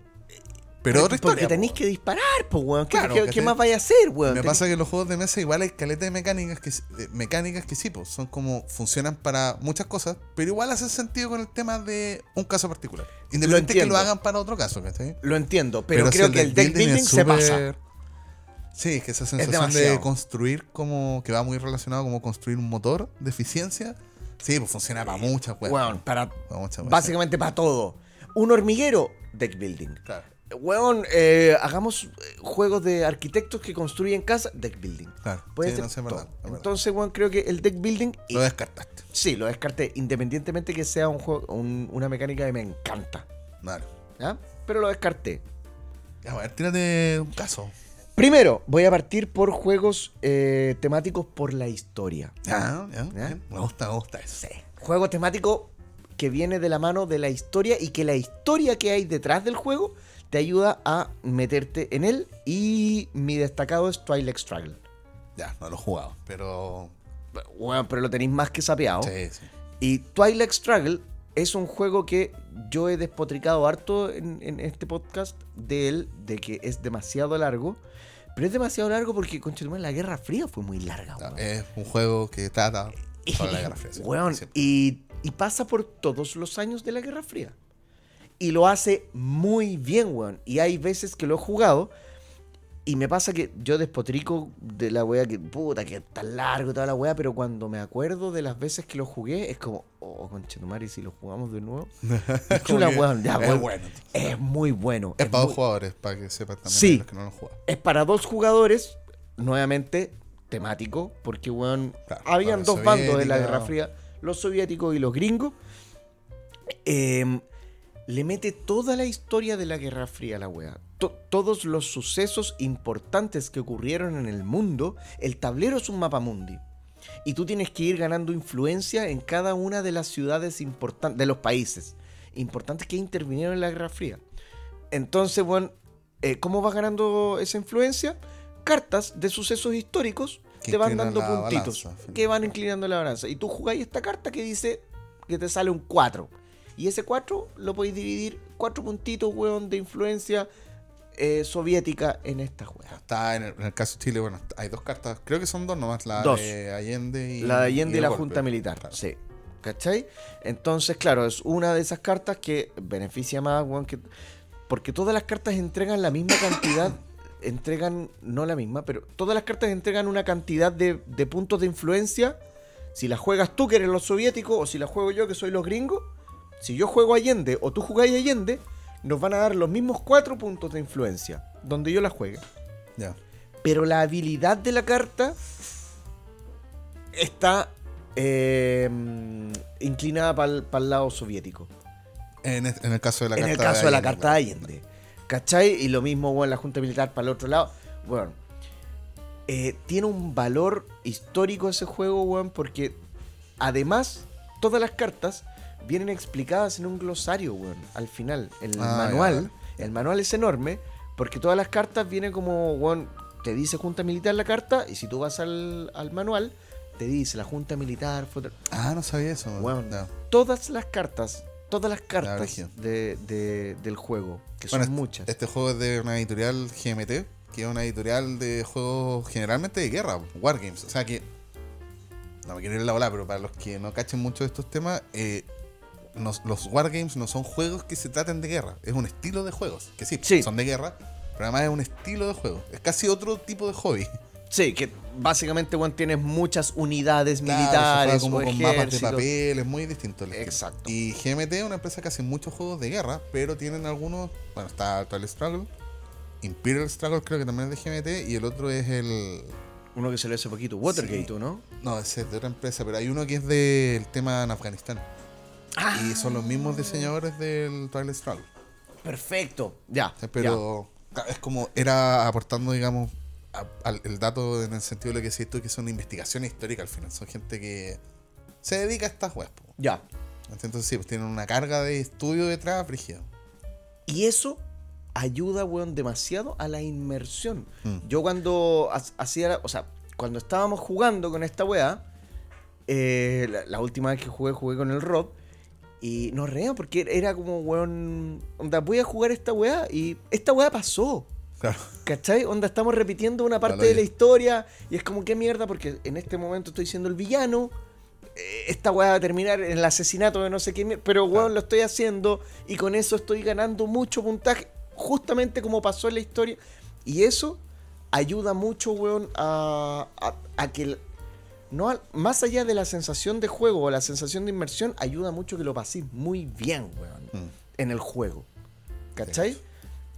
Pero otra Porque historia. tenéis po. que disparar, pues, weón. ¿Qué, Claro, qué- más vaya a hacer, weón? Me Tenéis- pasa que en los juegos de mesa igual hay caleta de mecánicas que, eh, mecánicas que sí, pues, son como funcionan para muchas cosas, pero igual hacen sentido con el tema de un caso particular. Independiente que lo hagan para otro caso, ¿cachai? Lo entiendo, pero, creo que el deck building es se pasa. Sí, es que esa sensación de construir como que va muy relacionado como construir un motor de eficiencia. Sí, pues funciona para muchas weas. Weón, para, Para muchas básicamente para todo. Un hormiguero, deck building. Claro, Weón, eh, hagamos eh, juegos de arquitectos que construyen casas, deck building. claro. Puede Sí, ser no sé, todo. verdad. Entonces, weón, creo que el deck building. y- Lo descartaste. sí, lo descarté. Independientemente que sea un juego, un- una mecánica que me encanta. Claro. ¿ya? Pero lo descarté. A ver, tírate un caso. Primero, voy a partir por juegos eh, temáticos por la historia. Bien. Me gusta, me gusta eso. Juego temático que viene de la mano de la historia y que la historia que hay detrás del juego te ayuda a meterte en él. Y mi destacado es Twilight Struggle. Ya, no lo he jugado, pero. Bueno, pero lo tenéis más que sapeado. Sí, sí. Y Twilight Struggle es un juego que yo he despotricado harto en, en este podcast de él, de que es demasiado largo. Pero es demasiado largo porque, concha tu madre, la Guerra Fría fue muy larga, weón. Es un juego que trata sobre la Guerra Fría. sí. Weón, y, y pasa por todos los años de la Guerra Fría. Y lo hace muy bien, weón. Y hay veces que lo he jugado y me pasa que yo despotrico de la wea que, puta, que tan largo y toda la wea, pero cuando me acuerdo de las veces que lo jugué, es como, oh, conchetumare, si lo jugamos de nuevo. Es chula, weón, es bueno, muy bueno. Es para dos jugadores, para que sepan también Sí. los que no lo jugado. es para dos jugadores, nuevamente temático, porque weón, Claro, habían dos bandos de la. Guerra Fría, los soviéticos y los gringos. Em, le mete toda la historia de la Guerra Fría a la wea. To- todos los sucesos importantes que ocurrieron en el mundo, el tablero es un mapa mundi. Y tú tienes que ir ganando influencia en cada una de las ciudades importantes, de los países importantes que intervinieron en la Guerra Fría. Entonces, bueno, eh, ¿cómo vas ganando esa influencia? Cartas de sucesos históricos Que te van dando puntitos balanza, que van inclinando la balanza. Y tú jugáis esta carta que dice que te sale un 4. Y ese 4 lo podéis dividir, cuatro puntitos, weón, de influencia eh, soviética en esta juega. Está en el, en el caso de Chile, bueno, hay dos cartas, creo que son dos nomás, la Dos. de Allende y La de Allende y, la golpe. Junta Militar, Claro. sí. ¿Cachai? Entonces, claro, es una de esas cartas que beneficia más, weón, que... Porque todas las cartas entregan la misma cantidad, entregan, no la misma, pero todas las cartas entregan una cantidad de, de puntos de influencia. Si las juegas tú, que eres los soviéticos, o si las juego yo, que soy los gringos, si yo juego Allende o tú jugáis Allende, nos van a dar los mismos cuatro puntos de influencia, donde yo la juegue. Pero la habilidad de la carta está eh, inclinada para el lado soviético. En, el caso de la en carta el caso de, la carta de claro. Allende. ¿Cachai? Y lo mismo, bueno, la Junta Militar para el otro lado. Bueno, eh, tiene un valor histórico ese juego, weón, porque además todas las cartas vienen explicadas en un glosario, weón, al final. El Ah, manual, ya, el manual es enorme, porque todas las cartas vienen como, weón, te dice Junta Militar la carta, y si tú vas al, al manual, te dice la Junta Militar fue... Ah, no sabía eso. Weón, todas las cartas, todas las cartas de, de- del juego, que Bueno, son este- muchas. Este juego es de una editorial GMT, que es una editorial de juegos generalmente de guerra, Wargames. O sea que. No me quiero ir a la bola, pero para los que no cachen mucho de estos temas, eh, nos- los Wargames no son juegos que se traten de guerra. Es un estilo de juegos. Que sí, Sí. son de guerra, pero además es un estilo de juego. Es casi otro tipo de hobby. Sí, que básicamente, weón, tienes muchas unidades Claro, se militares juega como o con mapas de papel, es muy distinto. el estilo. Exacto. Y GMT es una empresa que hace muchos juegos de guerra, pero tienen algunos. Bueno, está Twilight Struggle, Imperial Struggle creo que también es de GMT, y el otro es el. Uno que se le hace poquito, Watergate, Sí. ¿no? No, ese es de otra empresa, pero hay uno que es del tema en Afganistán. Ah. Y son los mismos diseñadores del Twilight Struggle. Perfecto. Ya. Pero es como era aportando, digamos, a- al- el dato en el sentido de lo que decís tú, que es una investigación histórica al final. Son gente que se dedica a estas webs. Ya. Entonces sí, pues tienen una carga de estudio detrás, brígida. Y eso ayuda, weón, demasiado a la inmersión. Mm. Yo cuando ha- hacía, o sea, cuando estábamos jugando con esta weá, eh, la, la última vez que jugué, jugué con el Rob, y nos reíamos porque era como, weón, onda, voy a jugar esta weá, y esta weá pasó. Claro. ¿Cachai? Onda, estamos repitiendo una parte de la historia y es como, qué mierda, porque en este momento estoy siendo el villano. eh, Esta weá va a terminar en el asesinato de no sé qué, mier- pero weón, Claro. lo estoy haciendo y con eso estoy ganando mucho puntaje, justamente como pasó en la historia. Y eso ayuda mucho, weón, a, a- a que, el- no al- más allá de la sensación de juego o la sensación de inmersión, ayuda mucho que lo paséis muy bien, weón, Mm. en el juego. ¿Cachai?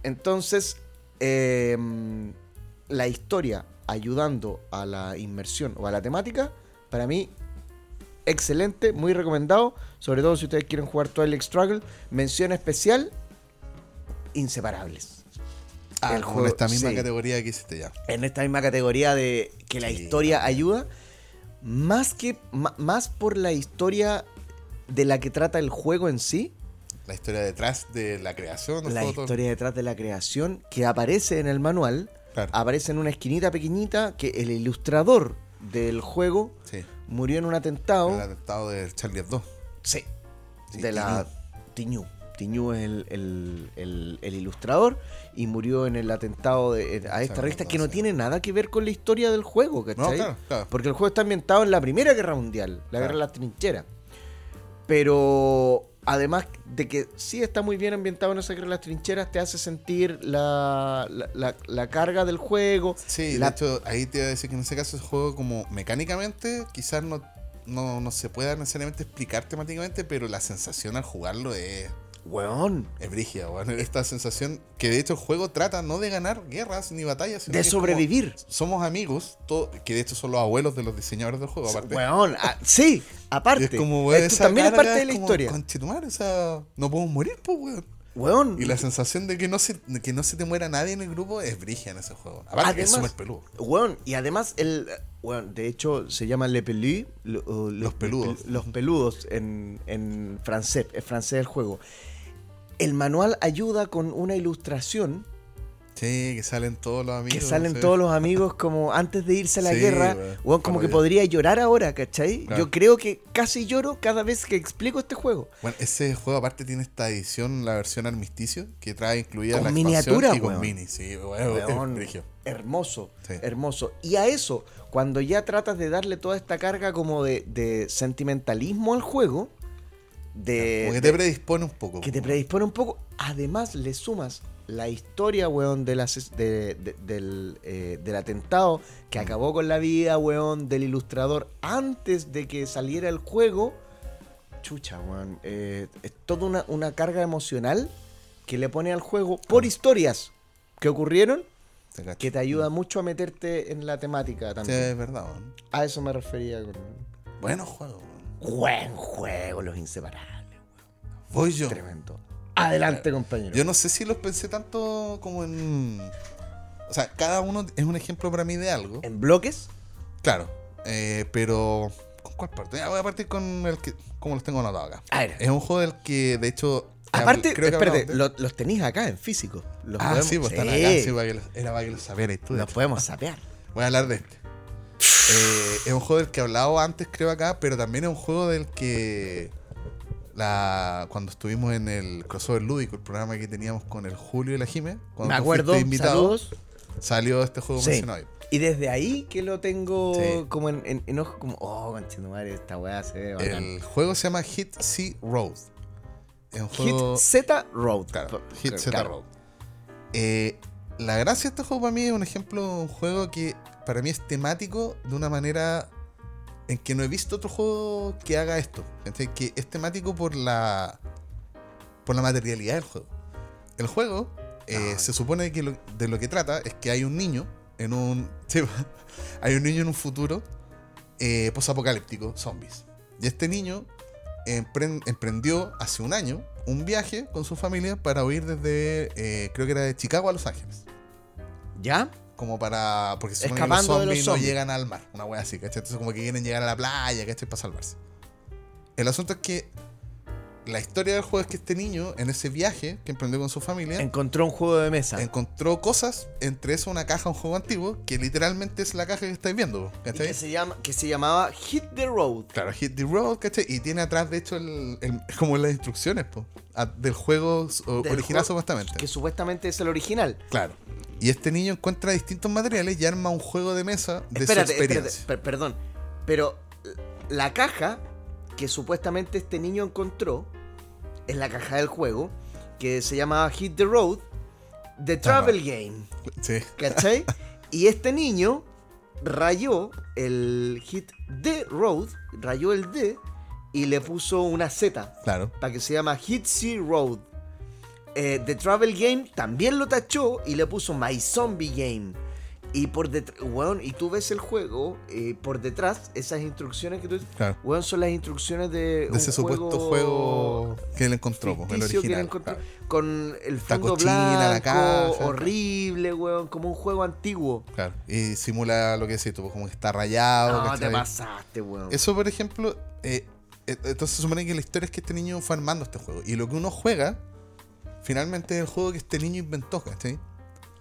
Entonces, eh, la historia ayudando a la inmersión o a la temática, para mí, excelente, muy recomendado. Sobre todo si ustedes quieren jugar Twilight Struggle. Mención especial, inseparables. Ah, El como juego- en esta misma sí. categoría que hiciste ya. En esta misma categoría de que la Sí, historia ayuda, más que más por la historia de la que trata el juego en sí, La historia detrás de la creación la todo. historia detrás de la creación que aparece en el manual, Claro. aparece en una esquinita pequeñita que el ilustrador del juego Sí. murió en un atentado. El atentado de Charlie Hebdo. Sí. Sí, de la Tiñú. Tiñú es el, el- el- el ilustrador y murió en el atentado de, a esta revista que no tiene nada que ver con la historia del juego, No, ¿cachai? claro, claro. Porque el juego está ambientado en la Primera Guerra Mundial, la Guerra de las Trincheras. Pero además de que sí está muy bien ambientado en esa Guerra de las Trincheras, te hace sentir la, la, la- la carga del juego. Sí, de hecho, ahí te iba a decir que en ese caso el juego como mecánicamente quizás no, no, no se pueda necesariamente explicar temáticamente, pero la sensación al jugarlo es, Weón, es brígida, weón. Esta sensación que de hecho el juego trata no de ganar guerras ni batallas, sino de que es como, sobrevivir. somos amigos, todo- que de hecho son los abuelos de los diseñadores del juego, aparte. Weón, ah, sí, Y aparte. es como, weón, Esto también es parte de la como, historia. "Conchetumare, o sea, no podemos morir, pues, weón. Weón. Y la sensación de que no se, que no se te muera nadie en el grupo es brígida en ese juego. Aparte que es Además- súper peludo. Weón, y además el weón, de hecho se llama Le Pelu, lo- o Los peludos. Los peludos en, en francés, es francés el juego. El manual ayuda con una ilustración Sí, que salen todos los amigos. Que salen sí. todos los amigos como antes de irse a la Sí, guerra. weón, como que ya. podría llorar ahora, ¿cachai? Claro. Yo creo que casi lloro cada vez que explico este juego. Bueno, ese juego aparte tiene esta edición, la versión armisticio, que trae incluida Con la miniatura, y con mini, sí, weón, hermoso, Sí. hermoso. Y a eso, cuando ya tratas de darle toda esta carga como de, de sentimentalismo al juego, de, Como que de- te predispone un poco. que te predispone un poco, además le sumas la historia, weón, del, ases- de- de- del, eh, del atentado que acabó con la vida, weón, del ilustrador antes de que saliera el juego. Chucha, weón. eh, es toda una, una carga emocional que le pone al juego por historias que ocurrieron Te que te ayuda mucho a meterte en la temática Sí, también. es verdad, weón. A eso me refería con... Buenos juegos, weón. Buen juego, los inseparables. Voy yo. Tremendo. Adelante, compañero. Yo no sé si los pensé tanto como en. O sea, cada uno es un ejemplo para mí de algo. ¿En bloques? Claro. eh, pero. ¿Con cuál parte? Ya, voy a partir con el que. Como los tengo anotados acá. A ver. Es un juego del que, de hecho. Aparte, creo que espérate, lo- los tenéis acá en físico. Los Ah, podemos- sí, pues están Sí, acá. Sí, para que los- era para que lo supierais tú. Los podemos sapear. Voy a hablar de este. Eh, es un juego del que he hablado antes, creo, acá, pero también es un juego del que. La, cuando estuvimos en el crossover lúdico, el programa que teníamos con el Julio y la Jime, cuando Me acuerdo, invitado, saludos. salió este juego Sí. mencionado. Y desde ahí que lo tengo Sí. como en, en, en ojo, como, oh, madre, esta weá se ve bacán. El juego se llama Hit Sea Road. Es un Hit. Z Road. Claro, Hit Z claro. Road. Eh, la gracia de este juego para mí es un ejemplo, un juego que para mí es temático de una manera en que no he visto otro juego que haga esto. Que es temático por la por la materialidad del juego. El juego eh, Ay. se supone que lo- de lo que trata es que hay un niño en un hay un niño en un futuro eh, posapocalíptico, zombies. Y este niño empren- emprendió hace un año un viaje con su familia para huir desde, eh, creo que era de Chicago a Los Ángeles. ¿Ya? Como para. Porque se supone que los zombies no zombies. llegan al mar, una wea así, ¿cachai? Entonces, como que quieren llegar a la playa, ¿cachai? Para salvarse. El asunto es que la historia del juego es que este niño, en ese viaje que emprendió con su familia, Encontró un juego de mesa. encontró cosas, entre eso una caja, un juego antiguo, que literalmente es la caja que estáis viendo, y ¿cachai? que se, llama, que se llamaba Hit the Road. Claro, Hit the Road, ¿cachai? Y tiene atrás, de hecho, el, el- como las instrucciones, po, a- del juego Del original, juego supuestamente. Que supuestamente es el original. Claro. Y este niño encuentra distintos materiales y arma un juego de mesa de espérate, su espérate, experiencia. per- perdón. Pero la caja que supuestamente este niño encontró es la caja del juego que se llamaba Hit the Road, The Travel Game. Sí, ¿Cachai? y este niño rayó el Hit the Road, rayó el D y le puso una Z claro. para que se llama Hit Sea Road. Eh, The Travel Game también lo tachó y le puso My Zombie Game. Y por detrás, weón, y tú ves el juego, eh, por detrás, esas instrucciones que tú Claro. weón, son las instrucciones de, De ese supuesto juego que él encontró, el ficticio que él original. encontró, claro. con el fondo cochina la blanco, caja, horrible, weón, como un juego antiguo. Claro. Y simula lo que decís tú, como que está rayado. No, te pasaste, weón. Eso, por ejemplo, eh, eh, entonces se supone que la historia es que este niño fue armando este juego. Y lo que uno juega, finalmente es el juego que este niño inventó, ¿cachai?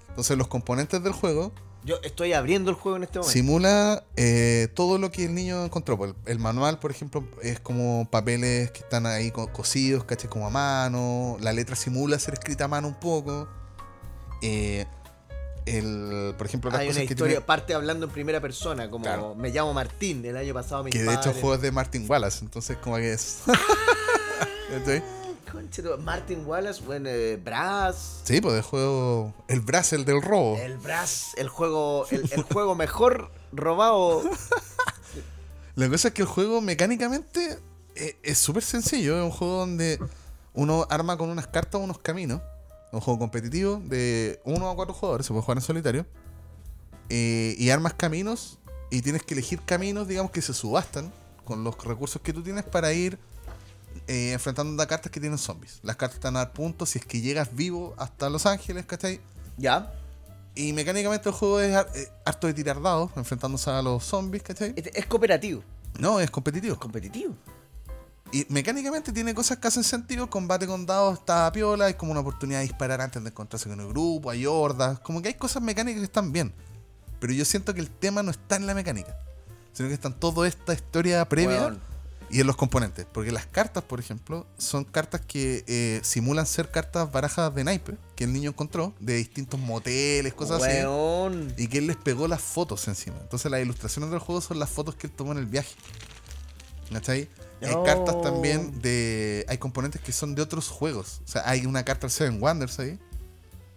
Entonces los componentes del juego Yo estoy abriendo el juego en este momento. simula eh, todo lo que el niño encontró. Pues, El, el manual, por ejemplo, es como papeles que están ahí co- cosidos, ¿cachai? Como a mano. La letra simula ser escrita a mano un poco. Eh, el, por ejemplo, las Hay una cosas que historia, tiene- parte hablando en primera persona, como Claro. me llamo Martín, el año pasado mis que de hecho el padres- juego es de Martin Wallace, entonces como que es... Conche Martin Wallace, bueno, eh, Brass, Sí, pues el juego. El Brasil del robo. el Brass, el juego, el, el juego mejor robado. La cosa es que el juego mecánicamente eh, es súper sencillo. Es un juego donde uno arma con unas cartas unos caminos. Un juego competitivo de uno a cuatro jugadores. Se puede jugar en solitario. Eh, y armas caminos. Y tienes que elegir caminos, digamos, que se subastan con los recursos que tú tienes para ir eh, enfrentando a cartas que tienen zombies. Las cartas están a dar puntos si es que llegas vivo hasta Los Ángeles, ¿cachai? ¿Ya? Y mecánicamente el juego es eh, harto de tirar dados, enfrentándose a los zombies, ¿cachai? Es, es cooperativo. No, es competitivo. Es competitivo. Y mecánicamente tiene cosas que hacen sentido. Combate con dados está a piola. Es como una oportunidad de disparar antes de encontrarse con el grupo. Hay hordas. Como que hay cosas mecánicas que están bien. Pero yo siento que el tema no está en la mecánica. Sino que está en toda esta historia previa. Y en los componentes. Porque las cartas, por ejemplo, son cartas que eh, simulan ser cartas barajas de naipe. Que el niño encontró. De distintos moteles, cosas así. Weón. Y que él les pegó las fotos encima. Entonces las ilustraciones del juego son las fotos que él tomó en el viaje. ¿Cachai? Hay Oh. cartas también de... Hay componentes que son de otros juegos. O sea, hay una carta del Seven Wonders ahí.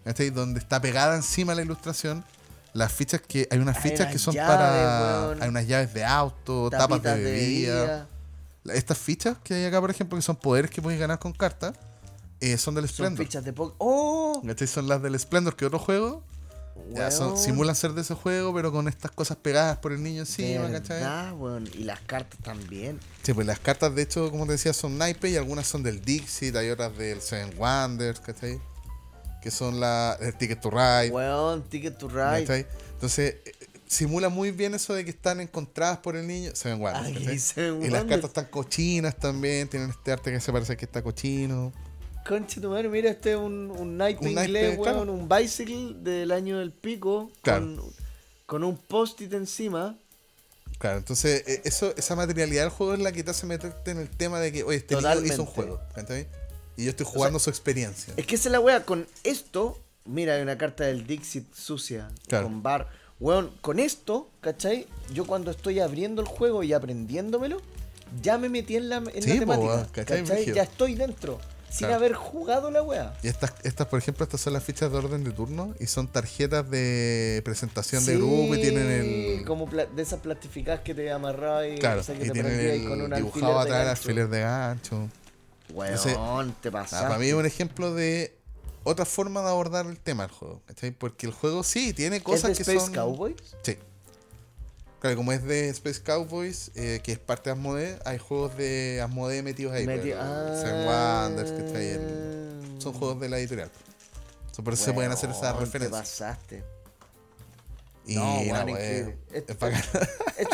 ¿Cachai? Donde está pegada encima la ilustración. Las fichas que... Hay unas Hay fichas unas que son llaves, para... weón. Hay unas llaves de auto, tapas de Tapitas bebida. Estas fichas que hay acá, por ejemplo, que son poderes que puedes ganar con cartas, eh, son del Son Splendor. fichas de Pokémon. ¡Oh! ¿Cachai? Son las del Splendor, que otro juego. Ya, son, Weón. simulan ser de ese juego, pero con estas cosas pegadas por el niño encima, ¿cachai? verdad, weón. Y las cartas también. Sí, pues las cartas, de hecho, como te decía, son naipes y algunas son del Dixit, hay otras del Seven Wonders, ¿cachai? Que son la, el Ticket to Ride, Weón, Ticket to Ride. ¿cachai? Entonces, simula muy bien eso de que están encontradas por el niño. Ay, ¿cachai? Seven Y las cartas están cochinas también, tienen este arte que se parece que está cochino. Conche tu madre, mira, este es un, un naipe, inglés, weón, claro. un bicycle del año del pico, Claro. con, con un post-it encima. Claro, entonces eh, eso, esa materialidad del juego es la que te hace meterte en el tema de que, oye, este niño hizo un juego, ¿cachai? Y yo estoy jugando su experiencia. Es que esa es la wea, con esto, mira, hay una carta del Dixit sucia, Claro. con bar. Weón, con esto, ¿cachai? Yo cuando estoy abriendo el juego y aprendiéndomelo, ya me metí en la, en Sí, la po, temática. weón, ¿cachai? ¿cachai? Ya estoy dentro, sin Claro. haber jugado la wea. Y estas, estas, por ejemplo, estas son las fichas de orden de turno y son tarjetas de presentación de grupo y tienen el. Como de esas plastificadas que te amarrabas y, claro, o sea, que y te tienen el con un dibujado atrás el alfiler de gancho. Weón, Entonces, te pasaste. Nada, para mí es un ejemplo de otra forma de abordar el tema del juego, ¿cachai? Porque el juego sí tiene ¿Es cosas de que Space son. Cowboys? Sí. Claro, como es de Space Cowboys, eh, que es parte de Asmodee, hay juegos de Asmodee metidos ahí. Meti- pero ah. Wonders, ¿cachai? El- son juegos de la editorial. So, por eso se pueden hacer esas Weón, Te referencias. pasaste. Y No, no, es Esto-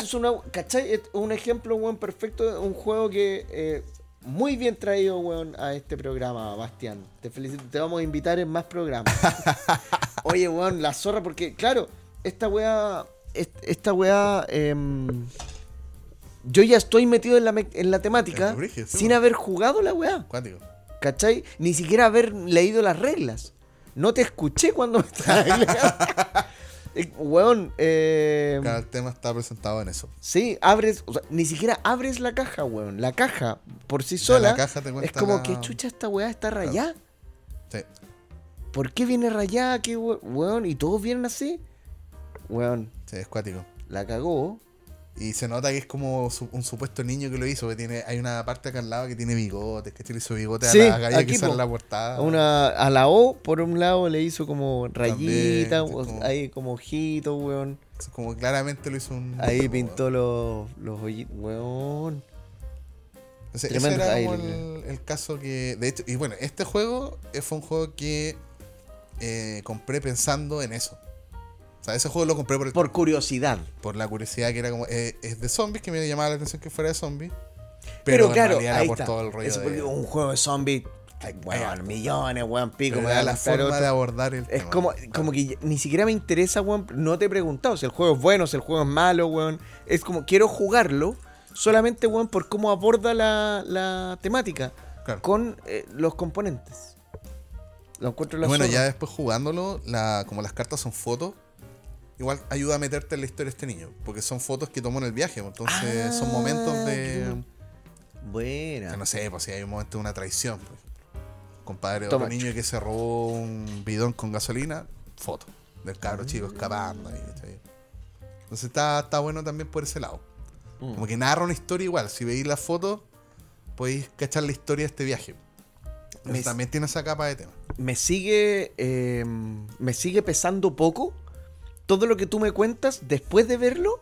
es una, ¿cachai? Es un ejemplo, weón, perfecto de un juego que eh, muy bien traído, weón, a este programa, Bastián. Te felicito, te vamos a invitar en más programas. Oye, weón, la zorra, porque, claro, esta weá, est- esta weá, em, yo ya estoy metido en la, en la temática sí, sin weón. haber jugado la weá, Cuático. ¿cachai? Ni siquiera haber leído las reglas. No te escuché cuando me estabas Weón, eh, Cada tema está presentado en eso. Sí, abres, o sea, ni siquiera abres la caja, weón. La caja por sí sola la caja te es como la- que chucha esta weá está rayada. Sí. ¿Por qué viene rayada? ¿Qué we- weón? ¿Y todos vienen así? Weón, Sí, es cuático. la cagó. Y se nota que es como su- un supuesto niño que lo hizo, que tiene, hay una parte acá al lado que tiene bigotes, que le hizo bigote Sí, a la galla que sale en la portada. A, una, a la O, por un lado, le hizo como rayita, o- como- ahí como ojitos, weón. Como claramente lo hizo un. Ahí pintó los, los hoyitos, weón. Entonces, ese tremendo era como el, el caso que. De hecho, y bueno, este juego eh, fue un juego que eh, compré pensando en eso. O sea, ese juego lo compré por, el- Por curiosidad. por la curiosidad que era como. eh, es de zombies, que me llamaba la atención que fuera de zombies. Pero, en claro, realidad era ahí por está. todo el rollo. Es de- porque un juego de zombies, weón, millones, weón, pico. me era va a la forma otro. de abordar el Es tema. como, como que ni siquiera me interesa, weón. No te he preguntado si el juego es bueno, si el juego es malo, weón. Es como, quiero jugarlo solamente, weón, por cómo aborda la, la temática Claro. con eh, los componentes. Lo encuentro la bueno, ya después jugándolo, la, como las cartas son fotos, igual ayuda a meterte en la historia de este niño. Porque son fotos que tomó en el viaje. pues, Entonces Ah, son momentos de. bueno. Buena. no sé, pues si hay un momento de una traición. Pues. Compadre, Toma. otro niño que se robó un bidón con gasolina, foto. Del cabro chico escapando. Entonces está, está bueno también por ese lado. Mm. Como que narra una historia igual. Si veis la foto, podéis cachar la historia de este viaje. Me- también tiene esa capa de tema. me sigue eh, me sigue pesando poco todo lo que tú me cuentas después de verlo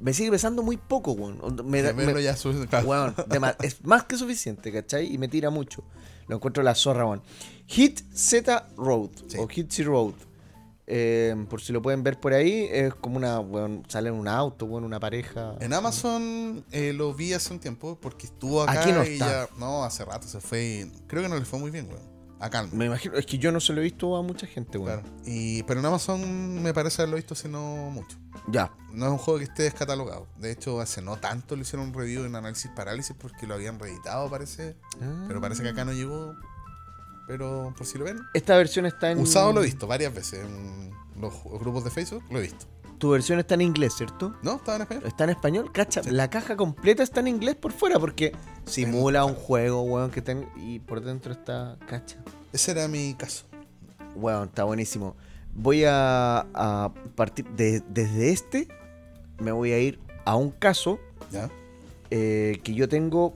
me sigue pesando muy poco weón. me, da- De verlo me- ya su- claro. weón, dema- es más que suficiente ¿cachai? y me tira mucho lo encuentro la zorra weón. Hit Z Road Sí. o Hit Z Road eh, por si lo pueden ver por ahí, es como una, weón, sale en un auto, weón, una pareja. En Amazon eh, lo vi hace un tiempo porque estuvo acá Aquí no y está. ya. No, hace rato se fue. y creo que no le fue muy bien, weón. Acá no. Me imagino, es que yo no se lo he visto a mucha gente, weón. Claro. Y, pero en Amazon me parece haberlo visto hace no mucho. Ya. No es un juego que esté descatalogado. De hecho, hace no tanto le hicieron un review en Análisis Parálisis porque lo habían reeditado, parece. Pero parece que acá no llegó. Pero por si lo ven. Esta versión está en. Usado lo he visto varias veces en los grupos de Facebook. Lo he visto. Tu versión está en inglés, ¿cierto? ¿No? ¿Estaba en español? Está en español, cacha. Sí. La caja completa está en inglés por fuera porque simula un juego, weón, que ten y por dentro está cacha. Ese era mi caso. Weón, está buenísimo. Voy a, a partir de- desde este, me voy a ir a un caso ¿Ya? eh, que yo tengo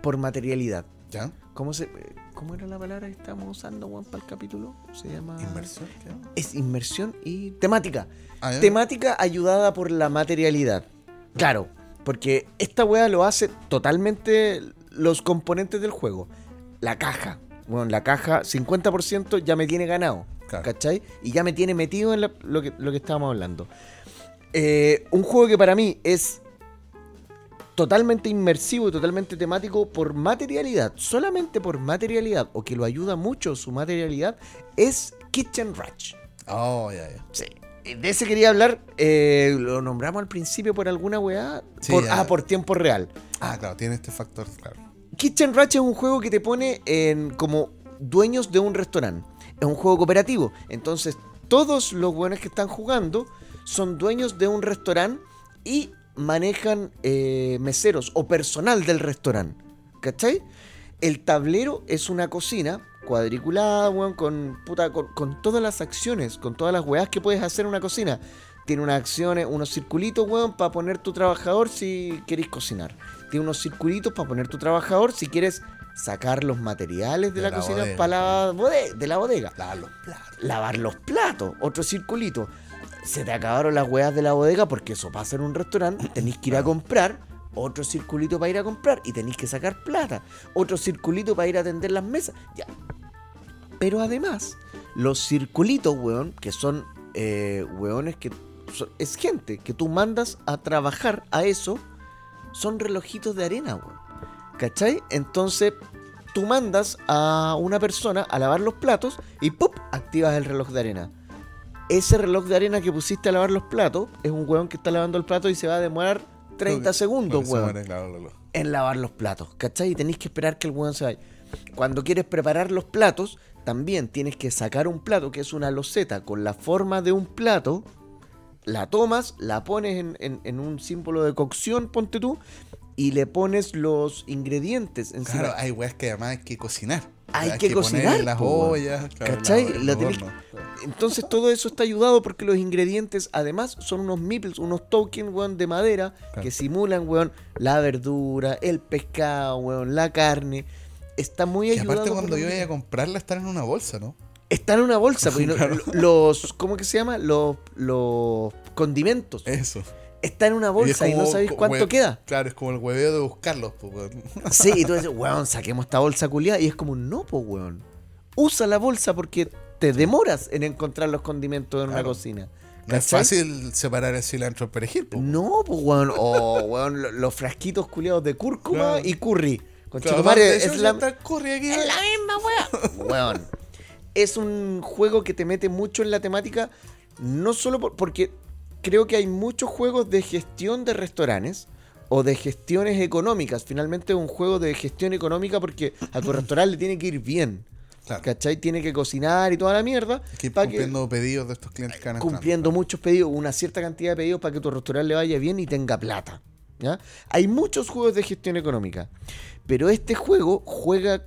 por materialidad. ¿Ya? ¿Cómo se cómo era la palabra que estamos usando, weón, para el capítulo? Se llama ¿Inversión? ¿Qué? es inmersión y temática. Ah. Temática ayudada por la materialidad. Claro, porque esta weá lo hace totalmente los componentes del juego. La caja. Bueno, la caja 50% ya me tiene ganado. Claro. ¿Cachai? Y ya me tiene metido en la- lo, que, lo que estábamos hablando. Eh, un juego que para mí es totalmente inmersivo y totalmente temático por materialidad, solamente por materialidad, o que lo ayuda mucho su materialidad, es Kitchen Rush. Oh, ya, ya. Sí. De ese quería hablar, eh, lo nombramos al principio por alguna weá. Sí, por, ya. ah, por tiempo real. Ah, claro, tiene este factor, claro. Kitchen Rush es un juego que te pone en como dueños de un restaurante. Es un juego cooperativo. Entonces, todos los buenos que están jugando son dueños de un restaurante y manejan eh, meseros o personal del restaurante. ¿Cachai? El tablero es una cocina cuadriculada, weón, con, puta, con, con todas las acciones, con todas las weas que puedes hacer en una cocina. Tiene unas acciones, unos circulitos, weón, para poner tu trabajador si queréis cocinar. Tiene unos circulitos para poner tu trabajador si quieres sacar los materiales de, De la, la cocina bodega. para la bode- de la bodega. Lavar los platos. Lavar los platos, otro circulito. Se te acabaron las weas de la bodega porque eso pasa en un restaurante, tenéis que ir a comprar. Otro circulito para ir a comprar y tenéis que sacar plata. Otro circulito para ir a atender las mesas. Ya. Pero además, los circulitos, weón, que son eh, weones que. son- es gente que tú mandas a trabajar a eso, son relojitos de arena, weón. ¿Cachai? Entonces, tú mandas a una persona a lavar los platos y ¡pum! activas el reloj de arena. Ese reloj de arena que pusiste a lavar los platos es un weón que está lavando el plato y se va a demorar 30 Porque- segundos, porque se en lavar los platos, ¿cachai? Y tenéis que esperar que el weón se vaya. Cuando quieres preparar los platos, también tienes que sacar un plato, que es una loseta con la forma de un plato, la tomas, la pones en, en- en un símbolo de cocción, ponte tú, y le pones los ingredientes encima. Claro, hay weas que además hay que cocinar. Hay Hay que que cocinar, poner las ollas, claro, ¿Cachai? Entonces todo eso está ayudado porque los ingredientes además son unos meeples, unos tokens, weón, de madera Claro. que simulan, weón, la verdura, el pescado, weón, la carne. Está muy Y ayudado. aparte por cuando yo vaya a comprarla están en una bolsa, ¿no? Está en una bolsa, y Claro. los, ¿cómo que se llama? Los, los condimentos. Eso. Está en una bolsa y, no sabéis cuánto queda. Claro, es como el hueveo de buscarlos, weón. Sí, y tú dices, weón, saquemos esta bolsa culiada. Y es como, no, pues, weón. Usa la bolsa porque te demoras en encontrar los condimentos en una cocina. No es fácil separar el cilantro del perejil, pues. No, pues, weón. O, weón, lo- los frasquitos culiados de cúrcuma Claro. y curry. Con Claro, es, la, curry aquí. es la misma, weón. Weón. Es un juego que te mete mucho en la temática, no solo por- porque creo que hay muchos juegos de gestión de restaurantes o de gestiones económicas. Finalmente es un juego de gestión económica porque a tu restaurante le tiene que ir bien. Claro. ¿Cachai? Tiene que cocinar y toda la mierda. Que ir pa' que- cumpliendo pedidos de estos clientes que cumpliendo muchos pedidos, una cierta cantidad de pedidos para que tu restaurante le vaya bien y tenga plata. ¿ya? Hay muchos juegos de gestión económica, pero este juego juega,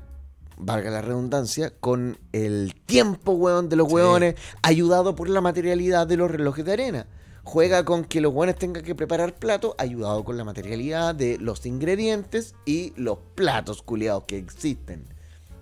valga la redundancia, con el tiempo, weón, de los Sí. weones, ayudado por la materialidad de los relojes de arena. Juega con que los weones tengan que preparar platos, ayudado con la materialidad de los ingredientes y los platos culiados que existen.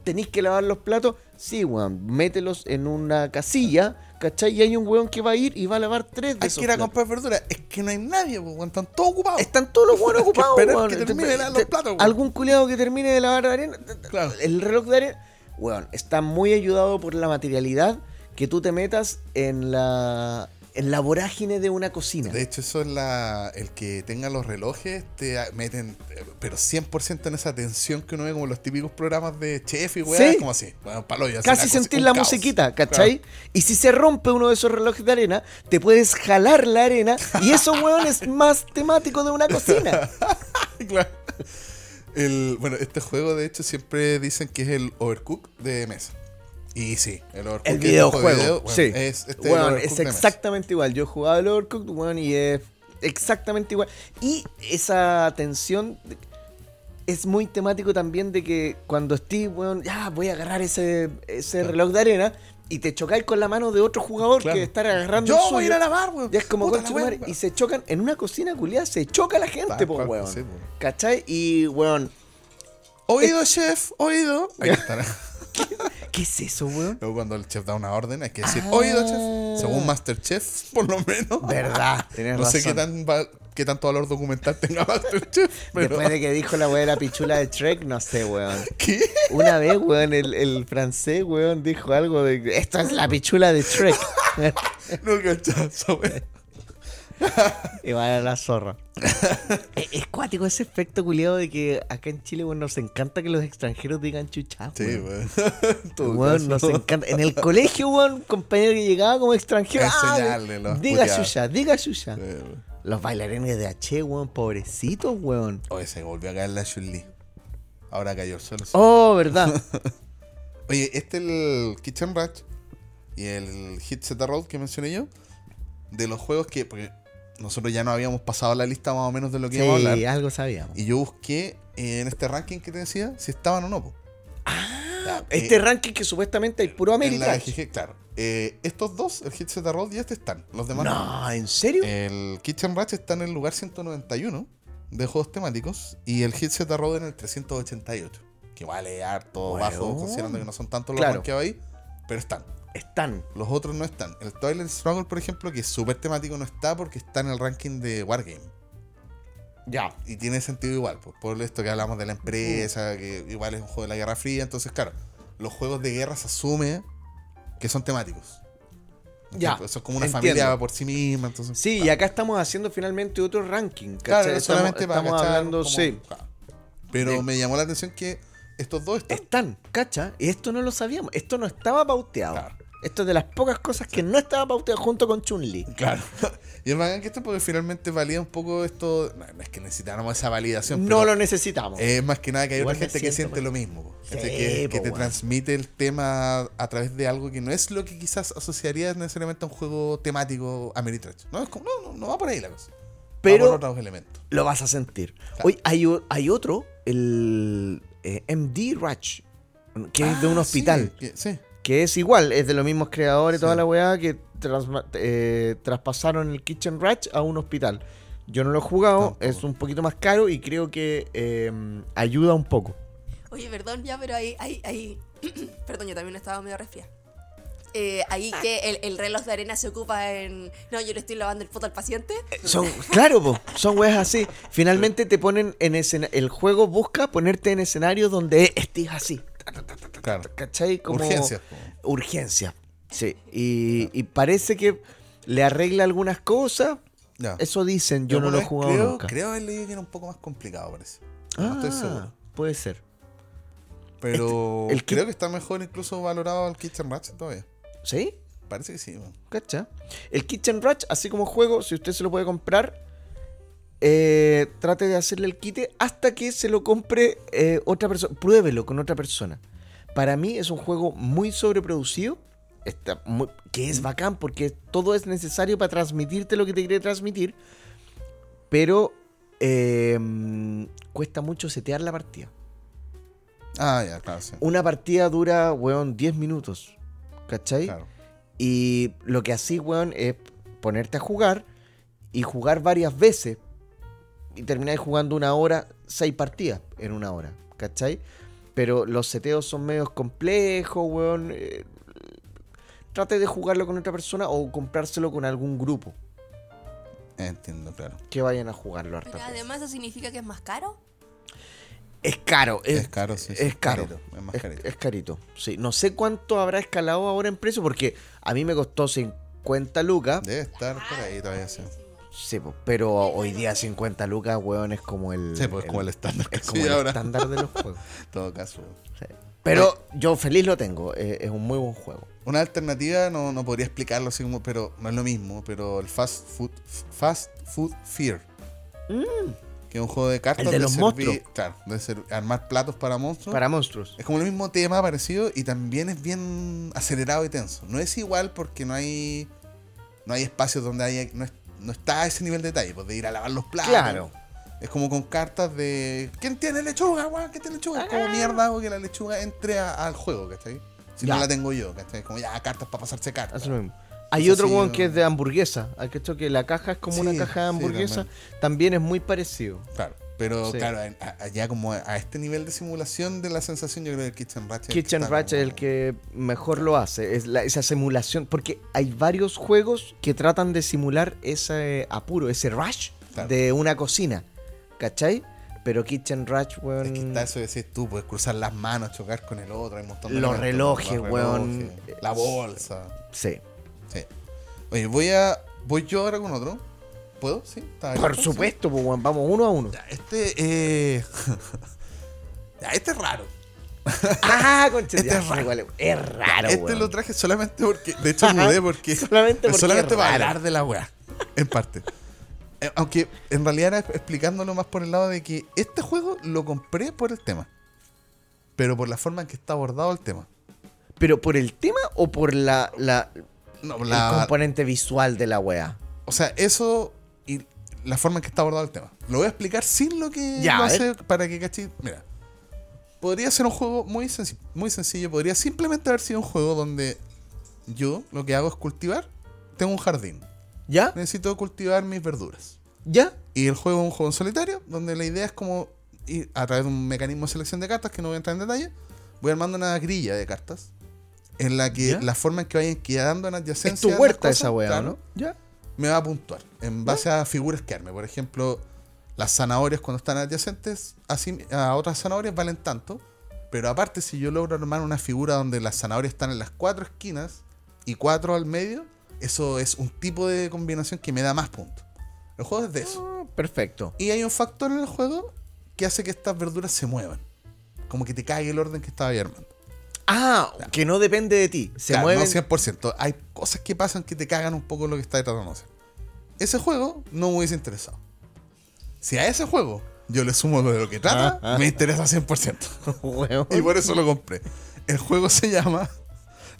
¿Tenéis que lavar los platos? Sí, weón. Mételos en una casilla, ¿cachai? Y hay un weón que va a ir y va a lavar tres de Hay esos que ir a platos. comprar verduras. Es que no hay nadie, weón. Están todos ocupados. Están todos los que ocupados, esperar weón. que Te- termine de lavar los platos, weón. Algún culiado que termine de lavar la arena. Claro. El reloj de arena. Weón, está muy ayudado por la materialidad que tú te metas en la, en la vorágine de una cocina. De hecho, eso es la. El que tenga los relojes te meten, pero 100% en esa tensión que uno ve como los típicos programas de chef y weá. Sí. Como así. Bueno, palo, ya, Casi sentir la caos. musiquita, ¿cachai? Y si se rompe uno de esos relojes de arena, te puedes jalar la arena y eso, weón, es más temático de una cocina. Claro. El, bueno, este juego de hecho siempre dicen que es el Overcook de mesa. Y sí, el Overcook El videojuego, video, bueno, sí. es, este es Overcooked exactamente igual. Yo jugaba el Overcooked, weón, y es exactamente igual. Y esa tensión es muy temático también de que cuando Steve, weón, ya voy a agarrar ese, ese reloj de arena y te chocáis con la mano de otro jugador Claro. que estar agarrando Yo el voy a ir a lavar, weón. Ya es como Puta madre, y se chocan en una cocina culiada, se choca la gente, cual, weón. sí. ¿Cachai? Y, weón, Oído, chef, oído. Que estar- ¿qué es eso, weón? Luego cuando el chef da una orden hay que decir, Ah. oído, chef. Según Masterchef, por lo menos. Verdad, tenés No sé qué, tan va- qué tanto valor documental tenga Masterchef, pero... Después de que dijo la weá de la pichula de Shrek, no sé, weón. ¿Qué? Una vez, weón, el, el francés, weón, dijo algo de esto es la pichula de Shrek. No cachazo, weón. y va a la zorra. es, es cuático ese efecto culiado de que acá en Chile, weón, nos encanta que los extranjeros digan chucha. Sí, weón. Weón, nos encanta. En el colegio, weón, compañero que llegaba como extranjero. Ah, diga puteados. chucha, diga chucha. Sí. Los bailarines de H, weón, pobrecitos, weón. Oye, se volvió a caer la Chun-Li. Ahora cayó solo. Oh, verdad. Oye, este es el Kitchen Rush y el Hit Z Roll que mencioné yo. De los juegos que. Porque nosotros ya no habíamos pasado la lista más o menos de lo que íbamos a sí, hablar. algo sabíamos. Y yo busqué eh, en este ranking que te decía si estaban o no. po. Ya, Este eh, ranking que supuestamente hay puro. GG, claro. Eh, estos dos, el Hit Z Roll y este están. Los demás no. No, ¿en serio? El Kitchen Rush está en el lugar 191 de juegos temáticos y el Hit Z Road en el 388. Que vale harto Bueno. bajo, considerando que no son tantos los Claro. que hay, pero están. Están. Los otros no están. El Toilet Struggle, por ejemplo, que es súper temático, no está porque está en el ranking de Wargame. Ya. Y tiene sentido igual, pues, por esto que hablamos de la empresa, que igual es un juego de la Guerra Fría. Entonces, claro, los juegos de guerra se asume que son temáticos. Ya, Eso es como una entiendo. familia por sí misma. Entonces, Sí, y claro. acá estamos haciendo finalmente otro ranking. Claro, ¿cachai? solamente estamos, para estamos hablando, sí. claro. Pero me llamó la atención que estos dos están. Están, ¿cacha? Y esto no lo sabíamos. Esto no estaba pauteado. Claro. Esto es de las pocas cosas que no estaba pauteado junto con Chun-Li. Claro. y es bacán que esto porque finalmente valida un poco esto. No, es que necesitáramos esa validación. No lo necesitamos. Es más que nada que hay Igual otra gente que siente lo mismo. Sí, Gente que, te transmite el tema a través de algo que no es lo que quizás asociarías necesariamente a un juego temático Ameritrash. No, es como, no, no, no va por ahí la cosa. va Pero- por otros elementos. Lo vas a sentir. Hoy hay, hay otro, el eh, MD Ratch, que es de un Ah, hospital. Sí. Que es igual, es de los mismos creadores, toda Sí. la weá, que transma- eh, traspasaron el Kitchen Ratch a un hospital. Yo no lo he jugado, Tampoco. es un poquito más caro y creo que eh, ayuda un poco. Oye, perdón, ya, pero ahí, ahí, ahí. perdón, yo también estaba medio resfriada. Eh, ahí que el, el reloj de arena se ocupa en. No, yo le estoy lavando el foto al paciente. Son, claro, po, son weas así. Finalmente te ponen en escena, el juego busca ponerte en escenarios donde estés así. Claro. ¿Cachai? Como Urgencias. Sí. Y, y parece que le arregla algunas cosas. Ya. Eso dicen, yo no lo he jugado creo, nunca. Creo haber leído que era un poco más complicado, parece. No estoy Ah, seguro. Puede ser. Pero Este, el creo que está mejor incluso valorado el Kitchen Ratchet todavía. ¿Sí? Parece que sí. man. ¿Cacha? El Kitchen Ratch, así como juego, si usted se lo puede comprar, eh, trate de hacerle el quite hasta que se lo compre eh, otra persona. Pruébelo con otra persona. Para mí es un juego muy sobreproducido. Está muy- que es bacán porque todo es necesario para transmitirte lo que te quiere transmitir. Pero eh, cuesta mucho setear la partida. Ah, ya, claro, sí. Una partida dura, weón, 10 minutos. ¿Cachai? Claro. Y lo que así, weón, es ponerte a jugar y jugar varias veces. Y termináis jugando una hora, seis partidas en una hora, ¿cachai? Pero los seteos son medios complejos, weón. eh, trate de jugarlo con otra persona o comprárselo con algún grupo Entiendo, claro. que vayan a jugarlo harta Pero además, ¿eso significa que es más caro? Es caro. Es, Es caro, sí, sí, Es caro. carito, es más Es, carito. es carito. Sí. No sé cuánto habrá escalado ahora en precio porque a mí me costó 50 lucas. Debe estar por ahí todavía, sí. Sí, pero hoy día 50 lucas, weón, es como el. Sí, pues como el estándar Es como el ahora. estándar de los juegos. En todo caso. Sí. Pero yo feliz lo tengo. eh, Es un muy buen juego. Una alternativa no, no podría explicarlo así como, pero no es lo mismo, pero el Fast Food Fast Food Fear. Que es un juego de cartas Mm. El de los servir- monstruos. Claro, de ser- armar platos para monstruos. Para monstruos. Es como el mismo tema parecido y también es bien acelerado y tenso. No es igual porque no hay no hay espacios donde haya no, es- no está a ese nivel de detalle, pues de ir a lavar los platos. Claro. Es como con cartas de ¿Quién tiene lechuga, weón? ¿Quién tiene lechuga? Es como mierda hago que la lechuga entre a- al juego, ¿cachai? Si Ya. no la tengo yo, ¿cachai? Como ya cartas para pasarse cartas. Lo mismo. Hay Eso otro sí, weón que es de hamburguesa. Hay que esto que la caja es como Sí, una caja de sí, hamburguesa. también. es muy parecido. Claro. Pero Sí. claro, allá como a este nivel de simulación de la sensación, yo creo que el Kitchen Ratchet. Kitchen Ratchet es el que mejor lo hace. Es la- esa simulación. Porque hay varios juegos que tratan de simular ese apuro, ese rush Claro. de una cocina. ¿Cachai? Pero Kitchen Rush, weón. Es que está eso de decir tú, puedes cruzar las manos, chocar con el otro, hay un montón de Los relojes, los weón. La bolsa. Sí. Sí. Oye, voy a. Voy yo ahora con otro. ¿Puedo? Sí. ¿Está Por supuesto, pues. Vamos uno a uno. Ya, este. Eh... ya, este es raro. Ah, concha. Este es raro. igual es- raro, este weón. lo traje solamente porque. De hecho, mudé porque. Solamente porque solamente para hablar de la weá. En parte. Eh, Aunque en realidad era explicándolo más por el lado de que este juego lo compré por el tema. Pero por la forma en que está abordado el tema. ¿Pero por el tema o por la, la- No, el la, componente visual de la wea? O sea, eso la forma en que está abordado el tema. Lo voy a explicar sin lo que Ya, lo hace para que cachis. Mira, podría ser un juego muy, muy sencillo. Podría simplemente haber sido un juego donde yo lo que hago es cultivar. Tengo un jardín. ¿Ya? Necesito cultivar mis verduras. ¿Ya? Y el juego es un juego en solitario, donde la idea es como ir a través de un mecanismo de selección de cartas, que no voy a entrar en detalle, voy armando una grilla de cartas. En la que ¿Ya? la forma en que vayan quedando en adyacencia. Es tu huerta cosas, esa claro, ¿no? ¿Ya? me va a puntuar en base a figuras que arme. Por ejemplo, las zanahorias cuando están adyacentes así, a otras zanahorias valen tanto. Pero aparte, si yo logro armar una figura donde las zanahorias están en las cuatro esquinas y cuatro al medio, eso es un tipo de combinación que me da más puntos. El juego es de eso. Ah, perfecto. Y hay un factor en el juego que hace que estas verduras se muevan. Como que te cae el orden que estaba ahí armando. Ah, que no depende de ti. Se Claro, mueven. No 100%. Hay cosas que pasan que te cagan un poco lo que está tratando de hacer. Ese juego no me hubiese interesado. Si a ese juego yo le sumo lo de lo que trata, Ah, ah. me interesa 100%. Weón. Y por eso lo compré. El juego se llama,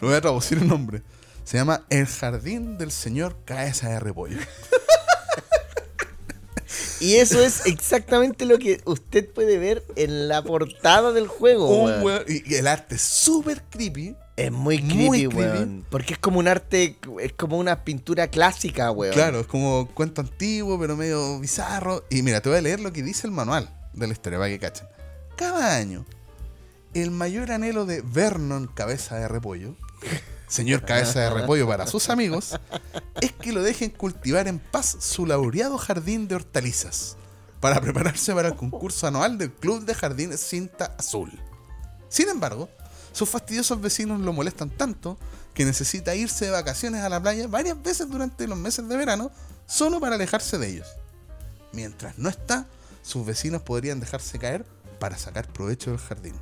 lo voy a traducir el nombre, se llama El Jardín del Señor Cabeza de Repollo. Y eso es exactamente lo que usted puede ver en la portada del juego. Un y y el arte es súper creepy. Es muy creepy, Muy creepy. weón. Porque es como un arte, es como una pintura clásica, weón. Claro, es como cuento antiguo, pero medio bizarro. Y mira, te voy a leer lo que dice el manual de la historia para que cachen. Cada año, el mayor anhelo de Vernon Cabeza de Repollo, señor Cabeza de Repollo para sus amigos, es que lo dejen cultivar en paz su laureado jardín de hortalizas para prepararse para el concurso anual del Club de Jardines Cinta Azul. Sin embargo, sus fastidiosos vecinos lo molestan tanto que necesita irse de vacaciones a la playa varias veces durante los meses de verano solo para alejarse de ellos. Mientras no está, sus vecinos podrían dejarse caer para sacar provecho del jardín.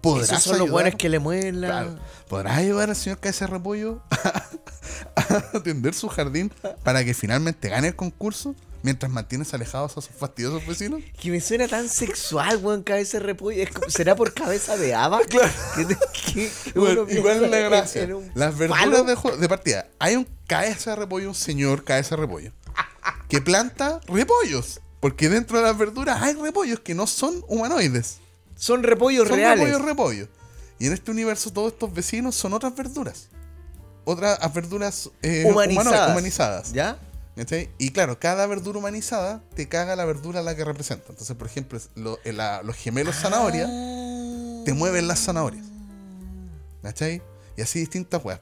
¿Podrás Esos son los ayudar? buenos que le mueven la... Claro. ¿Podrás ayudar al señor Cabeza Repollo a atender su jardín para que finalmente gane el concurso mientras mantienes alejados a sus fastidiosos vecinos? Que me suena tan sexual, weón, cabeza de repollo. ¿Será por cabeza de haba? Claro. Bueno, igual es la gracia. Las verduras de, de partida. Hay un cabeza de repollo, un señor cabeza de repollo, que planta repollos. Porque dentro de las verduras hay repollos que no son humanoides. Son repollos Son reales. repollos, repollos. Y en este universo todos estos vecinos son otras verduras. Otras verduras eh, humanizadas. humanizadas. ¿Ya? ¿Cachai? Y claro, cada verdura humanizada te caga la verdura a la que representa. Entonces, por ejemplo, lo- eh, la- los gemelos zanahoria te mueven las zanahorias. ¿Cachai? Y así distintas weas.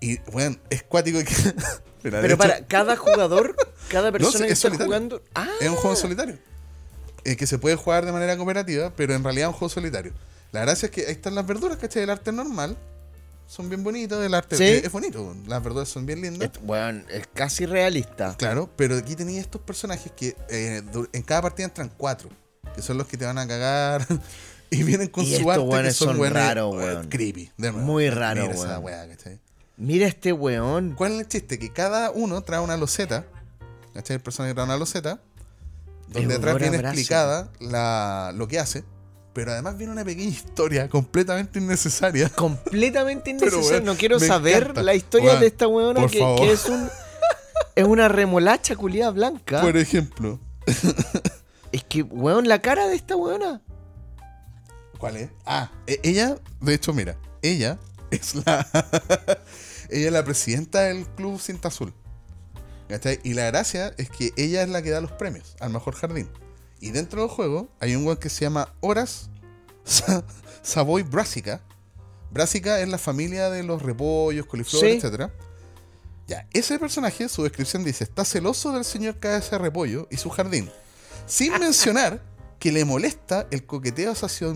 Y, bueno, es cuático que. Pero hecho, para cada jugador, cada persona sí, que es está solitario. jugando. Ah, Es un juego en solitario. eh, que se puede jugar de manera cooperativa, pero en realidad es un juego solitario. La gracia es que ahí están las verduras, ¿cachai? El arte normal. Son bien bonitos, el arte Sí. es, es bonito. Las verduras son bien lindas. Es, weón, es casi realista. Claro, pero aquí tenéis estos personajes que eh, en cada partida entran cuatro, que son los que te van a cagar y vienen con Y su arte, que son, son raros, weón. Creepy, de nuevo. Muy raro, Mira esa weón. weá, ¿cachai? Mira este weón. ¿Cuál es el chiste? Que cada uno trae una loseta, ¿cachai? El personaje trae una loseta, donde atrás viene explicada la, lo que hace, pero además viene una pequeña historia completamente innecesaria. Completamente Pero, weón, no quiero saber encanta. la historia de esta weona que, es un. Es una remolacha culiada blanca. Por ejemplo, Es que, weón, la cara de esta weona. ¿Cuál es? Ah, e- ella, de hecho, mira, ella es la. ella es la presidenta del club Cinta Azul. Y la gracia es que ella es la que da los premios al mejor jardín. Y dentro del juego hay un weón que se llama Horas Sa- Savoy Brassica. Brassica es la familia de los repollos, coliflor, Sí. etcétera. Ya, ese personaje, su descripción dice, está celoso del señor de repollo y su jardín. Sin mencionar que le molesta el coqueteo hacia,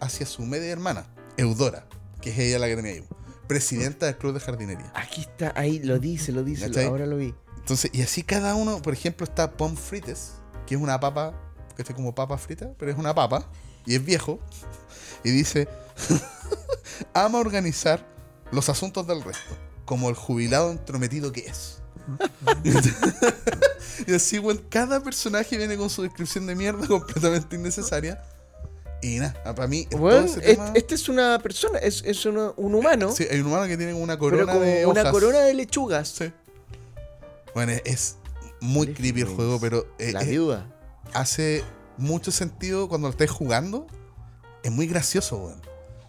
hacia, su media hermana, Eudora, que es ella la que tenía ahí. Presidenta del club de jardinería. Aquí está, ahí lo dice, lo dice, ahora lo vi. Entonces, y así cada uno, por ejemplo, está Pom Frites, que es una papa, que está como papa frita, pero es una papa, y es viejo, y dice, ama organizar los asuntos del resto, como el jubilado entrometido que es. y así, weón, cada personaje viene con su descripción de mierda completamente innecesaria. Y nada, para mí, todo Weón, ese es- tema- este es una persona, es, es una- un humano, Sí, hay un humano que tiene una pero corona como de una hojas. corona de lechugas. Sí. Bueno, es- es muy creepy el juego, pero eh, la eh, viuda. Hace mucho sentido cuando lo estés jugando. Es muy gracioso, weón.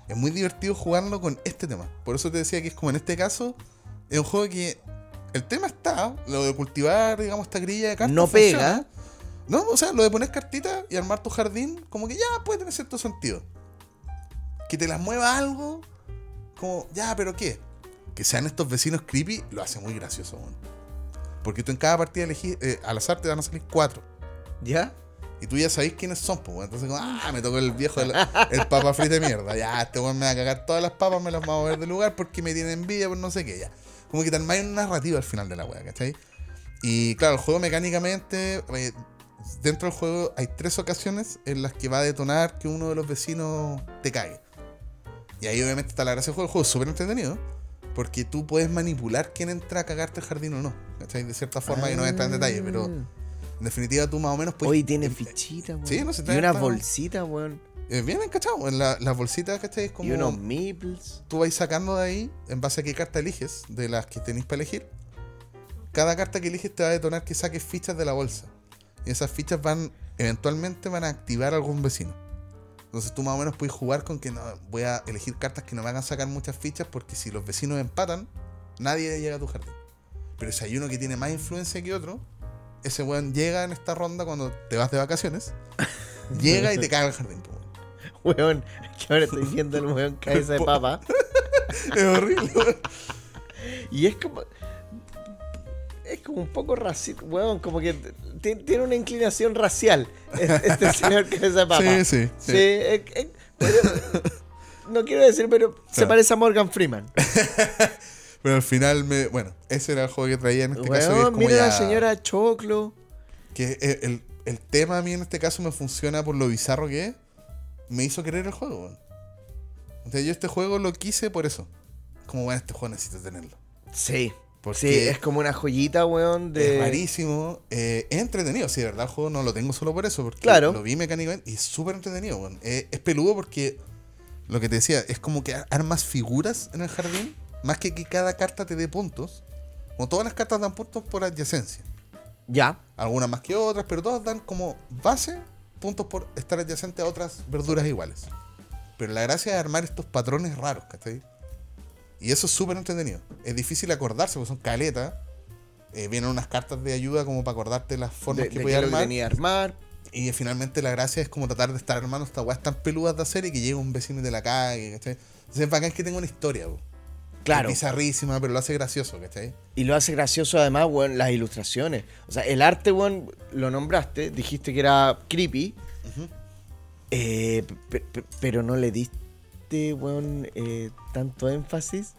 Es muy divertido jugarlo con este tema. Por eso te decía que es como en este caso, es un juego que el tema está, lo de cultivar, digamos, esta grilla de cartas. No funciona. pega. No, o sea, lo de poner cartitas y armar tu jardín, como que ya puede tener cierto sentido. Que te las mueva algo, como, ya, pero ¿qué? Que sean estos vecinos creepy, lo hace muy gracioso, weón. Porque tú en cada partida elegís, eh, al azar te van a salir cuatro. ¿Ya? Y tú ya sabéis quiénes son, pues. Entonces, como, ah, me tocó el viejo, el, papa frita de mierda. Ya, este weón me va a cagar todas las papas, me las va a mover de lugar porque me tiene envidia por no sé qué, ya. Como que te armáis una narrativa al final de la weá, ¿cachai? Y claro, el juego mecánicamente, dentro del juego hay tres ocasiones en las que va a detonar que uno de los vecinos te cague. Y ahí obviamente está la gracia del juego. El juego es súper entretenido. Porque tú puedes manipular quién entra a cagarte el jardín o no. ¿Cachai? De cierta forma, y no voy a entrar en detalle, pero en definitiva tú más o menos puedes. Hoy tiene eh, fichitas, weón. sí, no se Y trae unas bolsitas, weón. eh, bien. En la- las bolsitas, ¿cachai? Es como. Y unos meeples. Tú vas sacando de ahí, en base a qué carta eliges, de las que tenéis para elegir. Cada carta que eliges te va a detonar que saques fichas de la bolsa. Y esas fichas van, eventualmente van a activar a algún vecino. Entonces tú más o menos puedes jugar con que no, voy a elegir cartas que no me hagan sacar muchas fichas porque si los vecinos empatan, nadie llega a tu jardín. Pero si hay uno que tiene más influencia que otro, ese weón llega en esta ronda cuando te vas de vacaciones, llega y te caga el jardín. weón. Weón, que ahora estoy viendo el weón cabeza de papa. Es horrible, weón. Y es como. Es como un poco racial, weón, como que tiene una inclinación racial este señor cabeza de papa. Sí, sí, sí. Sí, es- es- pero- no quiero decir, pero se parece a Morgan Freeman. Pero al final, me, bueno, ese era el juego que traía en este caso. mira ya- la señora Choclo. Que el, el- el tema a mí en este caso me funciona por lo bizarro que es. Me hizo querer el juego, weón. Entonces yo este juego lo quise por eso. Como, bueno, este juego necesito tenerlo. Sí. Porque Sí, es como una joyita, weón, de. Es rarísimo. eh, es entretenido. Sí, de verdad, el juego no lo tengo solo por eso. Porque Claro. lo vi mecánicamente y es súper entretenido. weón. Eh, es peludo porque lo que te decía es como que ar- armas figuras en el jardín. Más que que cada carta te dé puntos. Como todas las cartas dan puntos por adyacencia. Ya. Algunas más que otras, pero todas dan como base puntos por estar adyacente a otras verduras iguales. Pero la gracia es armar estos patrones raros, ¿cachai? Y eso es súper entretenido. Es difícil acordarse porque son caletas. Eh, vienen unas cartas de ayuda como para acordarte las formas De, que es que armar. tenía que armar. Y finalmente la gracia es como tratar de estar armando estas weas tan peludas de hacer y que llegue un vecino y te la cague, ¿cachai? Entonces es bacán que tenga una historia. Claro. Es bizarrísima, pero lo hace gracioso, ¿cachai? Y lo hace gracioso además, weón, las ilustraciones. O sea, el arte, weón, lo nombraste, dijiste que era creepy. Eh, pe- pe- pero no le diste, weón, eh, tanto énfasis.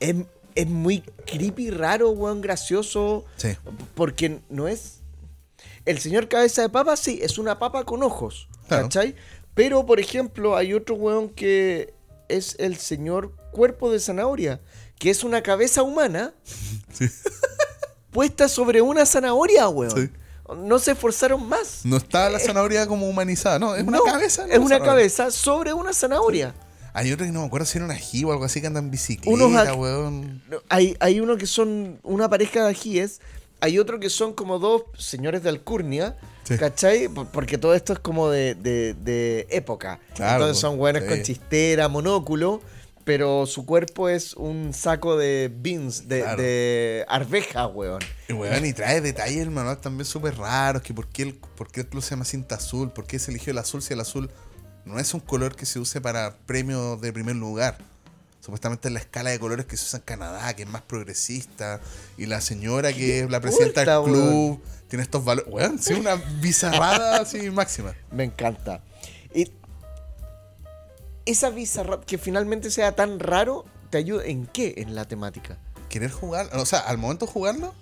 Es, es muy creepy, raro, weón, gracioso. Sí. Porque no es. El señor cabeza de papa, sí, es una papa con ojos. Claro. ¿Cachai? Pero, por ejemplo, hay otro weón que es el señor cuerpo de zanahoria, que es una cabeza humana puesta sobre una zanahoria, weón. Sí. No se esforzaron más. No está la zanahoria como humanizada, no, es una No, cabeza. Es una zanahoria. cabeza sobre una zanahoria. Hay otro que no me acuerdo si era una ají o algo así que anda en bicicleta, Unos weón. Hay, hay uno que son una pareja de ajíes, hay otro que son como dos señores de alcurnia, Sí. ¿cachai? Por- Porque todo esto es como de, de- de época. Claro, Entonces son buenos sí. con chistera, monóculo, pero su cuerpo es un saco de beans, de, Claro. de arveja, weón. Y weón, y trae detalles el manual también súper raros, que por qué, el, por qué el club se llama cinta azul, por qué se eligió el azul si el azul no es un color que se use para premios de primer lugar. Supuestamente es la escala de colores que se usa en Canadá, que es más progresista, y la señora que es la presidenta del club tiene estos valores. Weón, sí, una bizarrada así máxima. Me encanta. Esa bizarra que finalmente sea tan raro, ¿te ayuda en qué en la temática? querer jugar, o sea, al momento de jugarlo,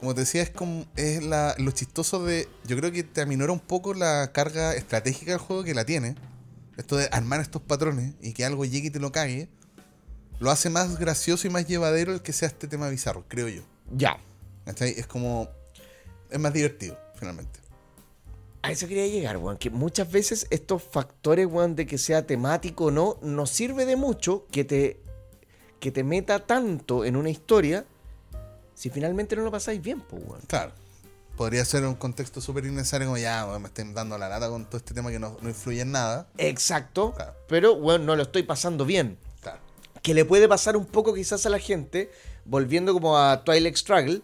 como te decía, es como es la, lo chistoso de, yo creo que te aminora un poco la carga estratégica del juego que la tiene. Esto de armar estos patrones y que algo llegue y te lo cague, lo hace más gracioso y más llevadero el que sea este tema bizarro, creo yo. Ya. ¿Cachai? Es como, es más divertido, finalmente. A eso quería llegar, weón. Que muchas veces estos factores, weón, de que sea temático o no, no sirve de mucho que te, que te meta tanto en una historia si finalmente no lo pasáis bien, pues, weón. Claro. Podría ser un contexto súper innecesario como ya, weón, me estén dando la lata con todo este tema que no, no influye en nada. Exacto. Claro. Pero, weón, no lo estoy pasando bien. Claro. que le puede pasar un poco quizás a la gente, volviendo como a Twilight Struggle,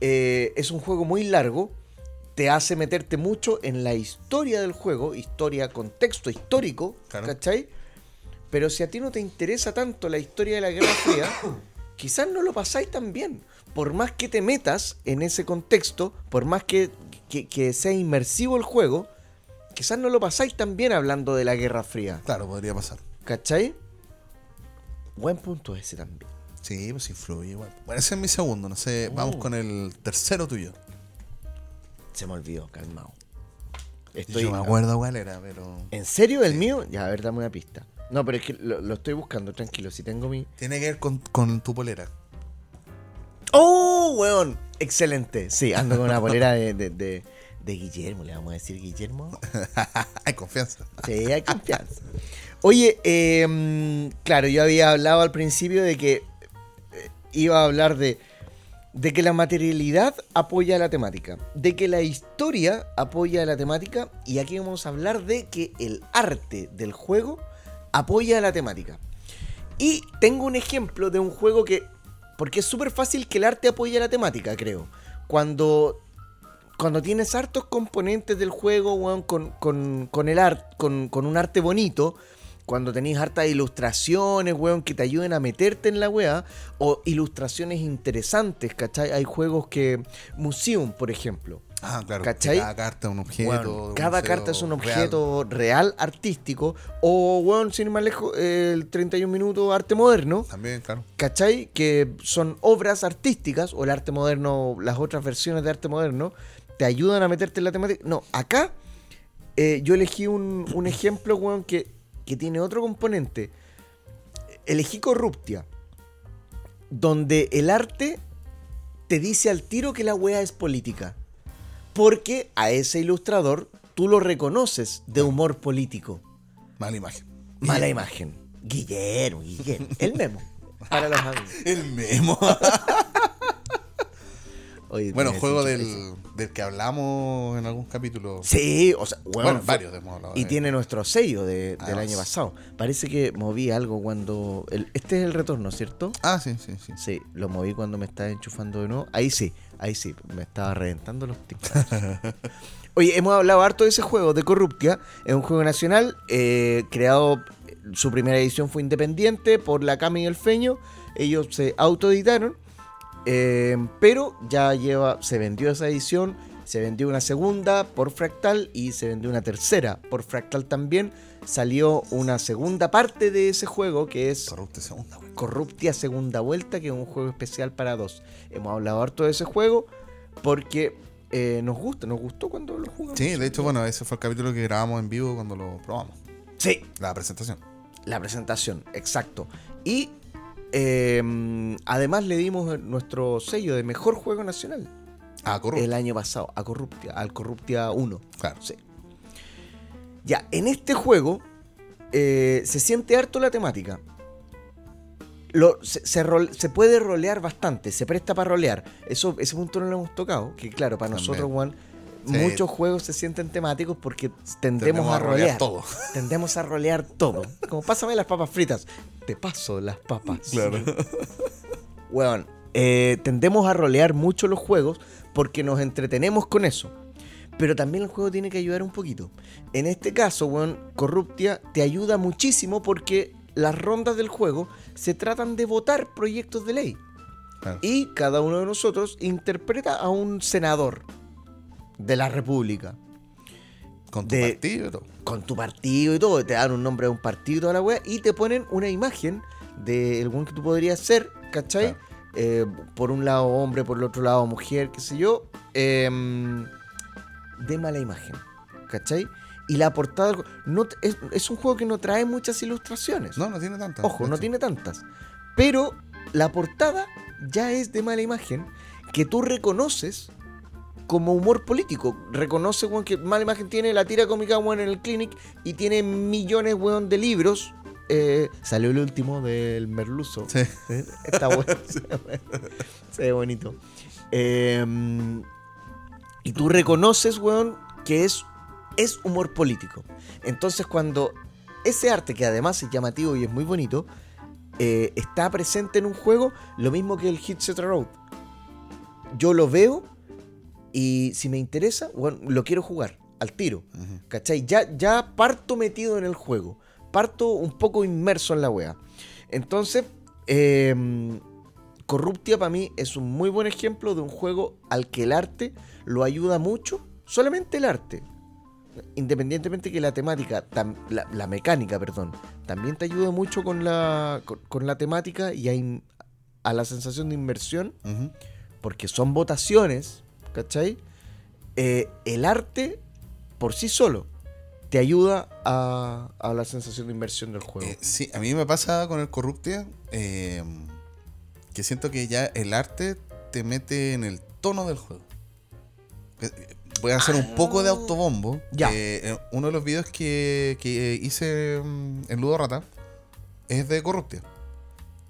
eh, es un juego muy largo, te hace meterte mucho en la historia del juego, historia, contexto histórico, Claro. ¿cachai? Pero si a ti no te interesa tanto la historia de la Guerra Fría, quizás no lo pasáis tan bien. Por más que te metas en ese contexto, por más que, que- que sea inmersivo el juego, quizás no lo pasáis tan bien hablando de la Guerra Fría. Claro, podría pasar. ¿Cachai? Buen punto ese también. Sí, pues influye igual. Bueno, ese es mi segundo, no sé. Vamos Oh. con el tercero tuyo. Se me olvidó, calmado. Yo Estoy, me acuerdo cuál era, pero. ¿En serio el mío? Ya, a ver, dame una pista. No, pero es que lo, lo estoy buscando, tranquilo. Si tengo mi. Tiene que ver con, con tu polera. ¡Oh, weón! Excelente. Sí, ando con una polera de, de, de- de Guillermo, le vamos a decir Guillermo. Hay confianza. Sí, hay confianza. Oye, eh, claro, yo había hablado al principio de que eh, iba a hablar de, de que la materialidad apoya la temática, de que la historia apoya la temática, y aquí vamos a hablar de que el arte del juego apoya la temática. Y tengo un ejemplo de un juego que, porque es súper fácil que el arte apoye la temática, creo. Cuando cuando tienes hartos componentes del juego, con, con, con el art, con, con un arte bonito, cuando tenéis hartas ilustraciones, weón, que te ayuden a meterte en la weá, o ilustraciones interesantes, ¿cachai? Hay juegos que. Museum, por ejemplo. Ah, claro. ¿Cachai? Cada carta es un objeto. Cada museo carta es un objeto real, artístico, o, weón, sin ir más lejos, el 31 minutos arte moderno. También, claro. ¿cachai? Que son obras artísticas, o el arte moderno, las otras versiones de arte moderno, te ayudan a meterte en la temática. No, acá eh, yo elegí un, un ejemplo, weón, que, que tiene otro componente. Elegí Corruptia, donde el arte te dice al tiro que la wea es política. Porque a ese ilustrador tú lo reconoces de humor político. Mala imagen. Mala imagen. Guillermo, Guillermo. El memo. Para los amigos. El memo. Oye, bueno, juego del, del que hablamos en algún capítulo. Sí, o sea, Bueno, fue- varios hemos hablado. Y tiene nuestro sello de- Ah, del año pasado. Parece que moví algo cuando. el- este es el retorno, ¿cierto? Ah, sí, sí, sí. Sí, lo moví cuando me estaba enchufando de nuevo. Ahí sí, ahí sí, me estaba reventando los tímpanos. Oye, hemos hablado harto de ese juego, de Corruptia. Es un juego nacional, eh, creado, su primera edición fue independiente por la Cami y el Feño. ellos se autoeditaron, eh, pero ya lleva, se vendió esa edición, se vendió una segunda por Fractal y se vendió una tercera por Fractal también. Salió una segunda parte de ese juego que es Corrupte segunda, güey. Corruptia Segunda Vuelta, que es un juego especial para dos. Hemos hablado harto de ese juego porque eh, nos gusta, nos gustó cuando lo jugamos. Sí, de hecho, bueno, ese fue el capítulo que grabamos en vivo cuando lo probamos. Sí, La presentación. la presentación, exacto. Y eh, además le dimos nuestro sello de mejor juego nacional Ah, el año pasado a Corruptia, al Corruptia 1. Claro. Sí. Ya, en este juego eh, se siente harto la temática. Lo- se, se rol- se puede rolear bastante, se presta para rolear. Eso, ese punto no lo hemos tocado. Que claro, para También. nosotros, Juan, Sí. muchos juegos se sienten temáticos porque tendemos, Tendemos a a rolear todo. Tendemos a rolear todo. Como pásame las papas fritas. Te paso las papas. Claro. Weón, eh, tendemos a rolear mucho los juegos porque nos entretenemos con eso. Pero también el juego tiene que ayudar un poquito. En este caso, weón, Corruptia te ayuda muchísimo porque las rondas del juego se tratan de votar proyectos de ley. Y cada uno de nosotros interpreta a un senador de la República. Con tu de- partido y todo. Con tu partido y todo. Te dan un nombre de un partido y toda la wea. Y te ponen una imagen del buen que tú podrías ser, ¿cachai? Claro. Eh, por un lado hombre, por el otro lado mujer, qué sé yo. Em, de mala imagen, ¿cachai? Y la portada no, es, es un juego que no trae muchas ilustraciones. No, no tiene tanto. Ojo, de no tiene tantas. Pero la portada ya es de mala imagen que tú reconoces como humor político. Reconoce, weón, que mala imagen tiene la tira cómica, weón, en el clinic y tiene millones, weón, de libros. Eh, salió el último del Merluzo. Sí. ¿Eh? Está bueno. Se ve bonito. Eh, y tú reconoces, weón, que es, es humor político. Entonces, cuando ese arte, que además es llamativo y es muy bonito, eh, está presente en un juego, lo mismo que el Hit Set Road. Yo lo veo y si me interesa, weón, lo quiero jugar al tiro. Ujú. ¿Cachai? Ya, ya parto metido en el juego. Parto un poco inmerso en la wea. Entonces, eh, Corruptia para mí es un muy buen ejemplo de un juego al que el arte lo ayuda mucho. Solamente el arte. Independientemente que la temática, tam- la, la mecánica, perdón, también te ayuda mucho con la, con, con la temática y a, in- a la sensación de inmersión porque son votaciones, ¿cachai? Eh, el arte por sí solo te ayuda a, a la sensación de inmersión del juego. Eh, sí, a mí me pasa con el Corruptia eh, que siento que ya el arte te mete en el tono del juego. Eh, Voy a hacer un poco de autobombo. Ya. Uno de los videos que, que hice mm, en Ludo Rata es de Corruptia.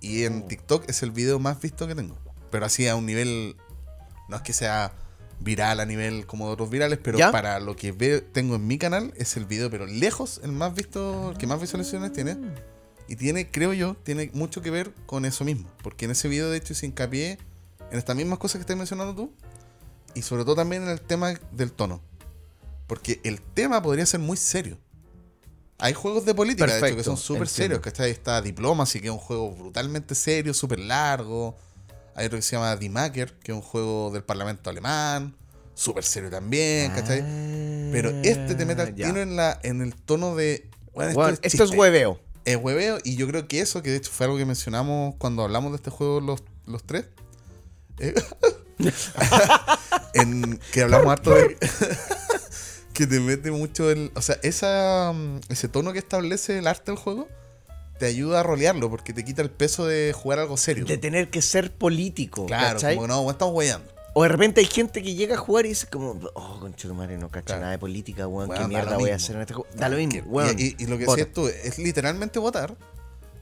Y en Oh. TikTok es el video más visto que tengo. Pero así a un nivel. No es que sea viral a nivel como de otros virales, pero ¿Ya? para lo que veo, tengo en mi canal es el video, pero lejos el más visto, el que más visualizaciones tiene. Y tiene, creo yo, tiene mucho que ver con eso mismo. Porque en ese video, de hecho, se hincapié en estas mismas cosas que estás mencionando tú. Y sobre todo también en el tema del tono. Porque el tema podría ser muy serio. Hay juegos de política, de hecho, que son súper serios. ¿cachai? Está Diplomacy, que es un juego brutalmente serio, súper largo. Hay otro que se llama The Maker, que es un juego del Parlamento alemán. Súper serio también, ¿cachai? Pero este te mete al Ah, tiro en, la, en el tono de... bueno, esto Bueno, es esto es hueveo. es hueveo y yo creo que eso, que de hecho fue algo que mencionamos cuando hablamos de este juego los, los tres, eh, en que hablamos harto de que te mete mucho el, o sea, esa, mm, ese tono que establece el arte del juego te ayuda a rolearlo porque te quita el peso de jugar algo serio. De tener que ser político. claro, ¿cachai? como no, estamos weyando. O de repente hay gente que llega a jugar y dice como, oh, concha tu madre, no cacha Claro. nada de política, weón, qué da mierda voy a hacer en este juego. Da lo mismo, weón. y, y- y lo que decías tú es literalmente votar,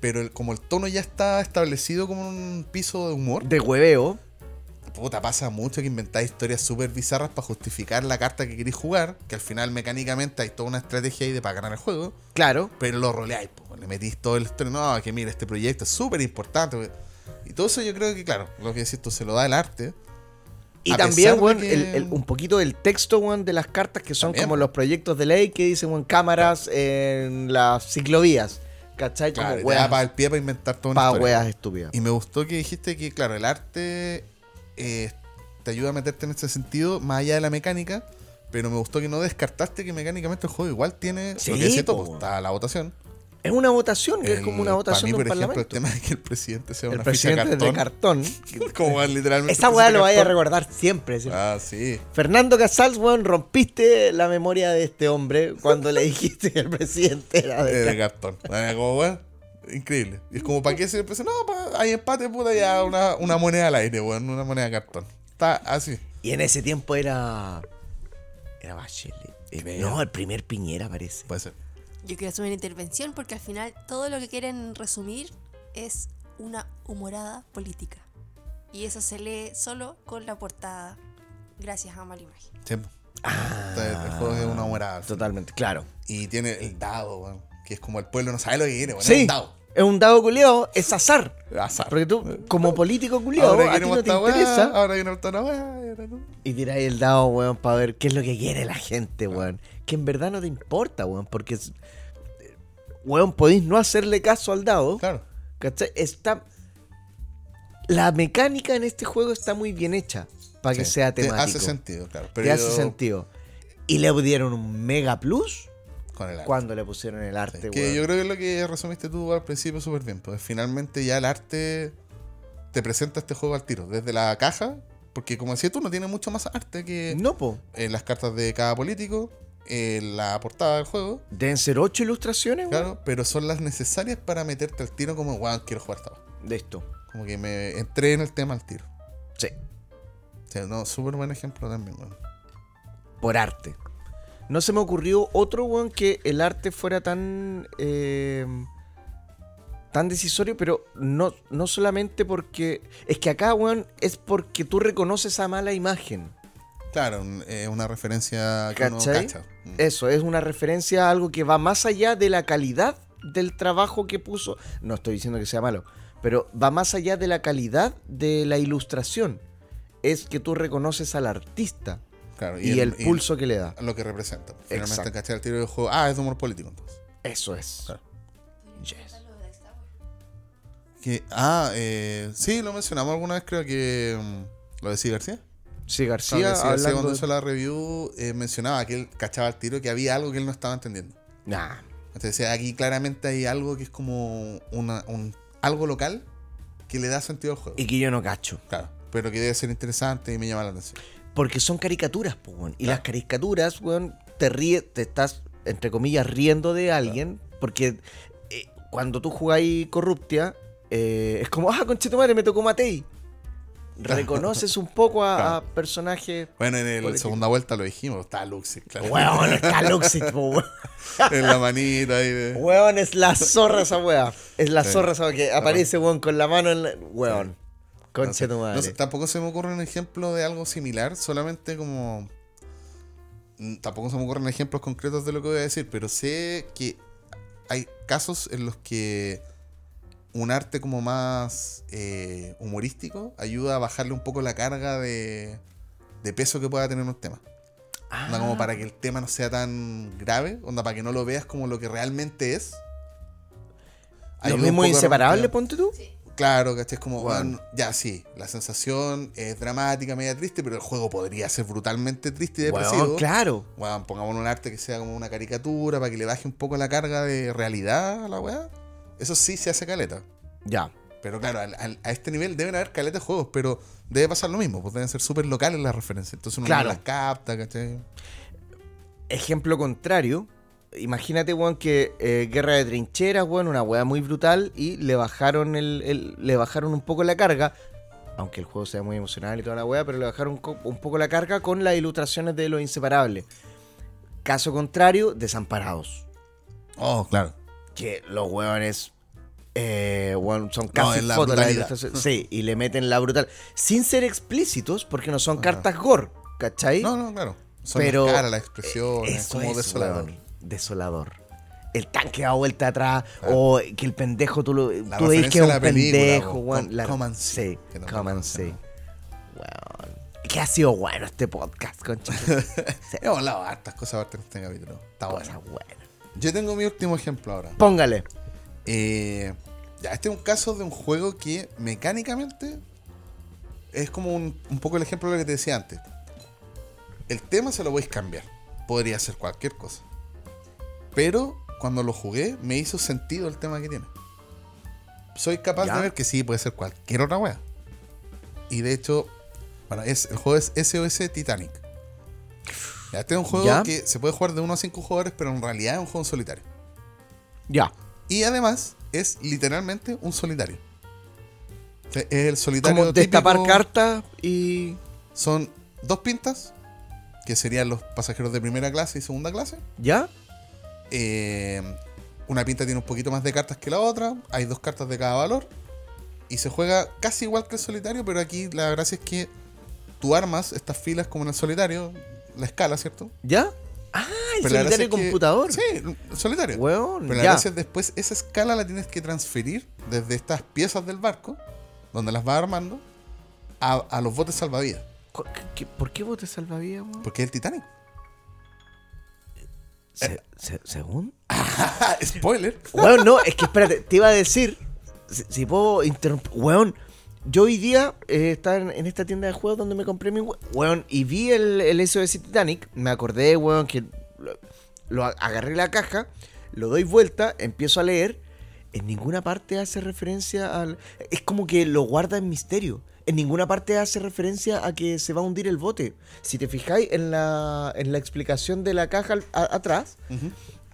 pero el- como el tono ya está establecido como un piso de humor, De hueveo. Puta, pasa mucho que inventáis historias súper bizarras para justificar la carta que queréis jugar, que al final mecánicamente hay toda una estrategia ahí de para ganar el juego, Claro. pero lo roleáis, po, le metís todo el historia, no, que mira, este proyecto es súper importante. Y todo eso yo creo que, claro, lo que decís tú, se lo da el arte. Y también, weón, que- el- el- un poquito del texto, weón, de las cartas que son También. como los proyectos de ley que dicen, weón, cámaras en las ciclovías. ¿cachai? Claro, Como weas, para el pie para inventar todo pa' weas estúpidas. Y me gustó que dijiste que, claro, el arte eh, te ayuda a meterte en ese sentido, más allá de la mecánica. Pero me gustó que no descartaste que mecánicamente el juego igual tiene. Sí, lo que po, todo, weón. está la votación. Es una votación, que es como una para votación mí, de un por ejemplo, parlamento. el tema de que el presidente sea El una presidente ficha de cartón. cartón. como literalmente. Esa weá lo vaya a cartón. recordar siempre. ¿sí? Ah, sí. Fernando Casals, weón, rompiste la memoria de este hombre cuando le dijiste que el presidente era de de cartón. Ah, como, weón, Increíble. Y es como, ¿para qué se empezó? No, pa- hay empate, puta, ya una, una moneda al aire, weón. Una moneda de cartón. Está así. Y en ese tiempo era. Era Bachelet. Eh, No, el primer Piñera parece. Puede ser. Yo quiero hacer una intervención porque al final todo lo que quieren resumir es una humorada política. Y eso se lee solo con la portada. Gracias a mala imagen. Sí. Está- el juego es una morada. al fin. Totalmente, claro. Y tiene el dado, weón. Que es como el pueblo no sabe lo que quiere. Es Sí, un dado. es un dado culiao, es azar. Azar. Porque tú, como político culiao, ahora a ti no te weá, interesa. ahora queremos esta weá, y ahora no. Y tiráis el dado, weón, para ver qué es lo que quiere la gente, weón. Que en verdad no te importa, weón, porque, es- weón, podéis no hacerle caso al dado. Claro. ¿Cachai? Está... La mecánica en este juego está muy bien hecha para que sea te temático. Hace sentido, claro. Te hace sentido. Y le dieron un mega plus Con el arte. cuando le pusieron el arte, Sí, que weón. yo creo que es lo que resumiste tú al principio súper bien. Pues finalmente ya el arte te presenta este juego al tiro. Desde la caja, porque como decías tú, no tiene mucho más arte que No, po. en las cartas de cada político, en la portada del juego, Deben ser ocho ilustraciones, weón. claro, pero son las necesarias para meterte al tiro como, wow, quiero jugar esta. weá". De esto. Como que me entré en el tema al tiro. Sí. O sea, no, súper buen ejemplo también, weón. por arte. No se me ocurrió otro, weón, que el arte fuera tan. eh, tan decisorio, pero no, no solamente porque. Es que acá, weón, es porque tú reconoces esa mala imagen. Claro, es una referencia que cacha. Mm. Eso, es una referencia a algo que va más allá de la calidad del trabajo que puso. No estoy diciendo que sea malo, pero va más allá de la calidad de la ilustración. Es que tú reconoces al artista Claro, y, el, pulso que le da. lo que representa. Finalmente, Exacto. cachar el tiro del juego. Ah, es de humor político entonces. Eso es. Claro. Yes. Que, ah, eh, sí, lo mencionamos alguna vez, creo que mm, lo de C. García. Sí, Claro, García, que C. García hablando cuando de- hizo la review eh, mencionaba que él cachaba el tiro que había algo que él no estaba entendiendo. Nah. Entonces decía, aquí claramente hay algo que es como una, un, algo local que le da sentido al juego. Y que yo no cacho. Claro, pero que debe ser interesante y me llama la atención. Porque son caricaturas, weón. Y Claro. las caricaturas, weón, te ríes, te estás, entre comillas, riendo de alguien. Porque eh, cuando tú jugáis Corruptia, eh, es como, ah, conchetumare, me tocó Matei. Reconoces un poco a, Claro. a personajes. Bueno, en Político. segunda vuelta lo dijimos, está Luxi, claro. Weón, está Luxit, weón. en la manita ahí de... Weón, es la zorra esa weá. Es la Sí. zorra esa weá que aparece, weón, con la mano en la. Weón. No sé, Conchetumare. no sé, tampoco se me ocurre un ejemplo de algo similar, solamente como. Mm, Tampoco se me ocurren ejemplos concretos de lo que voy a decir, pero sé que hay casos en los que un arte como más eh, humorístico ayuda a bajarle un poco la carga de, de peso que pueda tener un tema. Onda, como para que el tema no sea tan grave, onda, para que no lo veas como lo que realmente es. Lo Ayuda un mismo poco de inseparable, ponte tú. Claro, ¿cachai? Es como, Bueno. bueno, ya sí, la sensación es dramática, media triste, pero el juego podría ser brutalmente triste y depresivo. Weón, claro. Weón, pongamos un arte que sea como una caricatura para que le baje un poco la carga de realidad a la weá. Eso sí se hace caleta. Ya. Pero claro, al- al- a este nivel deben haber caletas de juegos, pero debe pasar lo mismo, pues deben ser súper locales las referencias. Entonces uno Claro. no las capta, ¿cachai? Ejemplo contrario, imagínate, weón, que eh, Guerra de Trincheras, weón, una weá muy brutal y le bajaron el, el- le bajaron un poco la carga, aunque el juego sea muy emocional y toda la weá, pero le bajaron un poco la carga con las ilustraciones de los inseparables. Caso contrario, Desamparados, Oh, claro. que los weones eh, weón, son casi es la fotos. Sí, y le meten la brutal, sin ser explícitos, porque no son cartas gore, ¿cachai? No, no, claro. Son Pero, las caras, las expresiones, Eh, Eso como es, desolador. weón, desolador. El tanque da vuelta atrás, o que el pendejo tú, lo, tú veis que es un pendejo, weón. com- La- come and see, sí. Weón. Que ha sido bueno este podcast, concha. Hemos hablado de hartas cosas aparte en este capítulo. Está bueno. buenas. Yo tengo mi último ejemplo ahora. Póngale. Eh, ya, este es un caso de un juego que mecánicamente es como un, un poco el ejemplo de lo que te decía antes. El tema se lo podéis cambiar. Podría ser cualquier cosa. Pero cuando lo jugué, me hizo sentido el tema que tiene. Soy capaz Ya. de ver que sí, puede ser cualquier otra wea. Y de hecho, bueno, es, el juego es SOS Titanic. Ya, Este es un juego Ya. que se puede jugar de 1 a 5 jugadores, pero en realidad es un juego en solitario. Ya. Y además es literalmente un solitario. O sea, Es el solitario Como destapar típico- cartas y. Son dos pintas, que serían los pasajeros de primera clase y segunda clase. ¿Ya? Eh, una pinta tiene un poquito más de cartas que la otra. Hay dos cartas de cada valor. Y se juega casi igual que el solitario, pero aquí la gracia es que tú armas estas filas como en el solitario, la escala, ¿cierto? ¿Ya? Ah, el Pero solitario es que- computador. Sí, solitario. Weón, Pero la ya. gracia es después, esa escala la tienes que transferir desde estas piezas del barco, donde las vas armando, a, a los botes salvavidas. Qué- ¿Por qué te salvavidas, weón? Porque es el Titanic. Se- se- ¿Según? Spoiler. Weón, no, es que espérate, te iba a decir, si, si puedo interrumpir, weón, yo hoy día eh, estaba en, en esta tienda de juegos donde me compré mi we- weón y vi el, el SOS Titanic, me acordé, weón, que lo, lo agarré la caja, lo doy vuelta, empiezo a leer, en ninguna parte hace referencia al... Es como que lo guarda en misterio. En ninguna parte hace referencia a que se va a hundir el bote. Si te fijáis en la, en la explicación de la caja a- atrás,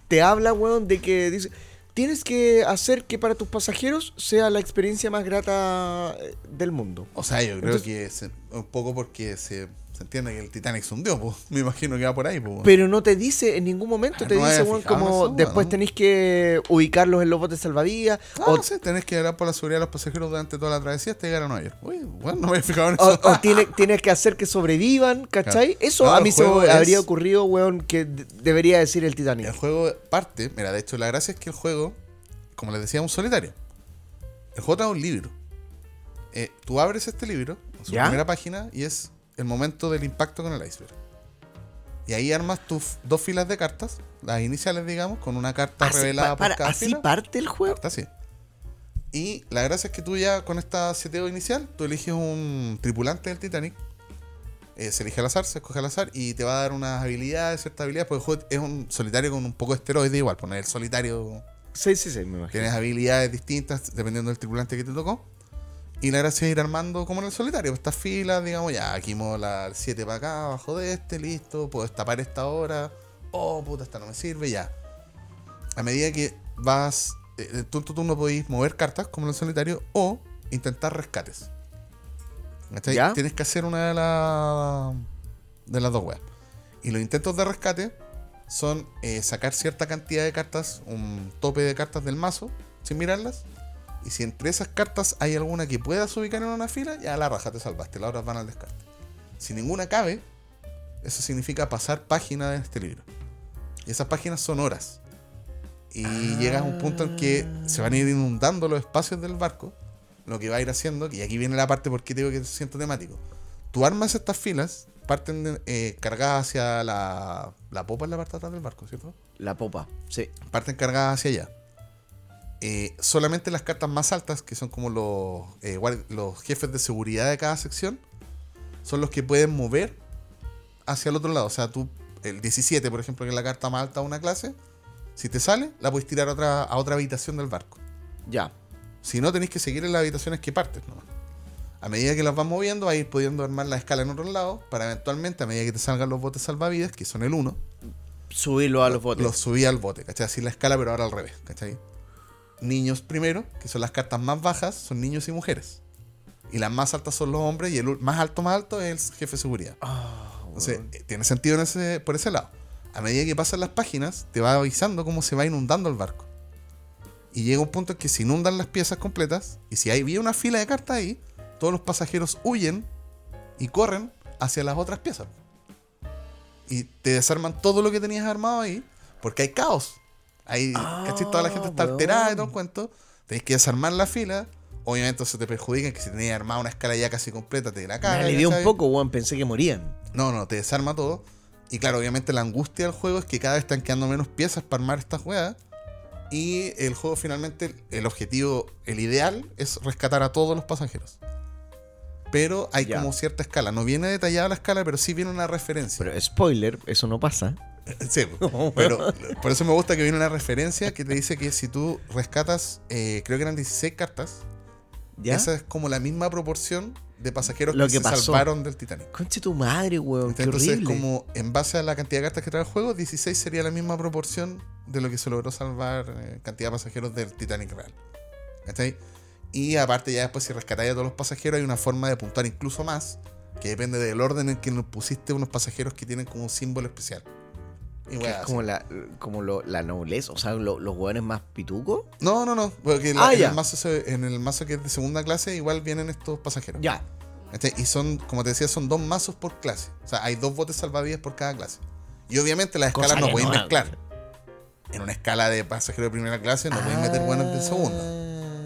te habla, weón, de que dice, tienes que hacer que para tus pasajeros sea la experiencia más grata eh, del mundo. O sea, yo creo Entonces- que se- un poco porque se, se entiende que el Titanic se hundió, pues. Me imagino que va por ahí. Pero no te dice en ningún momento, Ah, te no dice, en como eso, después ¿no? tenéis que ubicarlos en los botes salvavidas. Ah, o, no sé, tenés que velar por la seguridad de los pasajeros durante toda la travesía hasta llegar a Nueva York. Uy, bueno, no me había fijado en o- eso. o tiene- tienes que hacer que sobrevivan, ¿cachai? Claro. Eso a el mí se me es- habría ocurrido, weón, que de- debería decir el El Titanic. juego parte, mira, de hecho la gracia es que el juego, como les decía, es un solitario. El juego trae un libro. Eh, tú abres este libro, su ¿Ya? primera página, y es el momento del impacto con el iceberg. Y ahí armas tus dos filas de cartas, las iniciales, digamos, con una carta Así, revelada pa- para- por cada así fila. parte el juego. Carta, sí. Y la gracia es que tú ya con esta seteo inicial, tú eliges un tripulante del Titanic. eh, se elige al azar, se escoge al azar y te va a dar unas habilidades, ciertas habilidades, porque el juego es un solitario con un poco de esteroide igual, poner el solitario Sí, sí, sí, me imagino. tienes habilidades distintas dependiendo del tripulante que te tocó. Y la gracia es ir armando como en el solitario, estas filas, digamos, ya, aquí mola el 7 para acá, abajo de este, listo, puedo destapar esta hora, oh puta, esta no me sirve, ya. A medida que vas, eh, tu turno podéis mover cartas como en el solitario o intentar rescates. ¿Ya? Tienes que hacer una de, la- de las dos weas. Y los intentos de rescate son eh, sacar cierta cantidad de cartas, un tope de cartas del mazo, sin mirarlas. Y si entre esas cartas hay alguna que puedas ubicar en una fila, ya la raja te salvaste, las otras van al descarte. Si ninguna cabe, eso significa pasar página de este libro. Y esas páginas son horas. Y llegas a un punto en que se van a ir inundando los espacios del barco, lo que va a ir haciendo, y aquí viene la parte porque te digo que siento temático. Tú armas estas filas, parten de- eh, cargadas hacia la, la popa en la parte atrás del barco, ¿cierto? La popa, sí. parten cargadas hacia allá. Eh, solamente las cartas más altas, que son como los, eh, los jefes de seguridad de cada sección, son los que pueden mover hacia el otro lado. O sea, tú, el 17, por ejemplo, que es la carta más alta de una clase, si te sale, la puedes tirar a otra, a otra habitación del barco. Ya. Si no, tenéis que seguir en las habitaciones que partes. ¿no? A medida que las vas moviendo, vas a ir pudiendo armar la escala en otro lado, para eventualmente, a medida que te salgan los botes salvavidas, que son el 1, Subirlo a los botes. los subí al bote, ¿cachai? Así la escala, pero ahora al revés, ¿cachai? Niños primero, que son las cartas más bajas, son niños y mujeres. Y las más altas son los hombres y el más alto, más alto es el jefe de seguridad. Ah, Entonces, eh, tiene sentido en ese, por ese lado. A medida que pasan las páginas, te va avisando cómo se va inundando el barco. Y llega un punto en que se inundan las piezas completas. Y si hay había una fila de cartas ahí, todos los pasajeros huyen y corren hacia las otras piezas. Y te desarman todo lo que tenías armado ahí, porque hay caos. Ahí, Ah, ¿cachai? Toda la gente está alterada y todo el cuento. Tenés que desarmar la fila. Obviamente eso te perjudica, que si tenías armada una escala ya casi completa, te la Me caga. alivió un poco, weón. Pensé que morían. No, no, te desarma todo. Y claro, obviamente la angustia del juego es que cada vez están quedando menos piezas para armar estas juegas. Y el juego finalmente, el objetivo, el ideal es rescatar a todos los pasajeros. Pero hay Ya. como cierta escala. No viene detallada la escala, pero sí viene una referencia. Pero spoiler, eso no pasa. Sí, pero por eso me gusta que viene una referencia que te dice que si tú rescatas, eh, creo que eran 16 cartas, ¿Ya? esa es como la misma proporción de pasajeros Lo que, que se pasó. salvaron del Titanic. Conche tu madre, weón. Qué Entonces, horrible. como en base a la cantidad de cartas que trae el juego, 16 sería la misma proporción de lo que se logró salvar eh, cantidad de pasajeros del Titanic real. ¿Cachai? Y aparte, ya después, si rescatáis a todos los pasajeros, hay una forma de puntuar incluso más, que depende del orden en que nos pusiste unos pasajeros que tienen como un símbolo especial. Es como la, como lo, la nobleza, o sea, lo- los weones más pitucos. No, no, no. Porque la- Ah, en, el mazo en el mazo que es de segunda clase, igual vienen estos pasajeros. Ya. ¿Cachai? Y son, como te decía, son dos mazos por clase. O sea, hay dos botes salvavidas por cada clase. Y obviamente las Cosa escalas no podéis no- mezclar. En una escala de pasajero de primera clase no podéis meter buenos de segunda.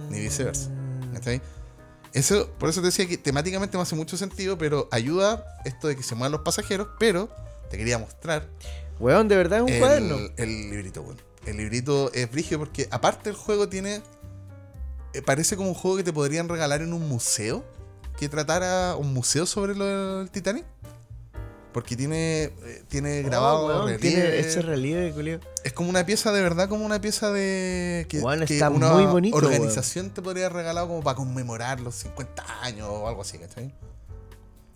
Ni viceversa. ¿Cachai? Eso, por eso te decía que temáticamente me hace mucho sentido, pero ayuda esto de que se muevan los pasajeros, pero te quería mostrar Weón, de verdad es un cuaderno. el, el librito, weón. El librito es brígido porque aparte el juego tiene. eh, parece como un juego que te podrían regalar en un museo. Que tratara un museo sobre lo del Titanic. Porque tiene, eh, tiene grabado Oh, weón, relieve. tiene ese relieve, culio. Es como una pieza de verdad, como una pieza de. Que, Weón, que está una muy bonito, organización te podría haber regalado como para conmemorar los 50 años o algo así, ¿cachai?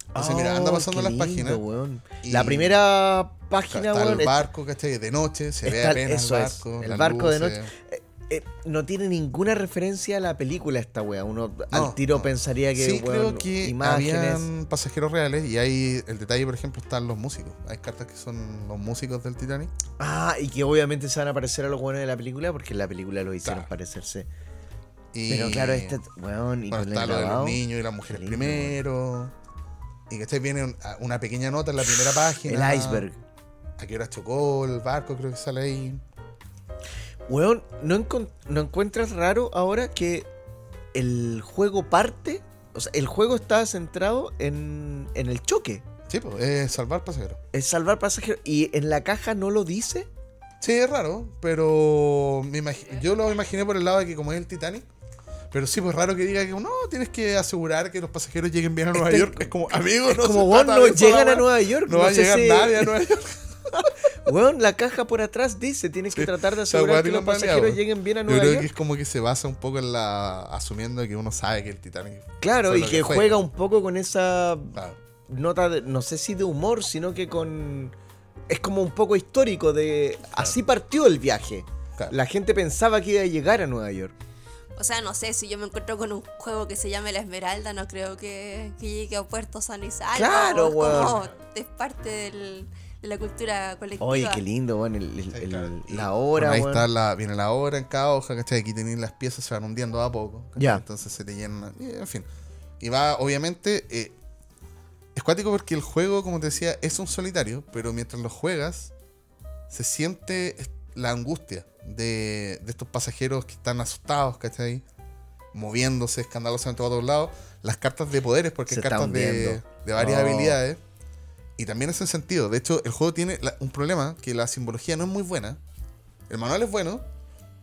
Entonces, mira, anda Oh, pasando qué las lindo, páginas. weón. La primera página, está weón, el barco, ¿cachai? De noche, se ve apenas eso el es, barco. el las barco de luces. noche. eh, eh, no tiene ninguna referencia a la película esta wea. Uno No, al tiro no. pensaría que, sí, weón, creo que imágenes. habían pasajeros reales y hay el detalle, por ejemplo, están los músicos. Hay cartas que son los músicos del Titanic. Ah, y que obviamente se van a parecer a los buenos de la película porque en la película lo hicieron Claro. parecerse. Y, Pero claro, este, weón, y bueno, está el lo de los niños y las mujeres lindo, primero. Y que viene una pequeña nota en la primera página. El iceberg. A qué hora chocó el barco, creo que sale ahí. Weón, ¿no, encon- ¿no encuentras raro ahora que el juego parte? O sea, el juego está centrado en, en el choque. Sí, pues, es salvar pasajeros. Es salvar pasajeros. Y en la caja no lo dice. Sí, es raro, pero me yo lo imaginé por el lado de que como es el Titanic. Pero sí, pues raro que diga que no, tienes que asegurar que los pasajeros lleguen bien a Nueva Este- York. Es como, amigo, Es no como, no eso, llegan a. Nueva York. No va a llegar si- nadie a Nueva York. Weón, la caja por atrás dice, tienes que tratar de asegurar que los pasajeros lleguen bien a Yo Nueva creo York. que es como que se basa un poco en la. asumiendo que uno sabe que el Titanic. Claro, y que juega un poco con esa Claro. nota, de, no sé si de humor, sino que con... Es como un poco histórico de... Así partió el viaje. Claro. La gente pensaba que iba a llegar a Nueva York. O sea, no sé, si yo me encuentro con un juego que se llame La Esmeralda, no creo que, que llegue a Puerto San y salvo. Claro, Es como- weón. es parte del- de la cultura colectiva. Oye, qué lindo, weón, la hora, bueno, ahí está la, viene la hora en cada hoja, ¿cachai? Aquí tenéis las piezas, se van hundiendo a poco. ¿cachai? Ya. Entonces se te llenan. y, En fin. Y va, obviamente. eh, es cuático porque el juego, como te decía, es un solitario, pero mientras lo juegas, se siente la angustia de, de estos pasajeros que están asustados, ¿cachai? Moviéndose escandalosamente a todos lados. Las cartas de poderes, porque hay cartas de, varias Oh. habilidades. Y también ese sentido. De hecho, el juego tiene la- un problema, que la simbología no es muy buena. El manual es bueno.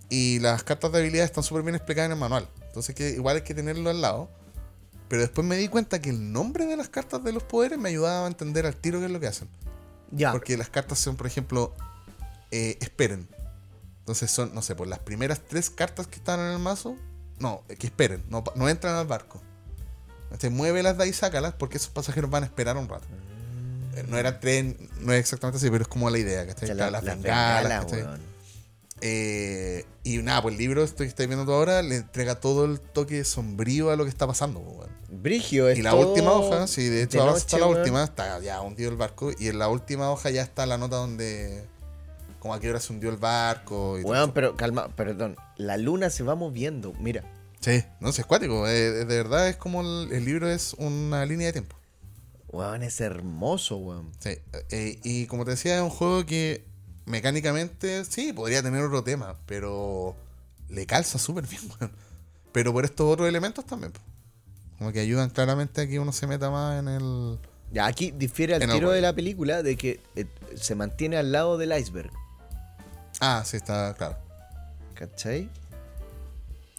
Y las cartas de habilidades están súper bien explicadas en el manual. Entonces que igual hay que tenerlo al lado. Pero después me di cuenta que el nombre de las cartas de los poderes me ayudaba a entender al tiro qué es lo que hacen. Ya. Porque las cartas son, por ejemplo, eh, esperen. Entonces son, no sé, por las primeras tres cartas que están en el mazo, no, eh, que esperen, no, no entran al barco. Entonces muévelas de ahí, sácalas, porque esos pasajeros van a esperar un rato. Eh, No era tren, no es exactamente así, pero es como la idea, ¿cachai? Claro, la- las las bengalas, weón. Eh, y nada, pues el libro este que estáis viendo tú ahora le entrega todo el toque sombrío a lo que está pasando, pues, weón. Brigio, es Y la todo última hoja, sí, de hecho de ahora noche, está la weón. última, está ya hundido el barco. Y en la última hoja ya está la nota donde. Como a qué hora se hundió el barco. Y todo Weón, esto. pero calma, perdón. La luna se va moviendo, mira. Sí, no sé, es cuático. eh, de verdad es como el, el libro es una línea de tiempo. Weón, es hermoso, weón. Sí, eh, y como te decía, es un juego que mecánicamente sí, podría tener otro tema, pero le calza súper bien, weón. Pero por estos otros elementos también. Como que ayudan claramente a que uno se meta más en el. Ya, aquí difiere al tiro de la película de que eh, se mantiene al lado del iceberg. Ah, sí, está claro. ¿Cachai?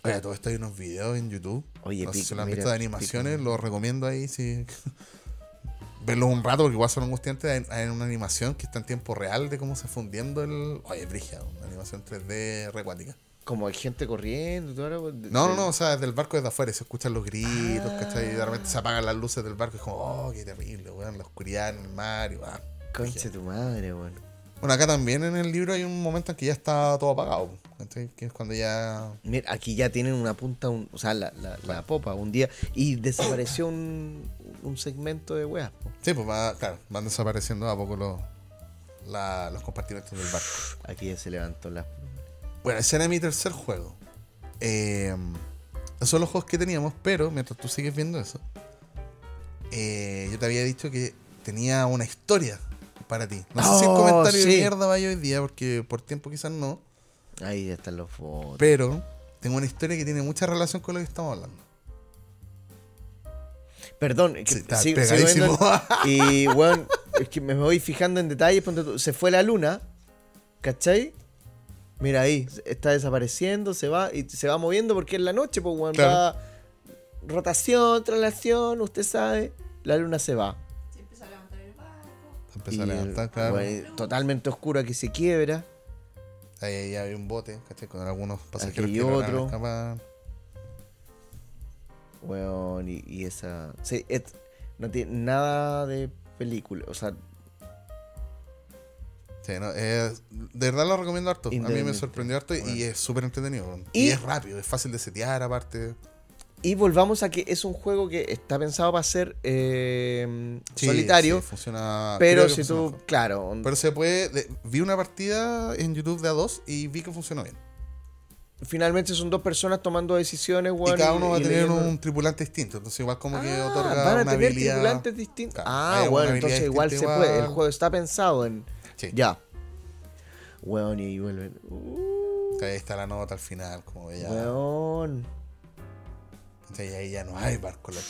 Oye, todo esto hay unos videos en YouTube. Oye, no sé pic- si lo han mira, visto de animaciones, los recomiendo ahí. Sí. Verlos un rato porque igual son angustiantes. Hay, hay una animación que está en tiempo real de cómo se fundiendo el. Oye, brigia, una animación 3D recuática. Como hay gente corriendo y todo. lo- No, no, no, o sea, desde el barco desde afuera se escuchan los gritos, ¿cachai? Y de repente se apagan las luces del barco y es como, oh, qué terrible, weón, la oscuridad en el mar y va. Concha tu madre, weón. Bueno, acá también en el libro hay un momento en que ya está todo apagado, ¿cachai? Que es cuando ya. Mira, aquí ya tienen una punta, un- o sea, la, la, la popa un día. Y desapareció un, un segmento de weas. po. Sí, pues va, claro, van desapareciendo a poco los, la- los compartimentos del barco. Aquí ya se levantó la. Bueno, ese era mi tercer juego. Eh, esos son los juegos que teníamos, pero mientras tú sigues viendo eso, eh, yo te había dicho que tenía una historia para ti. No sé si el Oh, comentario de sí. mierda vaya hoy día, porque por tiempo quizás no, Ahí están los fotos. pero tengo una historia que tiene mucha relación con lo que estamos hablando. Perdón, es que Sí, está sigo- sigo pegadísimo. viendo el- y weón, es que me voy fijando en detalles. ponte tú, se fue la luna, ¿cachai? Mira ahí, está desapareciendo, se va y se va moviendo porque es la noche, pues weón, Claro. va rotación, traslación, usted sabe, la luna se va. Empezó a Y, levantar, claro. totalmente oscura que se quiebra. Ahí, ahí hay un bote, ¿cachai? Con algunos pasajeros Aquí que lograron otro. escapar. Weón, y, y esa. Sí, es- no tiene nada de película. O sea, Sí, no, es- de verdad lo recomiendo harto. A mí me sorprendió harto y Bueno. es súper entretenido. Y- Y, es rápido, es fácil de setear aparte. Y volvamos a que es un juego que está pensado para ser eh, Sí, solitario. sí, funciona. pero que si funciona tú, mejor. claro, Pero se puede. de- vi una partida en YouTube de A2 y vi que funcionó bien. finalmente son dos personas tomando decisiones, weón. y cada uno va a tener leyendo- un tripulante distinto. Entonces, igual como que Ah, otorga van a una tener habilidad. tripulantes distintos. Claro, ah, bueno, entonces igual se puede. El juego está pensado en. Sí. Ya. Weón, y vuelven. Uh, Que Ahí está la nota al final, como que ya. weón. Entonces, ahí ya no hay barco en la.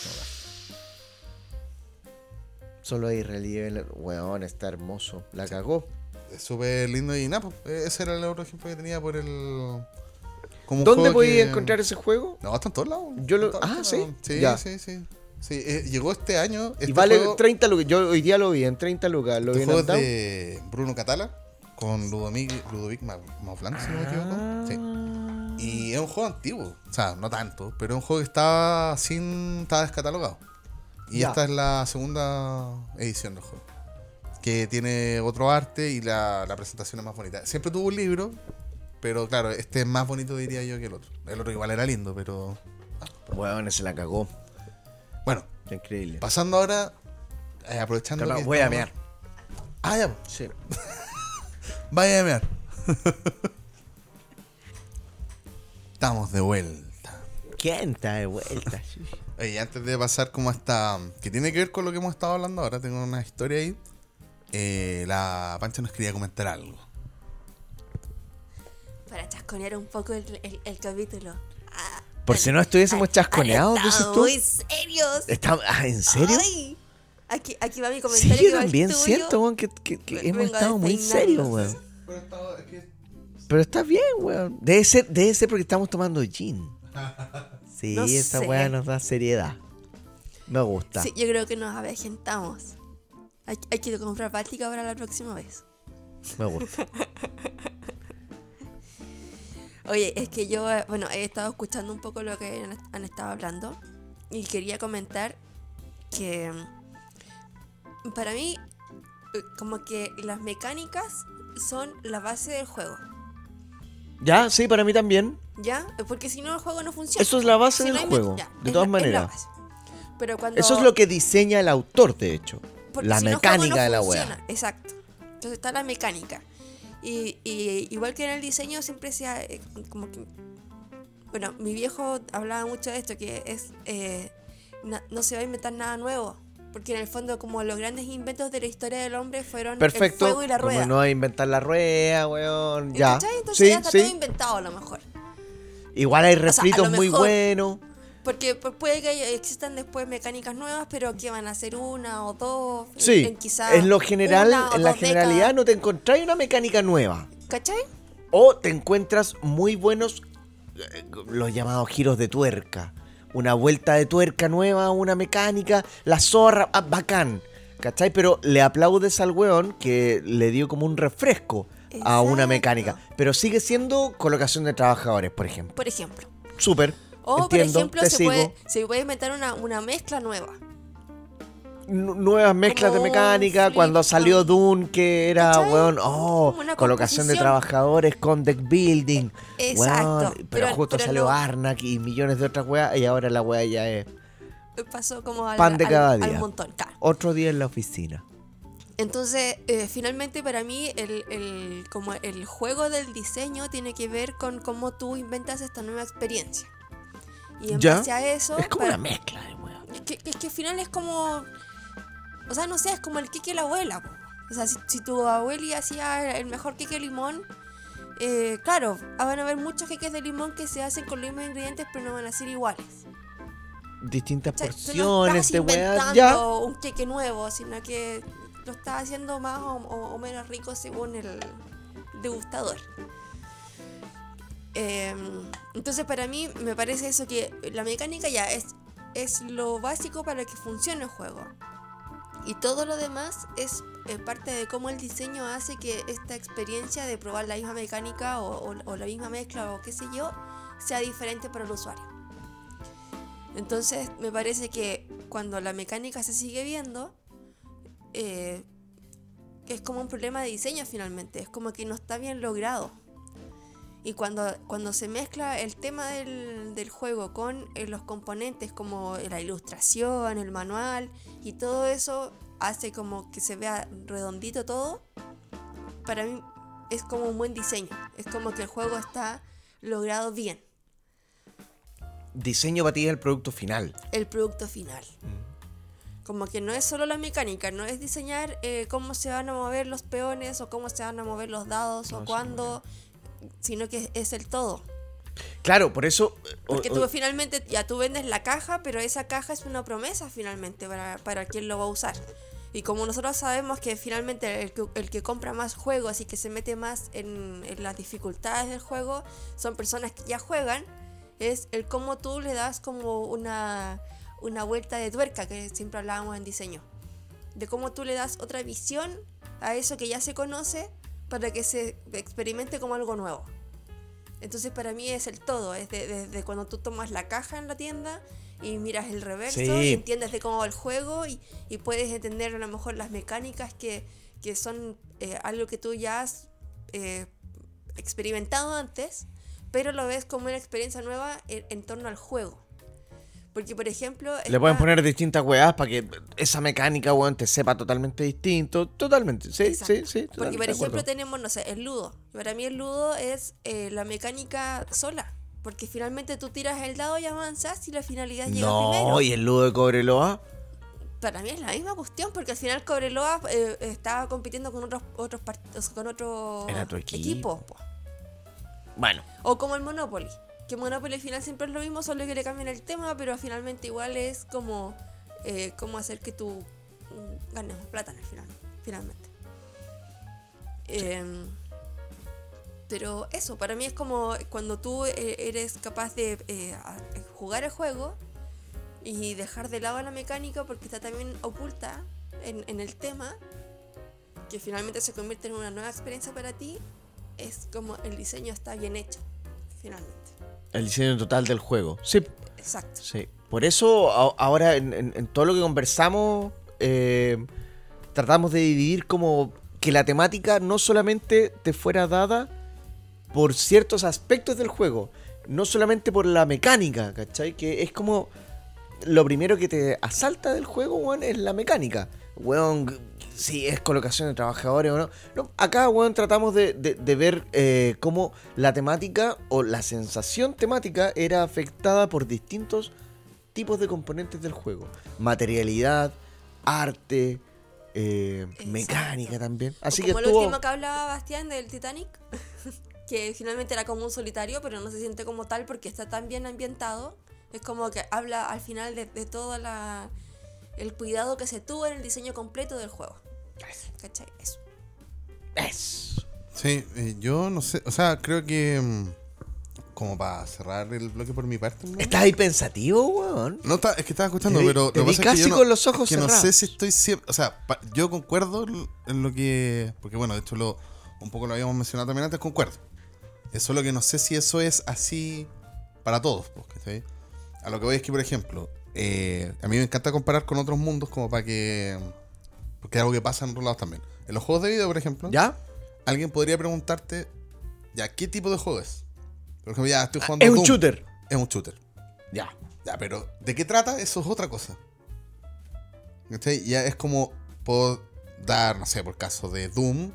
Solo hay relieve. Weón, está hermoso. La cagó. Es súper lindo y nada, pues, ese era el otro ejemplo que tenía por el. como ¿Dónde podía que- encontrar ese juego? No, está en todos lados. Yo lo- en ah, ¿sí? Sí, Ya. sí, sí. Sí, eh, llegó este año. Este y vale juego, 30 lucas. Yo hoy día lo vi en 30 lucas. Lo vi este en es Untown. de Bruno Catala con Ludovic, Ludovic Ma- Mauflan, si no me equivoco. Sí. Ah. Y es un juego antiguo. O sea, no tanto, pero es un juego que estaba sin. estaba descatalogado. Y Ya. esta es la segunda edición del juego. Que tiene otro arte y la, la presentación es más bonita. Siempre tuvo un libro, pero claro, este es más bonito diría yo que el otro. El otro igual era lindo, pero. Weón, se la cagó. Bueno, Increíble. pasando ahora. eh, aprovechando. Calma, que voy a mear. Ah, ya. Sí. Vaya a mear. Estamos de vuelta. ¿Quién está de vuelta? Oye, antes de pasar como hasta... que tiene que ver con lo que hemos estado hablando ahora, tengo una historia ahí. Eh, la Pancha nos quería comentar algo. Para chasconear un poco el, el- el capítulo. Ah, Por si no estuviésemos chasconeados, dices tú. muy serios. Está- ah, ¿En serio? Ay, aquí, aquí va mi Sí, comentario. yo va el también siento, weón, que, que- que Vengo hemos estado muy serios, weón. Pero está bien, weón. Debe ser, debe ser porque estamos tomando gin. Sí, No esta sé. weá nos da seriedad. Me gusta. Sí, yo creo que nos avejentamos. Hay, hay que comprar práctica para la próxima vez. Me gusta. Oye, es que yo, eh, bueno, he estado escuchando un poco lo que han, han estado hablando y quería comentar que mm, para mí eh, como que las mecánicas son la base del juego, Ya, sí, para mí también. ¿ya? Porque si no el juego no funciona. Eso es la base Si del juego. ya, de todas la- maneras. Pero cuando Eso es lo que diseña el autor, de hecho. Porque La si mecánica no de la wea. Exacto. Entonces está la mecánica. Y, y igual que en el diseño siempre se ha, eh, como que... Bueno, mi viejo hablaba mucho de esto, que es... eh, na- no se va a inventar nada nuevo. Porque en el fondo como los grandes inventos de la historia del hombre fueron Perfecto. el fuego y la rueda. Como no inventar la rueda, weón. Ya. ¿Cachai? Entonces Sí, ya está todo sí. inventado a lo mejor. Igual hay refritos muy buenos. Porque pu- puede que existan después mecánicas nuevas, pero que van a ser una o dos. Sí. en quizá En lo general, en la generalidad décadas. no te encontráis una mecánica nueva. ¿Cachai? O te encuentras muy buenos, eh, los llamados giros de tuerca. Una vuelta de tuerca nueva, una mecánica, la zorra, ah, bacán. ¿Cachai? Pero le aplaudes al weón que le dio como un refresco a una mecánica. Pero sigue siendo colocación de trabajadores, por ejemplo. Por ejemplo. Súper. O, entiendo, por ejemplo, se puede, se puede inventar una, una mezcla nueva. Nu- nuevas mezclas de un mecánica, cuando salió Dune, que era, weón, oh, colocación de trabajadores con deck building. Exacto, weón, pero, pero- justo pero salió no- Arnak y millones de otras weas, y ahora la wea ya es Pasó como al, pan de al- cada al día. montón. claro. Otro día en la oficina. Entonces, eh, finalmente para mí el, el- como el juego del diseño tiene que ver con cómo tú inventas esta nueva experiencia. Y en ¿Ya? base a eso... es como para- una mezcla de weón. Es que, es que al final es como. O sea, no sé, es como el queque de la abuela. po. O sea, si, si tu abuela hacía el mejor queque de limón, eh, claro, van a haber muchos queques de limón que se hacen con los mismos ingredientes, pero no van a ser iguales. Distintas O sea, no porciones estás de weas. inventando Ya. un queque nuevo, sino que lo estás haciendo más o, o- o menos rico según el degustador. Eh, entonces para mí me parece eso que la mecánica ya es, es lo básico para que funcione el juego. Y todo lo demás es eh, parte de cómo el diseño hace que esta experiencia de probar la misma mecánica o, la misma mezcla o qué sé yo sea diferente para el usuario. Entonces me parece que cuando la mecánica se sigue viendo, eh, es como un problema de diseño finalmente, es como que no está bien logrado. Y cuando, cuando se mezcla el tema del, del juego con eh, los componentes como la ilustración, el manual y todo eso hace como que se vea redondito todo, para mí es como un buen diseño. Es como que el juego está logrado bien, Diseño para ti es el producto final. el producto final. Mm. Como que no es solo la mecánica, no es diseñar eh, cómo se van a mover los peones o cómo se van a mover los dados No, o sí, cuándo, sino que es el todo. Claro, por eso. eh, Porque tú finalmente ya tú vendes la caja, pero esa caja es una promesa finalmente para, para quien lo va a usar. Y como nosotros sabemos que finalmente el que, el que compra más juegos y que se mete más en, en las dificultades del juego son personas que ya juegan, es el cómo tú le das como una, una vuelta de tuerca que siempre hablábamos en diseño. De cómo tú le das otra visión a eso que ya se conoce para que se experimente como algo nuevo. Entonces para mí es el todo, es de- desde cuando tú tomas la caja en la tienda y miras el reverso Sí. y entiendes de cómo va el juego y, y puedes entender a lo mejor las mecánicas que, que son eh, algo que tú ya has eh, experimentado antes, pero lo ves como una experiencia nueva en, en torno al juego. Porque por ejemplo... Le pueden está- poner distintas weas para que esa mecánica, weón, te sepa totalmente distinto. Totalmente. Sí, Exacto. sí, sí. Porque, por ejemplo, tenemos, no sé, el ludo. Para mí el ludo es eh, la mecánica sola. Porque finalmente tú tiras el dado y avanzas y la finalidad llega No, primero. y el ludo de Cobreloa. Para mí es la misma cuestión, porque al final Cobreloa eh, estaba compitiendo con otros otros partidos, con tu equipo. equipos. po. Bueno, O como el Monopoly. Que Monopoly al final siempre es lo mismo, solo que le cambian el tema, pero finalmente igual es como, eh, como hacer que tú mm, ganes más plata al final, finalmente. Em, pero eso, para mí es como cuando tú eh, eres capaz de eh, jugar el juego y dejar de lado la mecánica porque está también oculta en, en el tema, que finalmente se convierte en una nueva experiencia para ti, es como el diseño está bien hecho, finalmente. El diseño total del juego. Sí, Exacto. sí. Por eso a- ahora en, en- en todo lo que conversamos eh, tratamos de dividir como que la temática no solamente te fuera dada por ciertos aspectos del juego, no solamente por la mecánica, ¿cachai? Que es como lo primero que te asalta del juego, weón, es la mecánica. Weón, si es colocación de trabajadores o no. No, acá, weón, tratamos de, de- de ver eh, cómo la temática o la sensación temática era afectada por distintos tipos de componentes del juego. Materialidad, arte, eh, mecánica también. Así O que como lo estuvo... último que hablaba Bastián del Titanic, que finalmente era como un solitario, pero no se siente como tal porque está tan bien ambientado. Es como que habla al final de, de todo la, el cuidado que se tuvo en el diseño completo del juego. ¿Cachai? Eso. Eso. Sí, eh, yo no sé, o sea, creo que mm, como para cerrar el bloque por mi parte. ¿no? ¿Estás ahí pensativo, weón? No, está- es que estaba escuchando, Te vi- pero te lo que vi pasa es que casi yo no, con los ojos es que no cerrados. sé si estoy siempre, o sea, pa- yo concuerdo en lo que, porque bueno, de hecho lo, un poco lo habíamos mencionado también antes, concuerdo. Es solo que no sé si eso es así para todos, pues, ¿cachai? A lo que voy es que, por ejemplo, eh, a mí me encanta comparar con otros mundos como para que, porque es algo que pasa en otros lados también. En los juegos de video, por ejemplo, ¿Ya? alguien podría preguntarte, ya, ¿qué tipo de juego es? Por ejemplo, ya estoy jugando Ah, Es un Doom. shooter. Es un shooter. Ya. Ya, pero ¿de qué trata? Eso es otra cosa. ¿Cachai? Ya es como puedo dar, no sé, por el caso de Doom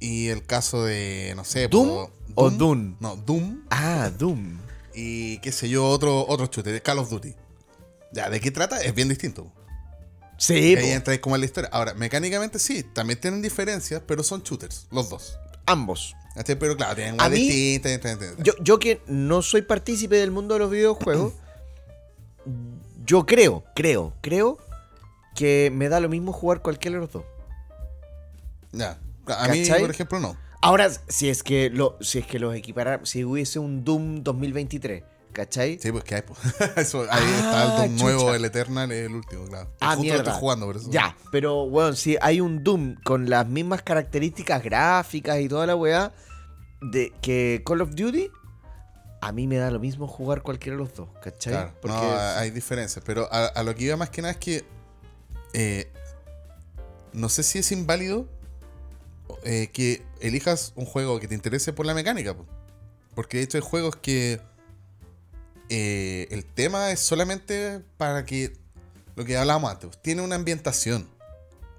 y el caso de, no sé, ¿Doom puedo- o Dune? No, Doom Ah, Doom. y qué sé yo, otro, otro shooter, Call of Duty. Ya, ¿de qué trata? Es bien distinto. Sí, Ahí entra como en la historia. Ahora, mecánicamente sí, también tienen diferencias, pero son shooters, los dos. ambos. ¿Cachai? Pero claro, tienen una distinta. Yo, yo que no soy partícipe del mundo de los videojuegos, yo creo, creo, creo que me da lo mismo jugar cualquiera de los dos. Ya. A mí, ¿Cachai? por ejemplo, no. Ahora, si es que lo, si es que los equiparar, si hubiese un Doom 2023, ¿cachai? Sí, pues que hay. pues. Eso, ahí Ah, está el Doom chucha. nuevo, el Eternal, el último, claro. Ah, Justo lo mierda. estoy jugando, por eso. Ya, pero bueno, si hay un Doom con las mismas características gráficas y toda la weá de que Call of Duty, a mí me da lo mismo jugar cualquiera de los dos, ¿cachai? Claro, Porque no, hay diferencias. Pero a, a lo que iba más que nada es que. eh, no sé si es inválido eh, que elijas un juego que te interese por la mecánica. po. Porque de hecho hay juegos que. Eh, el tema es solamente para que. Lo que hablábamos antes, pues, tiene una ambientación.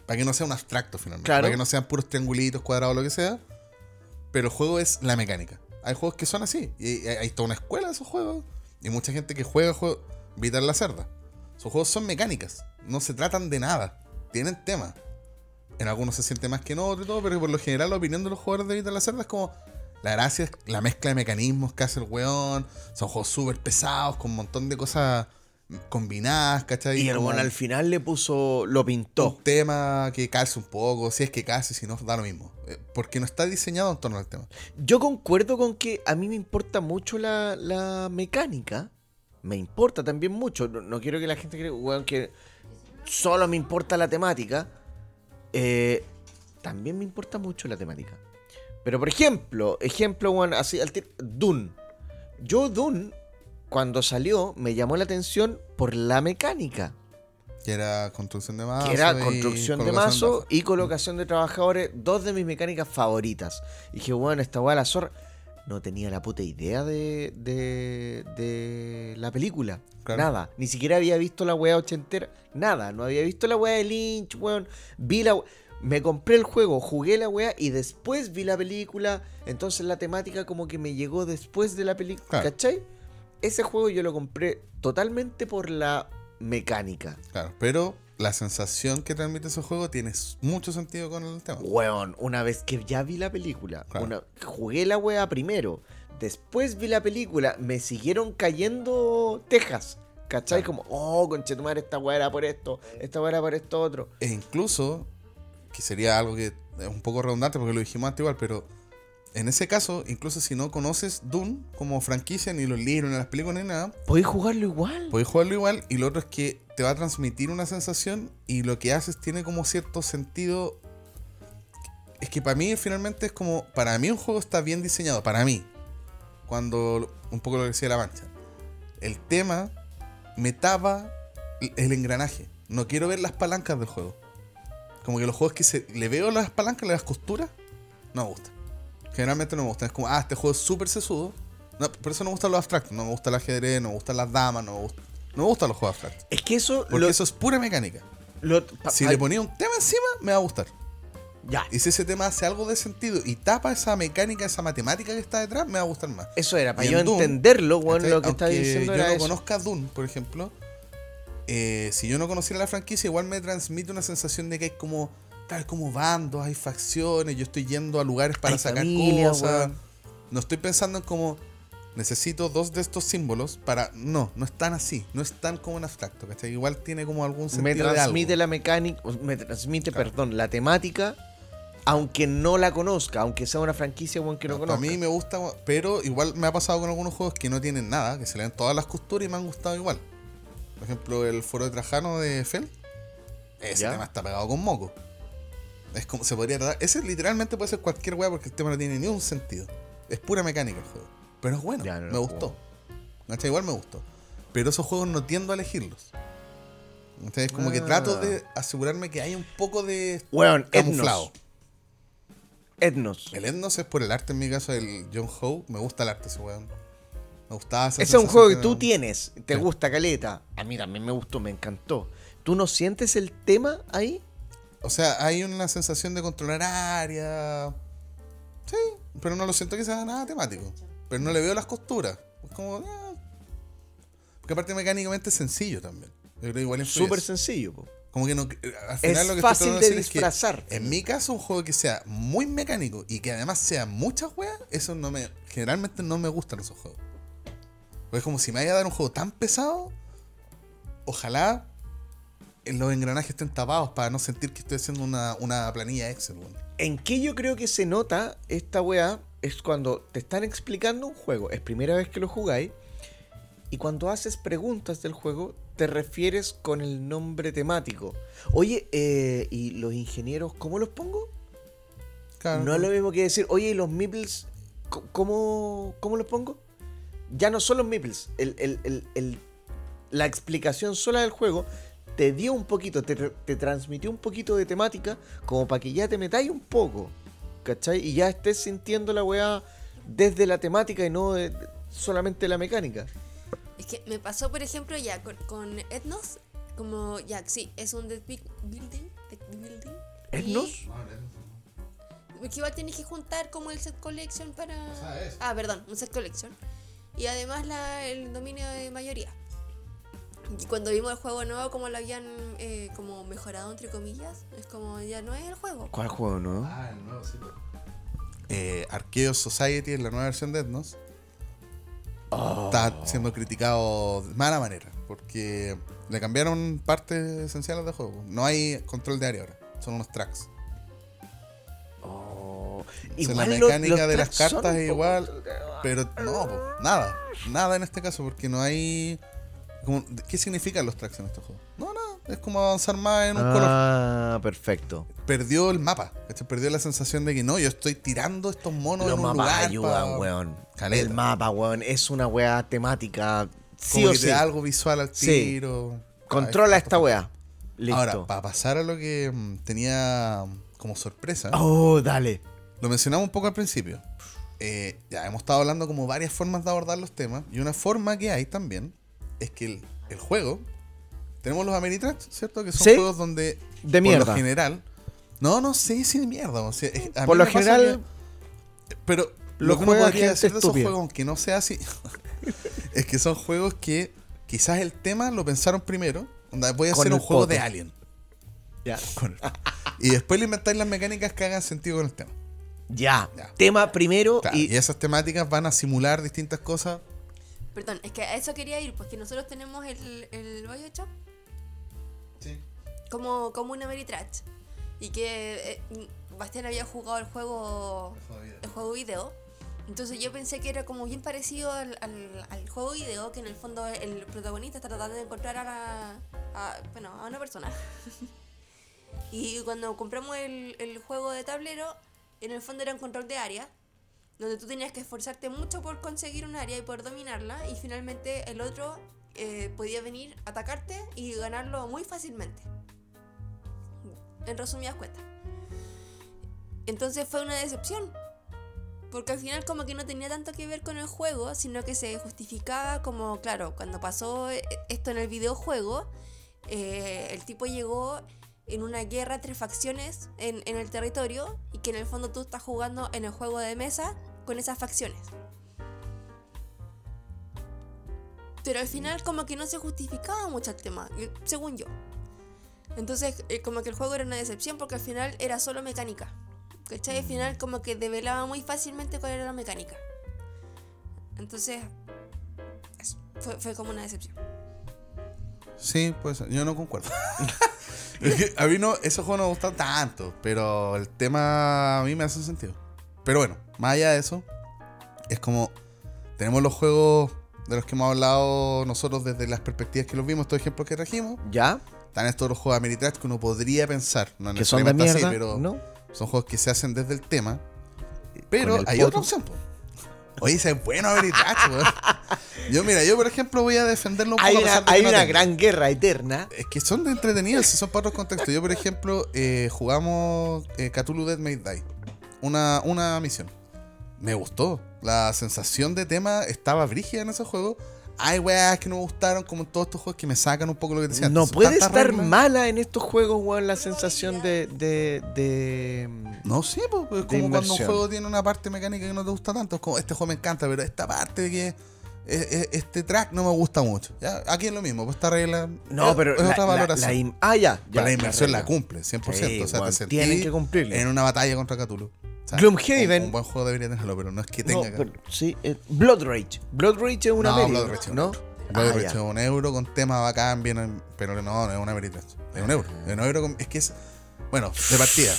Para que no sea un abstracto finalmente. Claro. Para que no sean puros triangulitos, cuadrados, lo que sea. Pero el juego es la mecánica. Hay juegos que son así. Y hay, hay toda una escuela de esos juegos. Y mucha gente que juega juegos. Vital la cerda. Esos juegos son mecánicas. No se tratan de nada. Tienen tema. En algunos se siente más que en otros y todo, pero por lo general la opinión de los jugadores de Vital la cerda es como. La gracia es la mezcla de mecanismos que hace el weón. Son juegos súper pesados, con un montón de cosas combinadas, ¿cachai? y el weón al final le puso, lo pintó. un tema que calce un poco, si es que calce, si no, da lo mismo. Eh, Porque no está diseñado en torno al tema. Yo concuerdo con que a mí me importa mucho la, la mecánica. Me importa también mucho. No, no quiero que la gente crea weón, que solo me importa la temática. Eh, también me importa mucho la temática. Pero por ejemplo, ejemplo, weón, así, al Dune. Yo Dune, cuando salió, me llamó la atención por la mecánica. Que era construcción de mazo. que era construcción de mazo y colocación de trabajadores, dos de mis mecánicas favoritas. Y dije, bueno, esta weá la zorra. No tenía la puta idea de, de, de la película. Claro. Nada. Ni siquiera había visto la weá ochentera. Nada. No había visto la weá de Lynch, weón. Vi la we- Me compré el juego, jugué la weá y después vi la película. Entonces la temática como que me llegó después de la película. Claro. ¿Cachai? Ese juego yo lo compré totalmente por la mecánica. Claro, pero la sensación que transmite ese juego tiene mucho sentido con el tema. Weón, una vez que ya vi la película, Claro. una- jugué la wea primero, después vi la película, me siguieron cayendo tejas. ¿Cachai? Claro. Como, oh, conchetumar, esta wea era por esto, esta wea era por esto otro. E incluso, que sería algo que es un poco redundante porque lo dijimos antes igual, pero en ese caso, incluso si no conoces Dune como franquicia, ni los libros, ni las películas, ni nada, ¿Podéis jugarlo igual? podés jugarlo igual. Y lo otro es que te va a transmitir una sensación y lo que haces tiene como cierto sentido. Es que para mí finalmente es como, para mí un juego está bien diseñado, para mí. Cuando, un poco lo que decía la mancha, el tema me tapa el engranaje. No quiero ver las palancas del juego. Como que los juegos que se, le veo las palancas, las costuras, no me gusta. Generalmente no me gusta. Es como, ah, este juego es súper sesudo. No, por eso no me gustan los abstractos. No me gusta el ajedrez, no me gustan las damas, no me, gusta, no me gustan los juegos abstractos. Es que eso... Porque lo- eso es pura mecánica. lo- Si le ponía un tema encima, me va a gustar. Ya, Y si ese tema hace algo de sentido y tapa esa mecánica, esa matemática que está detrás, me va a gustar más. eso era, para Y yo en Doom, entenderlo, ¿Cachai? lo que Aunque diciendo yo era no eso. conozca Dune, por ejemplo, eh, si yo no conociera la franquicia, igual me transmite una sensación de que hay como, tal como bandos, hay facciones, yo estoy yendo a lugares para Hay sacar familia, cosas. No estoy pensando en como necesito dos de estos símbolos para. No, no es tan así, no es tan como en abstracto, ¿cachai? Igual tiene como algún sentido me de algo. transmite la mecánica, me transmite, Claro. perdón, la temática Aunque no la conozca, aunque sea una franquicia weón, que no Para conozca. mí me gusta, pero igual me ha pasado con algunos juegos que no tienen nada, que se le dan todas las costuras y me han gustado igual. Por ejemplo, el foro de Trajano de Fel. Ese ¿Ya? tema está pegado con moco. Es como se podría tratar. Ese literalmente puede ser cualquier weá porque el tema no tiene ni un sentido. Es pura mecánica el juego. Pero es bueno, Ya, no me gustó. ¿Cachai? Igual me gustó. Pero esos juegos no tiendo a elegirlos. ¿Cachai? Es como que Ah. trato de asegurarme que hay un poco de Weón, camuflado. Etnos. Etnos. El Etnos es por el arte, en mi caso, el John Howe. Me gusta el arte ese weón. Me gustaba esa Ese es un juego que tú tienes, te Sí. gusta caleta. A mí también me gustó, me encantó. ¿Tú no sientes el tema ahí? O sea, hay una sensación de controlar área. Sí, pero no lo siento que sea nada temático. Pero no le veo las costuras. Es como. ah. Porque aparte mecánicamente es sencillo también. Yo creo que igual Súper sencillo. po. Como que no, eh, al final Es lo que fácil de decir es que, disfrazar. en mi caso, un juego que sea muy mecánico y que además sea muchas weas, eso no me. Generalmente no me gustan esos juegos. Porque es como si me vaya a dar un juego tan pesado, ojalá los engranajes estén tapados para no sentir que estoy haciendo una, una planilla Excel. ¿En qué yo creo que se nota esta weá? Es cuando te están explicando un juego, es primera vez que lo jugáis, y cuando haces preguntas del juego, te refieres con el nombre temático. Oye, eh, ¿y los ingenieros cómo los pongo? Claro, No es lo mismo que decir, oye, ¿y los meeples cómo, cómo los pongo? Ya no son los meeples. El, el- el- el- la explicación sola del juego te dio un poquito, te, te transmitió un poquito de temática como para que ya te metáis un poco. ¿Cachai? Y ya estés sintiendo la weá desde la temática y no de- solamente la mecánica. Es que me pasó, por ejemplo, ya con, con Etnos, como ya, sí, es un big- building. deck building y- ¿Etnos? Porque igual tienes que juntar como el set collection para. sea, es. Ah, perdón, un set collection. Y además la, el dominio de mayoría. Y cuando vimos el juego nuevo, como lo habían eh, como mejorado, entre comillas, es como ya no es el juego. ¿Cuál juego, no? Ah, el nuevo, sí. Eh, Arceus Society es la nueva versión de Etnos. Está siendo criticado de mala manera. Porque le cambiaron partes esenciales del juego. No hay control de área ahora. Son unos tracks. Oh, O sea, la igual mecánica los de las cartas es poco- igual. Pero no, po, nada. Nada en este caso. Porque no hay. como- ¿Qué significan los tracks en este juego? No, nada. Es como avanzar más en un color. Ah, perfecto. Perdió el mapa. ¿cachai? Perdió la sensación de que no, yo estoy tirando estos monos Los en un mapas lugar. ayudan, pa- weón. Caleta. El mapa, weón, es una weá temática. Sí como o que te sí. da algo visual al Sí. tiro. Controla Ah, esta weá. Listo. Ahora, para pasar a lo que mm, tenía mm, como sorpresa, Oh, dale. lo mencionamos un poco al principio. Eh, ya hemos estado hablando como varias formas de abordar los temas. Y una forma que hay también es que el, el juego. Tenemos los Ameritrash, ¿cierto? Que son Sí. juegos donde. De Por mierda. lo general. No, no sé si de mierda. o sea, es- a mí Por lo general, que- pero lo lo que uno podría decir de esos juegos, aunque no sea así, es que son juegos que quizás el tema lo pensaron primero. Voy a hacer un juego poto. de Alien. ya. Y después le inventáis las mecánicas que hagan sentido con el tema. Ya. Ya. Tema primero Claro, y, y. esas temáticas van a simular distintas cosas. Perdón, es que a eso quería ir, porque nosotros tenemos el, el Bioshock como, como una Ameritrash. Y que eh, Bastián había jugado el juego, el juego video. Entonces yo pensé que era como bien parecido al, al- al juego video, que en el fondo el protagonista está tratando de encontrar a, la- a- bueno, a una persona. y cuando compramos el, el juego de tablero, en el fondo era un control de área, donde tú tenías que esforzarte mucho por conseguir un área y poder dominarla, y finalmente el otro eh, podía venir, atacarte y ganarlo muy fácilmente. En resumidas cuentas. Entonces fue una decepción. Porque al final como que no tenía tanto que ver con el juego, sino que se justificaba como, claro, cuando pasó eh, esto en el videojuego, eh, el tipo llegó en una guerra entre facciones en, en el territorio y que en el fondo tú estás jugando en el juego de mesa con esas facciones. Pero al final como que no se justificaba mucho el tema, según yo. Entonces eh, como que el juego era una decepción porque al final era solo mecánica. ¿Cachai? Al final como que develaba muy fácilmente cuál era la mecánica. Entonces, eso, fue, fue como una decepción. Sí, pues yo no concuerdo. Es que a mí no, esos juegos no me gustan tanto, pero el tema a mí me hace sentido. Pero bueno, más allá de eso, es como tenemos los juegos de los que hemos hablado nosotros desde las perspectivas que los vimos, estos ejemplos que trajimos. ¿Ya? Están estos otros juegos Ameritrash que uno podría pensar, no Que son de mierda. así, pero ¿No? son juegos que se hacen desde el tema. Pero el hay otra opción, po. Oye, ese es bueno weón. Yo, mira, yo por ejemplo voy a defenderlo un poco. Hay una, hay gran guerra eterna. Es que son de entretenidos, si son para otros contextos. Yo, por ejemplo, eh, jugamos eh, Cthulhu Dead May Die. Una, una misión. Me gustó. La sensación de tema estaba brígida en ese juego. Hay weas que no me gustaron, como en todos estos juegos que me sacan un poco lo que decía. No antes. Puede estar reglas. mala en estos juegos, weón, la sensación de. de, de No, sí, pues, es como cuando un juego tiene una parte mecánica que no te gusta tanto. Es como, este juego me encanta, pero esta parte de que este track no me gusta mucho. ¿ya? Aquí es lo mismo, pues esta regla No, es- pero. es la- otra valoración. la ah, ya. Pero ya, la inmersión la, cumple, 100%. Sí, o sea, weón, te tienen que cumplirla. En una batalla contra Cthulhu. O sea, Gloomhaven- Un, un buen juego debería tenerlo, pero no es que No, tenga. pero sí, eh, Blood Rage. Blood Rage es una no, Blood Rage es ¿no? euro. Blood Ah, Rage es un euro con tema bacán, bien, pero no, no es una Ameritrash. Es un euro. Es un euro con- es que es. Bueno, de partida.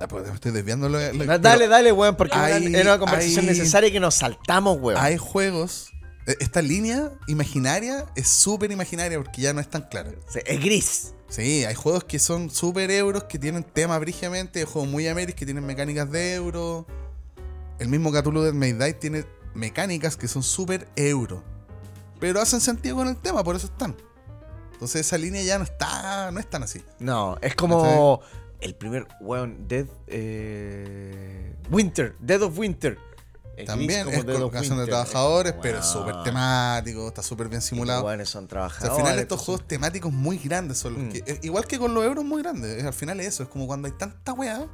Ah, pues me estoy desviando lo, lo- pero Dale, dale, weón, porque hay- una- era una conversación hay- necesaria que nos saltamos, weón. Hay juegos. e- Esta línea imaginaria es súper imaginaria porque ya no es tan clara. Es gris. Sí, hay juegos que son súper euros, que tienen temas brígidamente, hay juegos muy ameris que tienen mecánicas de euro. El mismo Cthulhu Dead May Die tiene mecánicas que son súper euro. Pero hacen sentido con el tema, por eso están. Entonces esa línea ya no está, no es tan así. No, es como el primer, weón, Dead. Eh, Winter, Dead of Winter. También es colocación de trabajadores, pero es Weón. súper temático, está súper bien simulado. O sea, al final estos pues, juegos temáticos muy grandes son los Mm. que. Igual que con los euros muy grandes. Al final es eso. Es como cuando hay tanta weá.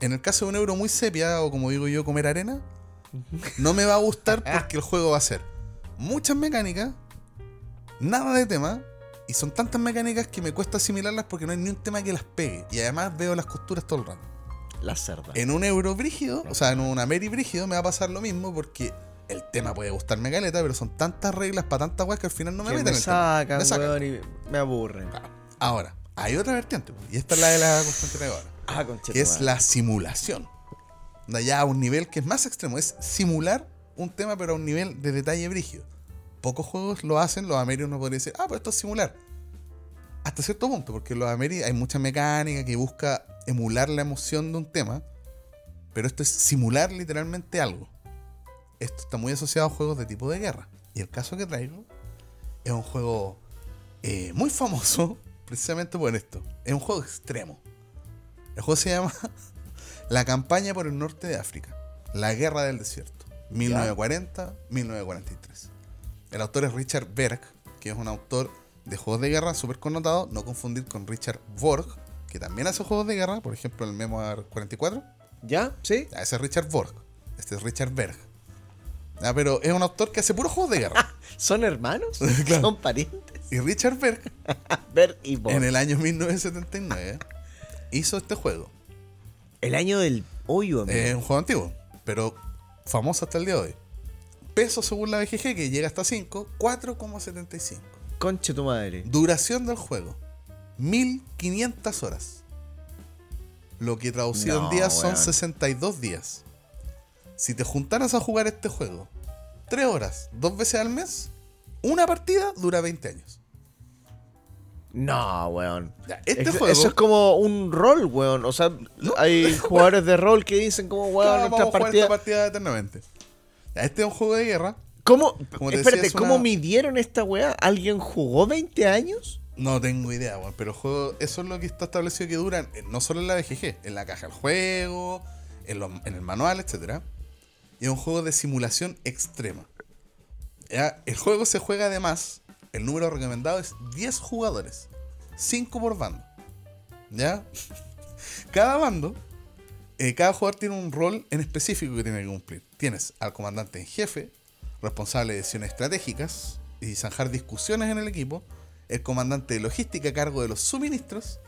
En el caso de un euro muy sepia, o como digo yo, comer arena, no me va a gustar porque el juego va a ser muchas mecánicas, nada de tema, y son tantas mecánicas que me cuesta asimilarlas porque no hay ni un tema que las pegue. Y además veo las costuras todo el rato. La cerda. En un euro brígido, o sea, en un Ameri brígido me va a pasar lo mismo porque el tema puede gustarme caleta, pero son tantas reglas para tantas weas que al final no me que meten me sacan, Me sacan. weón, y me aburren. Ahora, hay otra vertiente, y esta es la de la que traigo ahora, Ah, que es la simulación. Ya a un nivel que es más extremo, es simular un tema, pero a un nivel de detalle brígido. Pocos juegos lo hacen, los Ameri uno podría decir, ah, pues esto es simular. Hasta cierto punto, porque los Ameri hay mucha mecánica que busca emular la emoción de un tema, pero esto es simular literalmente algo. Esto está muy asociado a juegos de tipo de guerra. Y el caso que traigo es un juego eh, muy famoso precisamente por esto. Es un juego extremo. El juego se llama La campaña por el norte de África. La guerra del desierto. 1940-1943. El autor es Richard Berg, que es un autor de juegos de guerra súper connotado. No confundir con Richard Borg, que también hace juegos de guerra. Por ejemplo, el Memoir 44. ¿Ya? ¿Sí? Ah, Ese es Richard Borg. Este es Richard Berg. Ah, pero es un autor que hace puros juegos de guerra. ¿Son hermanos? Claro. ¿Son parientes? Y Richard Berg Ver y Bond. en el año 1979 hizo este juego. El año del hoyo, amigo. Es un juego antiguo, pero famoso hasta el día de hoy. Peso según la BGG, que llega hasta 5, 4,75. Conche tu madre. Duración del juego, 1500 horas. Lo que traducido No, en días son weón. 62 días. Si te juntaras a jugar este juego 3 horas, dos veces al mes, una partida dura 20 años. No, weón. Este Es- juego- Eso es como un rol, weón. O sea, hay jugadores de rol que dicen como, weón, Claro, nuestra vamos a jugar partida... esta partida eternamente. Este es un juego de guerra. ¿Cómo? Espérate, decía, es ¿cómo una- midieron esta weá? ¿Alguien jugó 20 años? No tengo idea, weón, pero juego, eso es lo que está establecido que duran, eh, no solo en la BGG, en la caja del juego, en, los- en el manual, etcétera. Y es un juego de simulación extrema. El juego se juega además, el número recomendado es 10 jugadores, 5 por bando. ¿Ya? Cada bando, eh, cada jugador tiene un rol en específico que tiene que cumplir. Tienes al comandante en jefe, responsable de decisiones estratégicas y zanjar discusiones en el equipo, el comandante de logística a cargo de los suministros,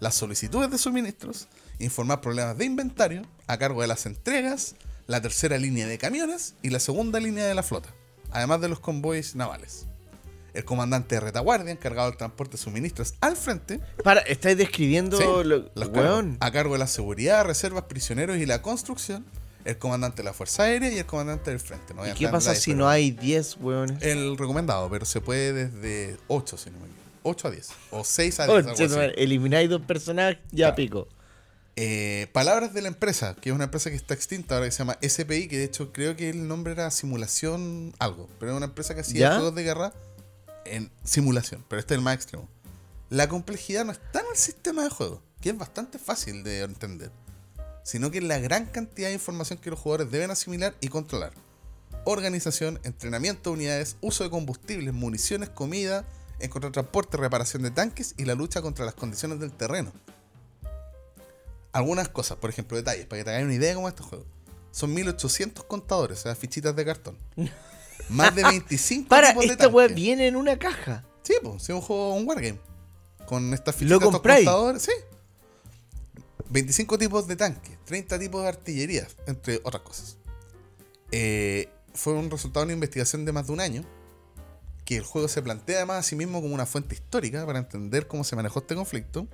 las solicitudes de suministros, informar problemas de inventario a cargo de las entregas, la tercera línea de camiones y la segunda línea de la flota, además de los convoys navales. el comandante de retaguardia, encargado del transporte de suministros al frente. Para, estáis describiendo Sí, lo- los weón. a cargo de la seguridad, reservas, prisioneros y la construcción, el comandante de la Fuerza Aérea y el comandante del frente. No voy ¿Y a qué pasa si no hay 10 weones? El recomendado, pero se puede desde 8, si no me equivoco. 8 a 10. O 6 a 10. algo Conche tu así. madre, elimináis dos personajes, ya Claro. pico. Eh, palabras de la empresa, que es una empresa que está extinta ahora que se llama SPI, que de hecho creo que el nombre era Simulación Algo, pero es una empresa que hacía ¿Ya? juegos de guerra en simulación, pero este es el más extremo. La complejidad no está en el sistema de juego, que es bastante fácil de entender, sino que en la gran cantidad de información que los jugadores deben asimilar y controlar. Organización, entrenamiento de unidades, uso de combustibles, municiones, comida, encontrar transporte, reparación de tanques y la lucha contra las condiciones del terreno algunas cosas, por ejemplo, detalles, para que te hagan una idea de cómo es este juego. Son 1800 contadores, o sea, fichitas de cartón. Más de 25 Para, tipos de esta weá tanques. viene en una caja. Sí, pues, es un juego, un wargame. Con estas ¿Lo fichitas, estos compráis? contadores, sí. 25 tipos de tanques, 30 tipos de artillería, entre otras cosas. Eh, fue un resultado de una investigación de más de un año. Que el juego se plantea además a sí mismo como una fuente histórica para entender cómo se manejó este conflicto.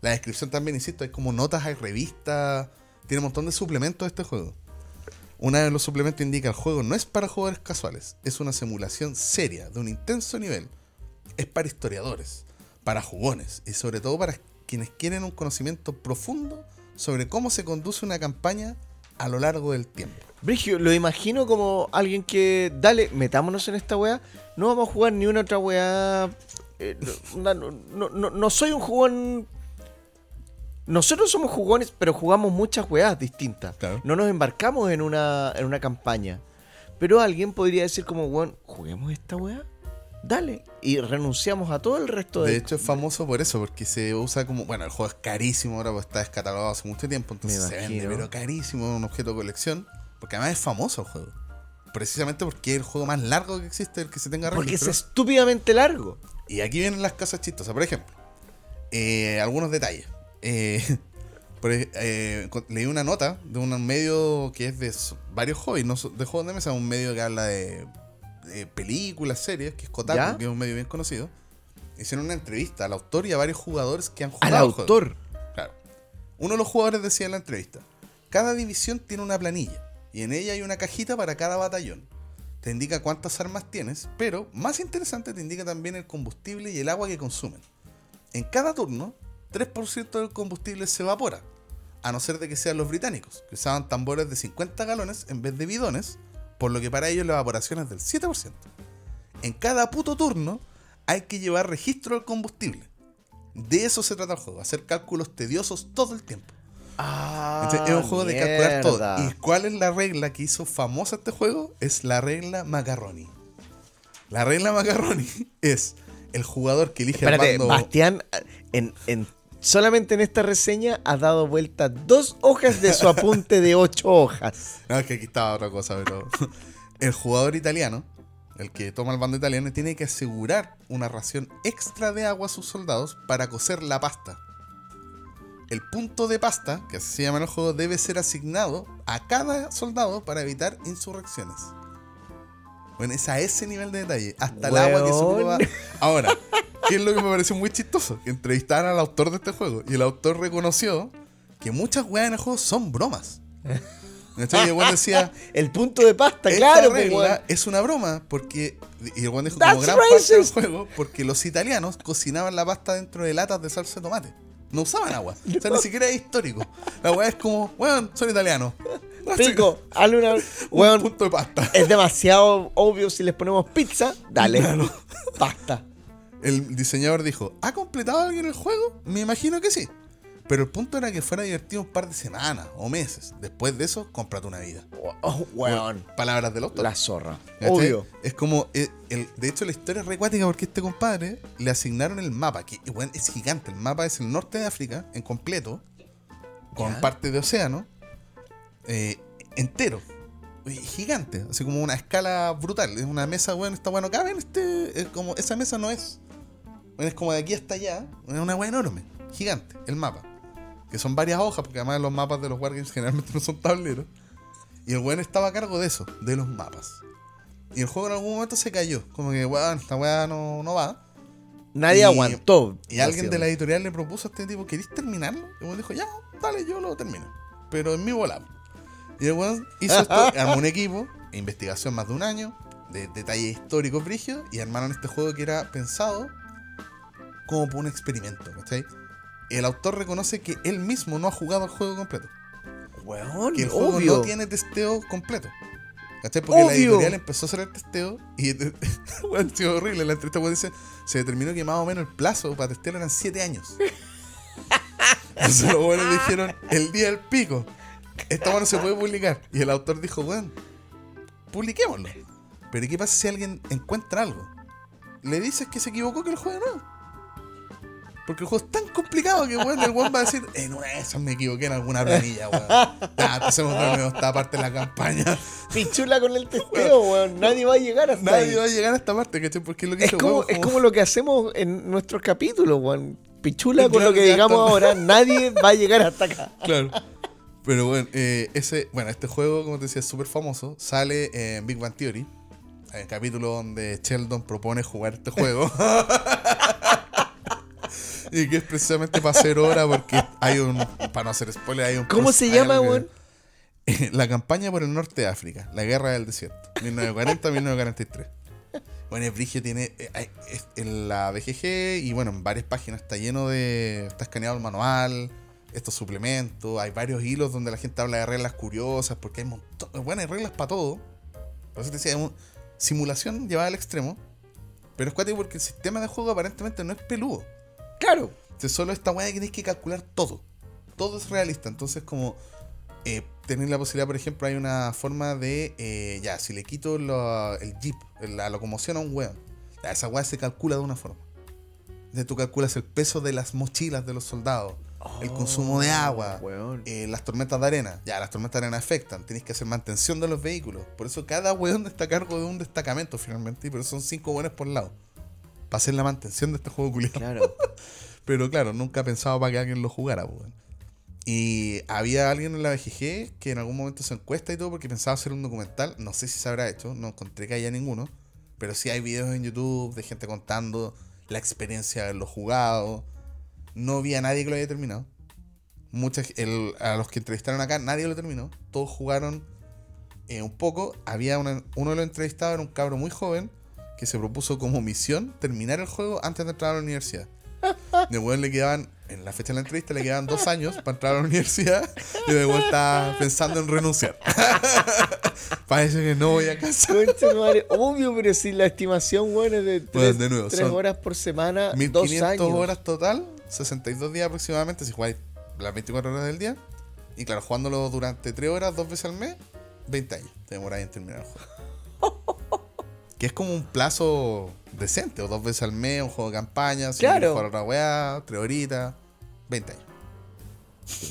La descripción también, insisto, hay como notas, hay revistas, tiene un montón de suplementos este juego. Una de los suplementos indica el juego no es para jugadores casuales, es una simulación seria, de un intenso nivel. Es para historiadores, para jugones y sobre todo para quienes quieren un conocimiento profundo sobre cómo se conduce una campaña a lo largo del tiempo. Brigio, lo imagino como alguien que, dale, metámonos en esta weá, no vamos a jugar ni una otra weá. eh, no, no, no, soy un jugón. Nosotros somos jugones, pero jugamos muchas weás distintas. Claro. No nos embarcamos en una, en una campaña. Pero alguien podría decir como, weón, juguemos esta weá. Dale. Y renunciamos a todo el resto de... De hecho es famoso por eso, porque se usa como, bueno, el juego es carísimo ahora, porque está descatalogado hace mucho tiempo, entonces se vende, pero carísimo, un objeto de colección, porque además es famoso el juego. Precisamente porque es el juego más largo que existe, el que se tenga porque es registro. estúpidamente largo. Y aquí vienen las cosas chistosas. Por ejemplo, eh, algunos detalles. Eh, por eh, leí una nota de un medio que es de varios hobbies, no de juegos de mesa, un medio que habla de, de películas, series, que es Kotaku, ¿Ya? que es un medio bien conocido. Hicieron una entrevista al autor y a varios jugadores que han Al jugado. juego. autor. Claro. Uno de los jugadores decía en la entrevista, cada división tiene una planilla y en ella hay una cajita para cada batallón. Te indica cuántas armas tienes, pero más interesante te indica también el combustible y el agua que consumen. En cada turno, 3% del combustible se evapora, a no ser de que sean los británicos, que usaban tambores de 50 galones en vez de bidones, por lo que para ellos la evaporación es del 7%. En cada puto turno hay que llevar registro del combustible. De eso se trata el juego, hacer cálculos tediosos todo el tiempo. Ah, Entonces, es un juego de calcular todo. ¿Y cuál es la regla que hizo famosa este juego? Es la regla macaroni. La regla macaroni es el jugador que elige Espérate, el bando. Bastián, en, en- solamente en esta reseña ha dado vuelta dos hojas de su apunte de ocho hojas. No, es que aquí estaba otra cosa, pero. el jugador italiano, el que toma el bando italiano, tiene que asegurar una ración extra de agua a sus soldados para cocer la pasta. El punto de pasta, que así se llama en el juego, debe ser asignado a cada soldado para evitar insurrecciones. Bueno, es a ese nivel de detalle. Hasta el agua que ocupa. Ahora, ¿qué es lo que me pareció muy chistoso? Que entrevistaron al autor de este juego. Y el autor reconoció que muchas weas en el juego son bromas. Y el decía. El punto de pasta, claro, pues, regla es una broma porque y el weón dijo That's como gran parte del racist. juego porque los italianos cocinaban la pasta dentro de latas de salsa de tomate. No usaban agua. O sea, ni siquiera es histórico. La weá es como, weón, son italianos. Pico, hazle una. Un Weón, punto de pasta. es demasiado obvio si les ponemos pizza. Dale, pasta. El diseñador dijo, ¿ha completado alguien el juego? Me imagino que sí. Pero el punto era que fuera divertido un par de semanas o meses. Después de eso, cómprate una vida. Oh, weón, Palabras del autor. la zorra. ¿Cachai? Obvio. Es como. eh, el- de hecho, la historia es recuática porque este compadre le asignaron el mapa, que es gigante. El mapa es el norte de África, en completo, con Ya. parte de océano, eh, entero. Gigante, así como una escala brutal. Es una mesa, bueno, está bueno. Cabe en este. es como, esa mesa no es. es como de aquí hasta allá. Es una weá enorme. Gigante, el mapa. Que son varias hojas, porque además los mapas de los Wargames generalmente no son tableros. Y el weón estaba a cargo de eso, de los mapas. Y el juego en algún momento se cayó. Como que, weón, esta weá no, no va. Nadie Y- aguantó. Y alguien de la editorial le propuso a este tipo, ¿queréis terminarlo? Y el dijo, ya, dale, yo lo termino. Pero en mi volado. Y el weón hizo esto, armó un equipo, investigación más de un año, de detalles históricos brígidos, y armaron este juego que era pensado como por un experimento, ¿cachai? El autor reconoce que él mismo no ha jugado el juego completo. Weón, Que el juego obvio. no tiene testeo completo. ¿Cachai? Porque la editorial empezó a hacer el testeo y bueno, sido horrible. La entrevista dice, se determinó que más o menos el plazo para testear eran 7 años. Entonces los buenos dijeron, el día del pico, esta no se puede publicar. Y el autor dijo, bueno, publiquémoslo. Pero ¿y qué pasa si alguien encuentra algo? Le dices que se equivocó que el juego no. Porque el juego es tan complicado que bueno, el weón va a decir, en una de esas me equivoqué en alguna planilla, weón. De nuevo esta parte de la campaña. Pichula con el testeo, weón. Nadie va a llegar hasta Nadie ahí. va a llegar a esta parte, ¿cachai? Porque es lo que Es hizo como, weón, es como lo que hacemos en nuestros capítulos, weón. Pichula con Claro, lo que digamos ahora, nadie va a llegar hasta acá. Claro. Pero bueno, eh, ese, bueno, este juego, como te decía, es súper famoso. Sale en Big Bang Theory. Un capítulo donde Sheldon propone jugar este juego. y que es precisamente para hacer hora porque hay un. Para no hacer spoiler, hay un. ¿Cómo se llama, weón? La campaña por el norte de África, la guerra del desierto, 1940-1943. Bueno, el Brigio tiene eh, en la BGG y bueno, en varias páginas está lleno de. Está escaneado el manual, estos suplementos, hay varios hilos donde la gente habla de reglas curiosas, porque hay montón. Bueno, hay reglas para todo. Por eso te decía, es simulación llevada al extremo, pero es cuático porque el sistema de juego aparentemente no es peludo. Claro. Entonces, solo esta weá que tienes que calcular todo. Todo es realista. Entonces, como eh, tenéis la posibilidad, por ejemplo, hay una forma de. eh, ya, si le quito lo- el jeep, la locomoción a un weón, esa weá se calcula de una forma. Entonces, tú calculas el peso de las mochilas de los soldados, el consumo de agua, eh, las tormentas de arena. Ya, las tormentas de arena afectan. Tienes que hacer mantención de los vehículos. Por eso, cada weón está a cargo de un destacamento finalmente. Y por eso son cinco weones por lado. Para hacer la mantención de este juego culiado. Claro. Pero claro, nunca pensaba para que alguien lo jugara, pues, weón. Y había alguien en la BGG que en algún momento se encuesta y todo porque pensaba hacer un documental. No sé si se habrá hecho, no encontré que haya ninguno. Pero sí hay videos en YouTube de gente contando la experiencia de haberlo jugado. No vi a nadie que lo haya terminado. Muchas, el- a los que entrevistaron acá, nadie lo terminó. Todos jugaron eh, un poco. Había una- uno de los entrevistados, era un cabro muy joven, que se propuso como misión terminar el juego antes de entrar a la universidad. De weón le quedaban, en la fecha de la entrevista, le quedaban dos años para entrar a la universidad y de estaba pensando en renunciar. Parece que no voy a madre, Obvio, pero si la estimación, weón, es de tres, Bueno, de nuevo, tres son horas por semana, dos 1500 años. horas total, 62 días aproximadamente, si jugáis las 24 horas del día. Y claro, jugándolo durante 3 horas, dos veces al mes, 20 años te demoráis en terminar el juego. que es como un plazo decente, o dos veces al mes, un juego de campaña, si Claro. jugar otra weá, 3 horitas, 20 años.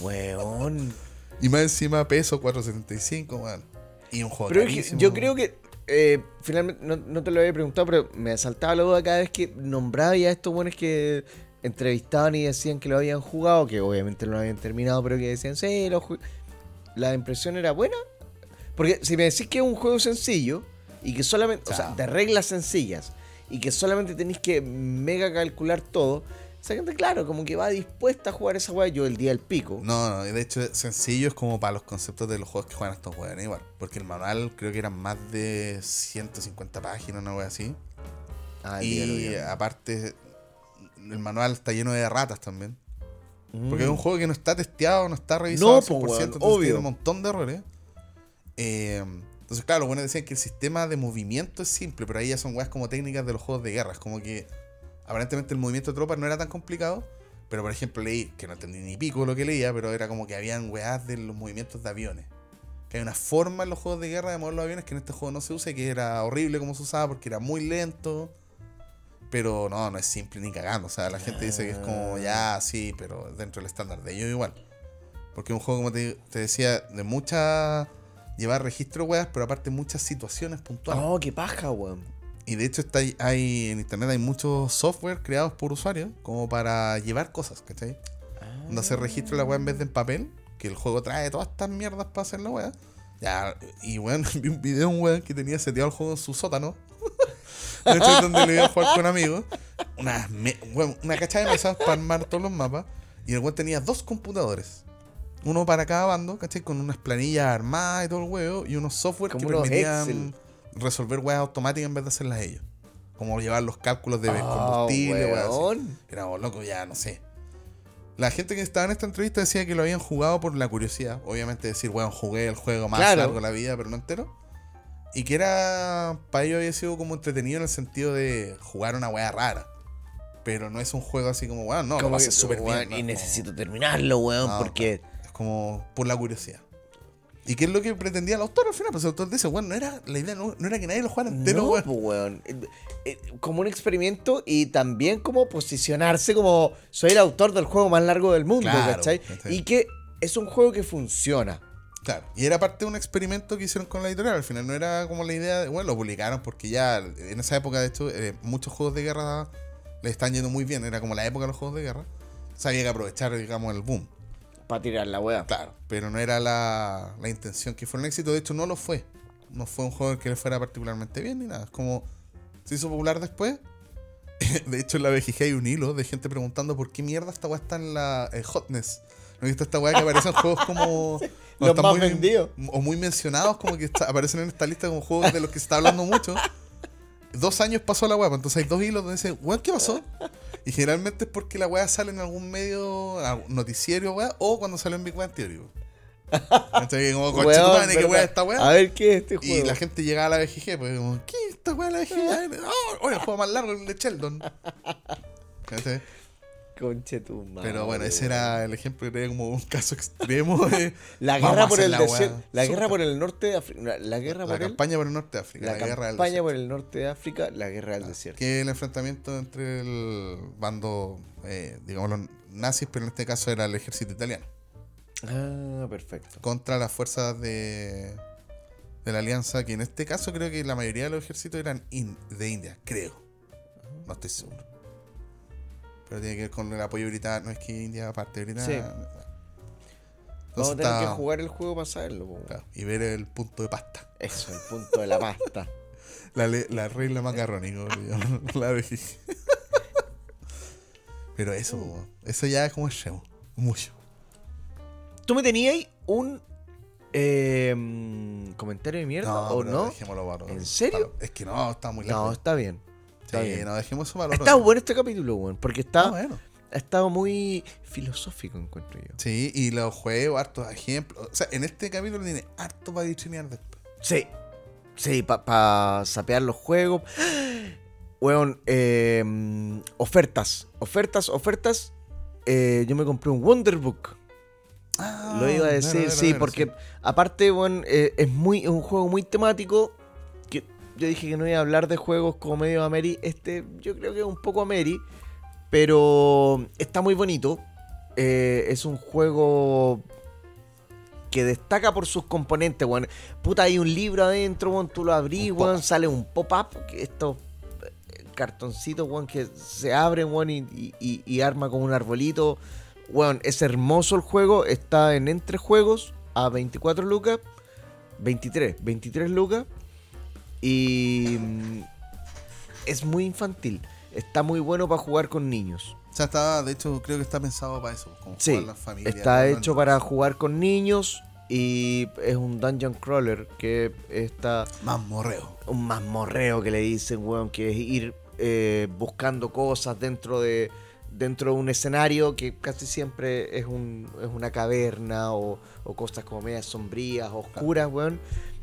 Weón. Y más encima peso 475, weón. Y un juego Pero es que yo creo que eh, finalmente, no, no te lo había preguntado, pero me saltaba la duda cada vez que nombraba ya estos buenos que entrevistaban y decían que lo habían jugado, que obviamente no lo habían terminado, pero que decían, sí, lo ju-". la impresión era buena. Porque si me decís que es un juego sencillo y que solamente, o sea, de reglas sencillas y que solamente tenéis que mega calcular todo, esa gente, claro, como que va dispuesta a jugar esa weá. Yo el día del pico. No, no, de hecho sencillo es como para los conceptos de los juegos que juegan estos weones igual. Porque el manual creo que eran más de 150 páginas, una wea así. Ah, y aparte el manual está lleno de ratas también. Porque Mm. es un juego que no está testeado, no está revisado No, al po, 100%, weón, entonces obvio. tiene un montón de errores. Eh, entonces, claro, bueno, decían que el sistema de movimiento es simple, pero ahí ya son weas como técnicas de los juegos de guerra. Es como que aparentemente el movimiento de tropas no era tan complicado, pero por ejemplo leí, que no entendí ni pico lo que leía, pero era como que habían weas de los movimientos de aviones. Que hay una forma en los juegos de guerra de mover los aviones que en este juego no se usa y que era horrible como se usaba porque era muy lento. Pero no, no es simple ni cagando. O sea, la gente dice que es como ya, sí, pero dentro del estándar de ellos igual. Porque es un juego, como te, te decía, de mucha. llevar registro weas, pero aparte muchas situaciones puntuales. Oh, qué paja, weón. Y de hecho está, hay en internet hay muchos software creados por usuarios como para llevar cosas, ¿cachai? Donde hacer registro de la wea en vez de en papel, que el juego trae todas estas mierdas para hacer la wea. Ya, y weón, vi un video de un weón que tenía seteado el juego en su sótano. de hecho, donde le iba a jugar con amigos. Una, me- weón, una cachada de mesas para armar todos los mapas. Y el weón tenía dos computadores. Uno para cada bando, ¿cachai? Con unas planillas armadas y todo el huevo. Y unos software Como que unos permitían Excel. resolver weas automáticas en vez de hacerlas ellos. Como llevar los cálculos de Ah, combustible, weón. Era oh, loco, ya no sé. La gente que estaba en esta entrevista decía que lo habían jugado por la curiosidad. Obviamente decir, weón, jugué el juego más Claro. largo de la vida, pero no entero. Y que era. Para ellos había sido como entretenido en el sentido de jugar una wea rara. Pero no es un juego así como, weón, no, lo pasé súper bien. Y necesito terminarlo, weón, no, porque. Es como por la curiosidad. ¿Y qué es lo que pretendía el autor al final? Pues el autor dice, bueno, no era, la idea no, no era que nadie lo jugara entero, no, weón. pues, weón. Eh, eh, Como un experimento y también como posicionarse como soy el autor del juego más largo del mundo, Claro, ¿cachai? ¿cachai? Y que es un juego que funciona. Claro, y era parte de un experimento que hicieron con la editorial. Al final no era como la idea de, bueno, lo publicaron porque ya en esa época, de hecho, eh, muchos juegos de guerra le están yendo muy bien. Era como la época de los juegos de guerra. O sea, había que aprovechar, digamos, el boom. Para tirar la weá. Claro, pero no era la, la intención que fuera un éxito. De hecho, no lo fue. No fue un juego que le fuera particularmente bien ni nada. Es como se hizo popular después. De hecho, en la BGG hay un hilo de gente preguntando por qué mierda esta weá está en la eh, Hotness. ¿No he visto esta weá que aparecen juegos como. no, Los más muy- vendidos. O muy mencionados, como que está- aparecen en esta lista como juegos de los que se está hablando mucho. Dos años pasó la weá, pues, entonces hay dos hilos donde dicen, weón, ¿qué pasó? Y generalmente es porque la weá sale en algún medio, algún noticiero, weá, o cuando salió en Big Bang Theory. Entonces, como, Weón, ¿qué weá es esta weá? A ver qué es este Y juego. la gente llegaba a la BGG, pues como, ¿qué es esta weá la BGG? Oh, oye, el juego más largo el de Sheldon. ¿Cachai? Conche tu madre. Pero bueno, ese era el ejemplo que era como un caso extremo de. La guerra por el la desierto. La guerra por el norte de África. La guerra La el. campaña por el norte de África. La, La, guerra del campaña por el norte de África, la guerra del desierto. Que el enfrentamiento entre el bando, eh, digamos, los nazis, pero en este caso era el ejército italiano, Ah, perfecto. contra las fuerzas de, de la alianza, que en este caso creo que la mayoría de los ejércitos eran in- de India, creo. No estoy seguro. Pero tiene que ver con el apoyo británico. No es que India, aparte de Britannia. Sí. Vamos a tener está- que jugar el juego para saberlo. po. claro, y ver el punto de pasta. Eso, el punto de la pasta. La, la regla macarrónica, la de Pero eso, po, eso ya es como extremo. Mucho. ¿Tú me tenías un eh, comentario de mierda o no? Para otro- ¿En serio? para- es que no, está muy No, lejos. está bien. Está sí, bien. no, dejemos eso estado día. bueno este capítulo, weón, porque está, Ah, bueno. ha estado muy filosófico, encuentro yo. Sí, y los juegos, hartos ejemplos. O sea, en este capítulo tiene harto para diseñar después. Sí. Sí, para sapear los juegos. Weón, eh, mm, ofertas. Ofertas, ofertas. Eh, yo me compré un Wonderbook. Lo iba a decir, sí, porque aparte, bueno, eh, es muy es un juego muy temático. Yo dije que no iba a hablar de juegos como medio Ameri. Este, yo creo que es un poco Ameri. Pero está muy bonito. Eh, es un juego que destaca por sus componentes, weón. Puta, hay un libro adentro, weón. Tú lo abrís, weón. Sale un pop-up. Estos eh, cartoncitos, weón, que se abren, weón, y- y arma como un arbolito. Weón, es hermoso el juego. Está en entre juegos a 24 lucas. 23, 23 lucas. Y mm, es muy infantil. Está muy bueno para jugar con niños. O sea, está, de hecho, creo que está pensado para eso. Como Sí, jugar familia, está hecho para jugar con niños. Y es un dungeon crawler que está Más morreo. un mazmorreo que le dicen, weón, que es ir eh, buscando cosas dentro de dentro de un escenario que casi siempre es, un, es una caverna o, o cosas como medias sombrías, oscuras, weón.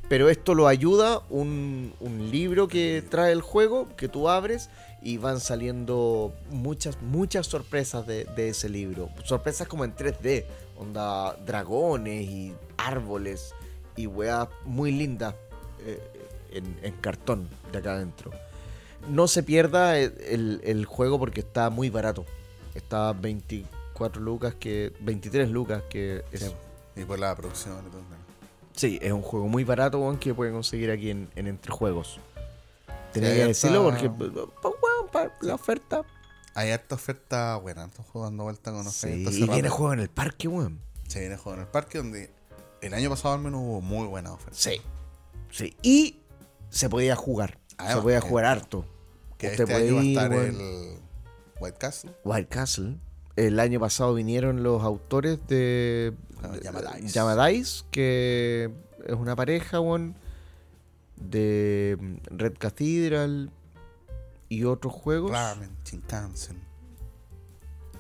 Pero esto lo ayuda un, libro que trae el juego, que tú abres y van saliendo muchas, muchas sorpresas de, ese libro. Sorpresas como en 3D, onda dragones y árboles y weas muy lindas eh, en, en cartón de acá adentro. No se pierda el, el- juego porque está muy barato. Está 24 lucas, que 23 lucas, que es... Y por la producción. ¿no? Sí, es un juego muy barato, weón, que pueden conseguir aquí en, en Entre Juegos. Tenía Sí, que decirlo porque, pues, weón, para la oferta. Hay harta oferta buena. Estamos juego dando vuelta con Sí, ofertas. y viene juego en el parque, weón. Se viene juego en el parque donde el año pasado al menos hubo muy buena oferta. Sí. Sí. Y se podía jugar. Ah, se podía que- jugar harto. Que Usted este puede año va a ir, estar weón. el White Castle. White Castle. El año pasado vinieron los autores de Ah, Yamadice. Yamadice, que es una pareja, de Red Cathedral y otros juegos. Ramen, Shinkansen.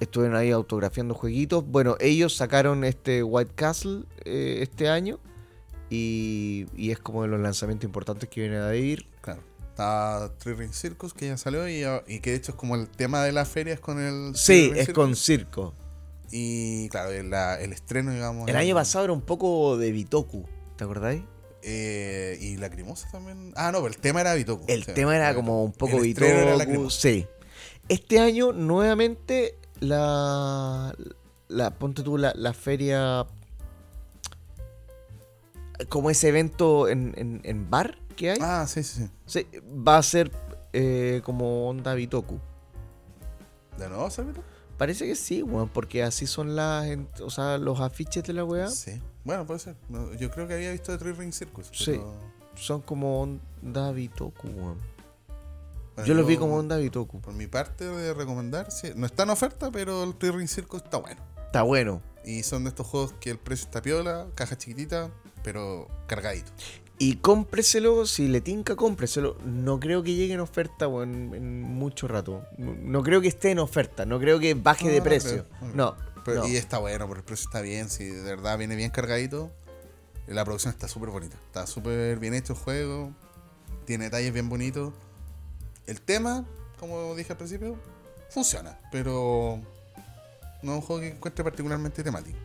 Estuvieron ahí autografiando jueguitos. Bueno, ellos sacaron este White Castle eh, este año y, y es como de los lanzamientos importantes que vienen a ir. Claro. Está Three Ring Circus que ya salió y, y que de hecho es como el tema de la feria es con el. Sí, es Circus. con circo. Y claro, el, la- el estreno, digamos. El año pasado era un poco de Bitoku, ¿te acordáis? eh, y Lacrimosa también. Ah, no, pero el tema era Bitoku. El tema era como un poco El estreno era Bitoku. Lacrimosa. Sí. Este año, nuevamente, la. la ponte tú, la, la feria. Como ese evento en, en, en bar que hay. Ah, sí, sí, sí. Sí, va a ser eh, como onda Bitoku. ¿De nuevo, Salvito? Parece que sí, weón, porque así son las. O sea, los afiches de la weá Sí. Bueno, puede ser. No, yo creo que había visto de Three Ring Circus. Sí. pero- son como onda Bitoku, weón. bueno, Yo los vi como onda Bitoku. Por mi parte, de recomendar, sí, no está en oferta, pero el Three Ring Circus está bueno. Está bueno. Y son de estos juegos que el precio está piola, caja chiquitita, pero cargadito. Y cómpreselo, si le tinca, cómpreselo. No creo que llegue en oferta en mucho rato. No, no creo que esté en oferta, no creo que baje No, de no precio. creo, no Pero- no. Y está bueno, pero el precio está bien, si de verdad viene bien cargadito. La producción está súper bonita, está súper bien hecho el juego, tiene detalles bien bonitos. El tema, como dije al principio, funciona, pero no es un juego que encuentre particularmente temático.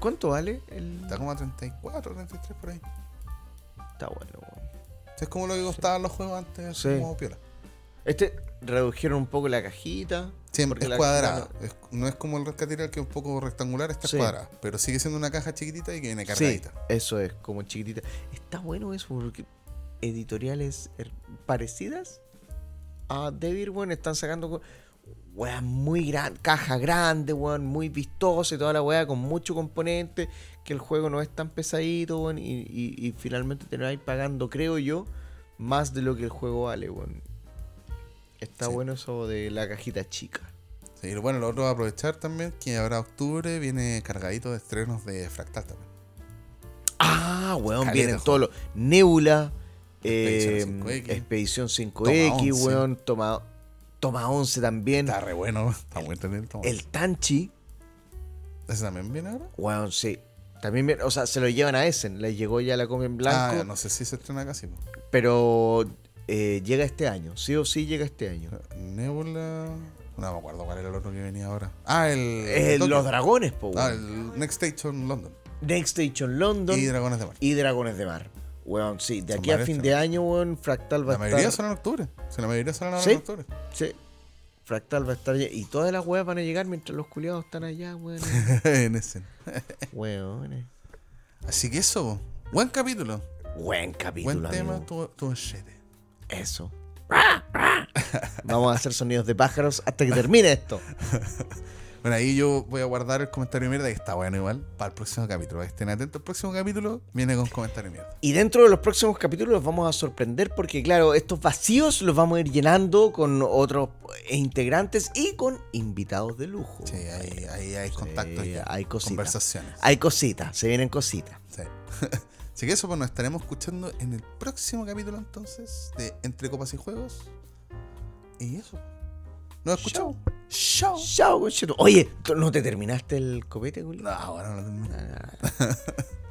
¿Cuánto vale? El... Está como a 34, 33 por ahí. Está bueno. weón. Es como lo que costaban los juegos antes, Sí. como piola. Este redujeron un poco la cajita. Sí, es cuadrada. cajita Es- no es como el Red Cathedral que es un poco rectangular, esta Sí. es cuadrada. Pero sigue siendo una caja chiquitita y que viene cargadita. Eso es, como chiquitita. Está bueno eso, porque editoriales er- parecidas a Devil, weón, están sacando weas muy gran, caja grande, weón, muy vistosa y toda la wea con mucho componente, que el juego no es tan pesadito, weón, y, y- y finalmente te lo vais pagando, creo yo, más de lo que el juego vale, weón. Está Sí. bueno eso de la cajita chica. Sí, y bueno, lo otro va a aprovechar también que ahora octubre viene cargadito de estrenos de Fractal también. Ah, weón, vienen todos los. Nebula, Expedición eh, 5X, Expedición Toma 5X, 11. weón, toma, toma 11 también. Está re bueno, está muy entretenido. El Tanchi, ¿Ese también viene ahora? weón, sí. También, viene- o sea, se lo llevan a Essen, le llegó ya la come en blanco, Ah, no sé si se estrena casi. po. pero eh, llega este año, sí o sí llega este año. Nebula. No me acuerdo cuál era el otro que venía ahora. Ah, el. Eh, los dragones, po, Ah, el Next Station London. Next Station London Y y, Dragones de Mar. Dragones de Mar. Weón, sí, de Son aquí a fin de año, weón, Fractal va La a mayoría estar. son en octubre. Si la mayoría son ahora ¿Sí? en octubre. Sí. Fractal va a estar allá. Y todas las weas van a llegar mientras los culiados están allá, weón. en ese. Weones. Así que eso, buen capítulo. Buen capítulo. buen tema, amigo. tuvo shete. Eso. Vamos a hacer sonidos de pájaros hasta que termine esto. Bueno, ahí yo voy a guardar el comentario de mierda, que está bueno igual, para el próximo capítulo. Estén atentos, el próximo capítulo viene con comentario de mierda. Y dentro de los próximos capítulos los vamos a sorprender porque, claro, estos vacíos los vamos a ir llenando con otros integrantes y con invitados de lujo. Sí, ahí, ahí hay contactos Sí, ya, hay cositas. conversaciones. Hay cositas, se vienen cositas. Sí. Así que eso, pues nos estaremos escuchando en el próximo capítulo entonces de Entre Copas y Juegos. Y eso. Nos escuchamos. Chao. Chao, conchetu- Oye, ¿tú ¿no te terminaste el copete, Julio? No, ahora no lo termino. Ah,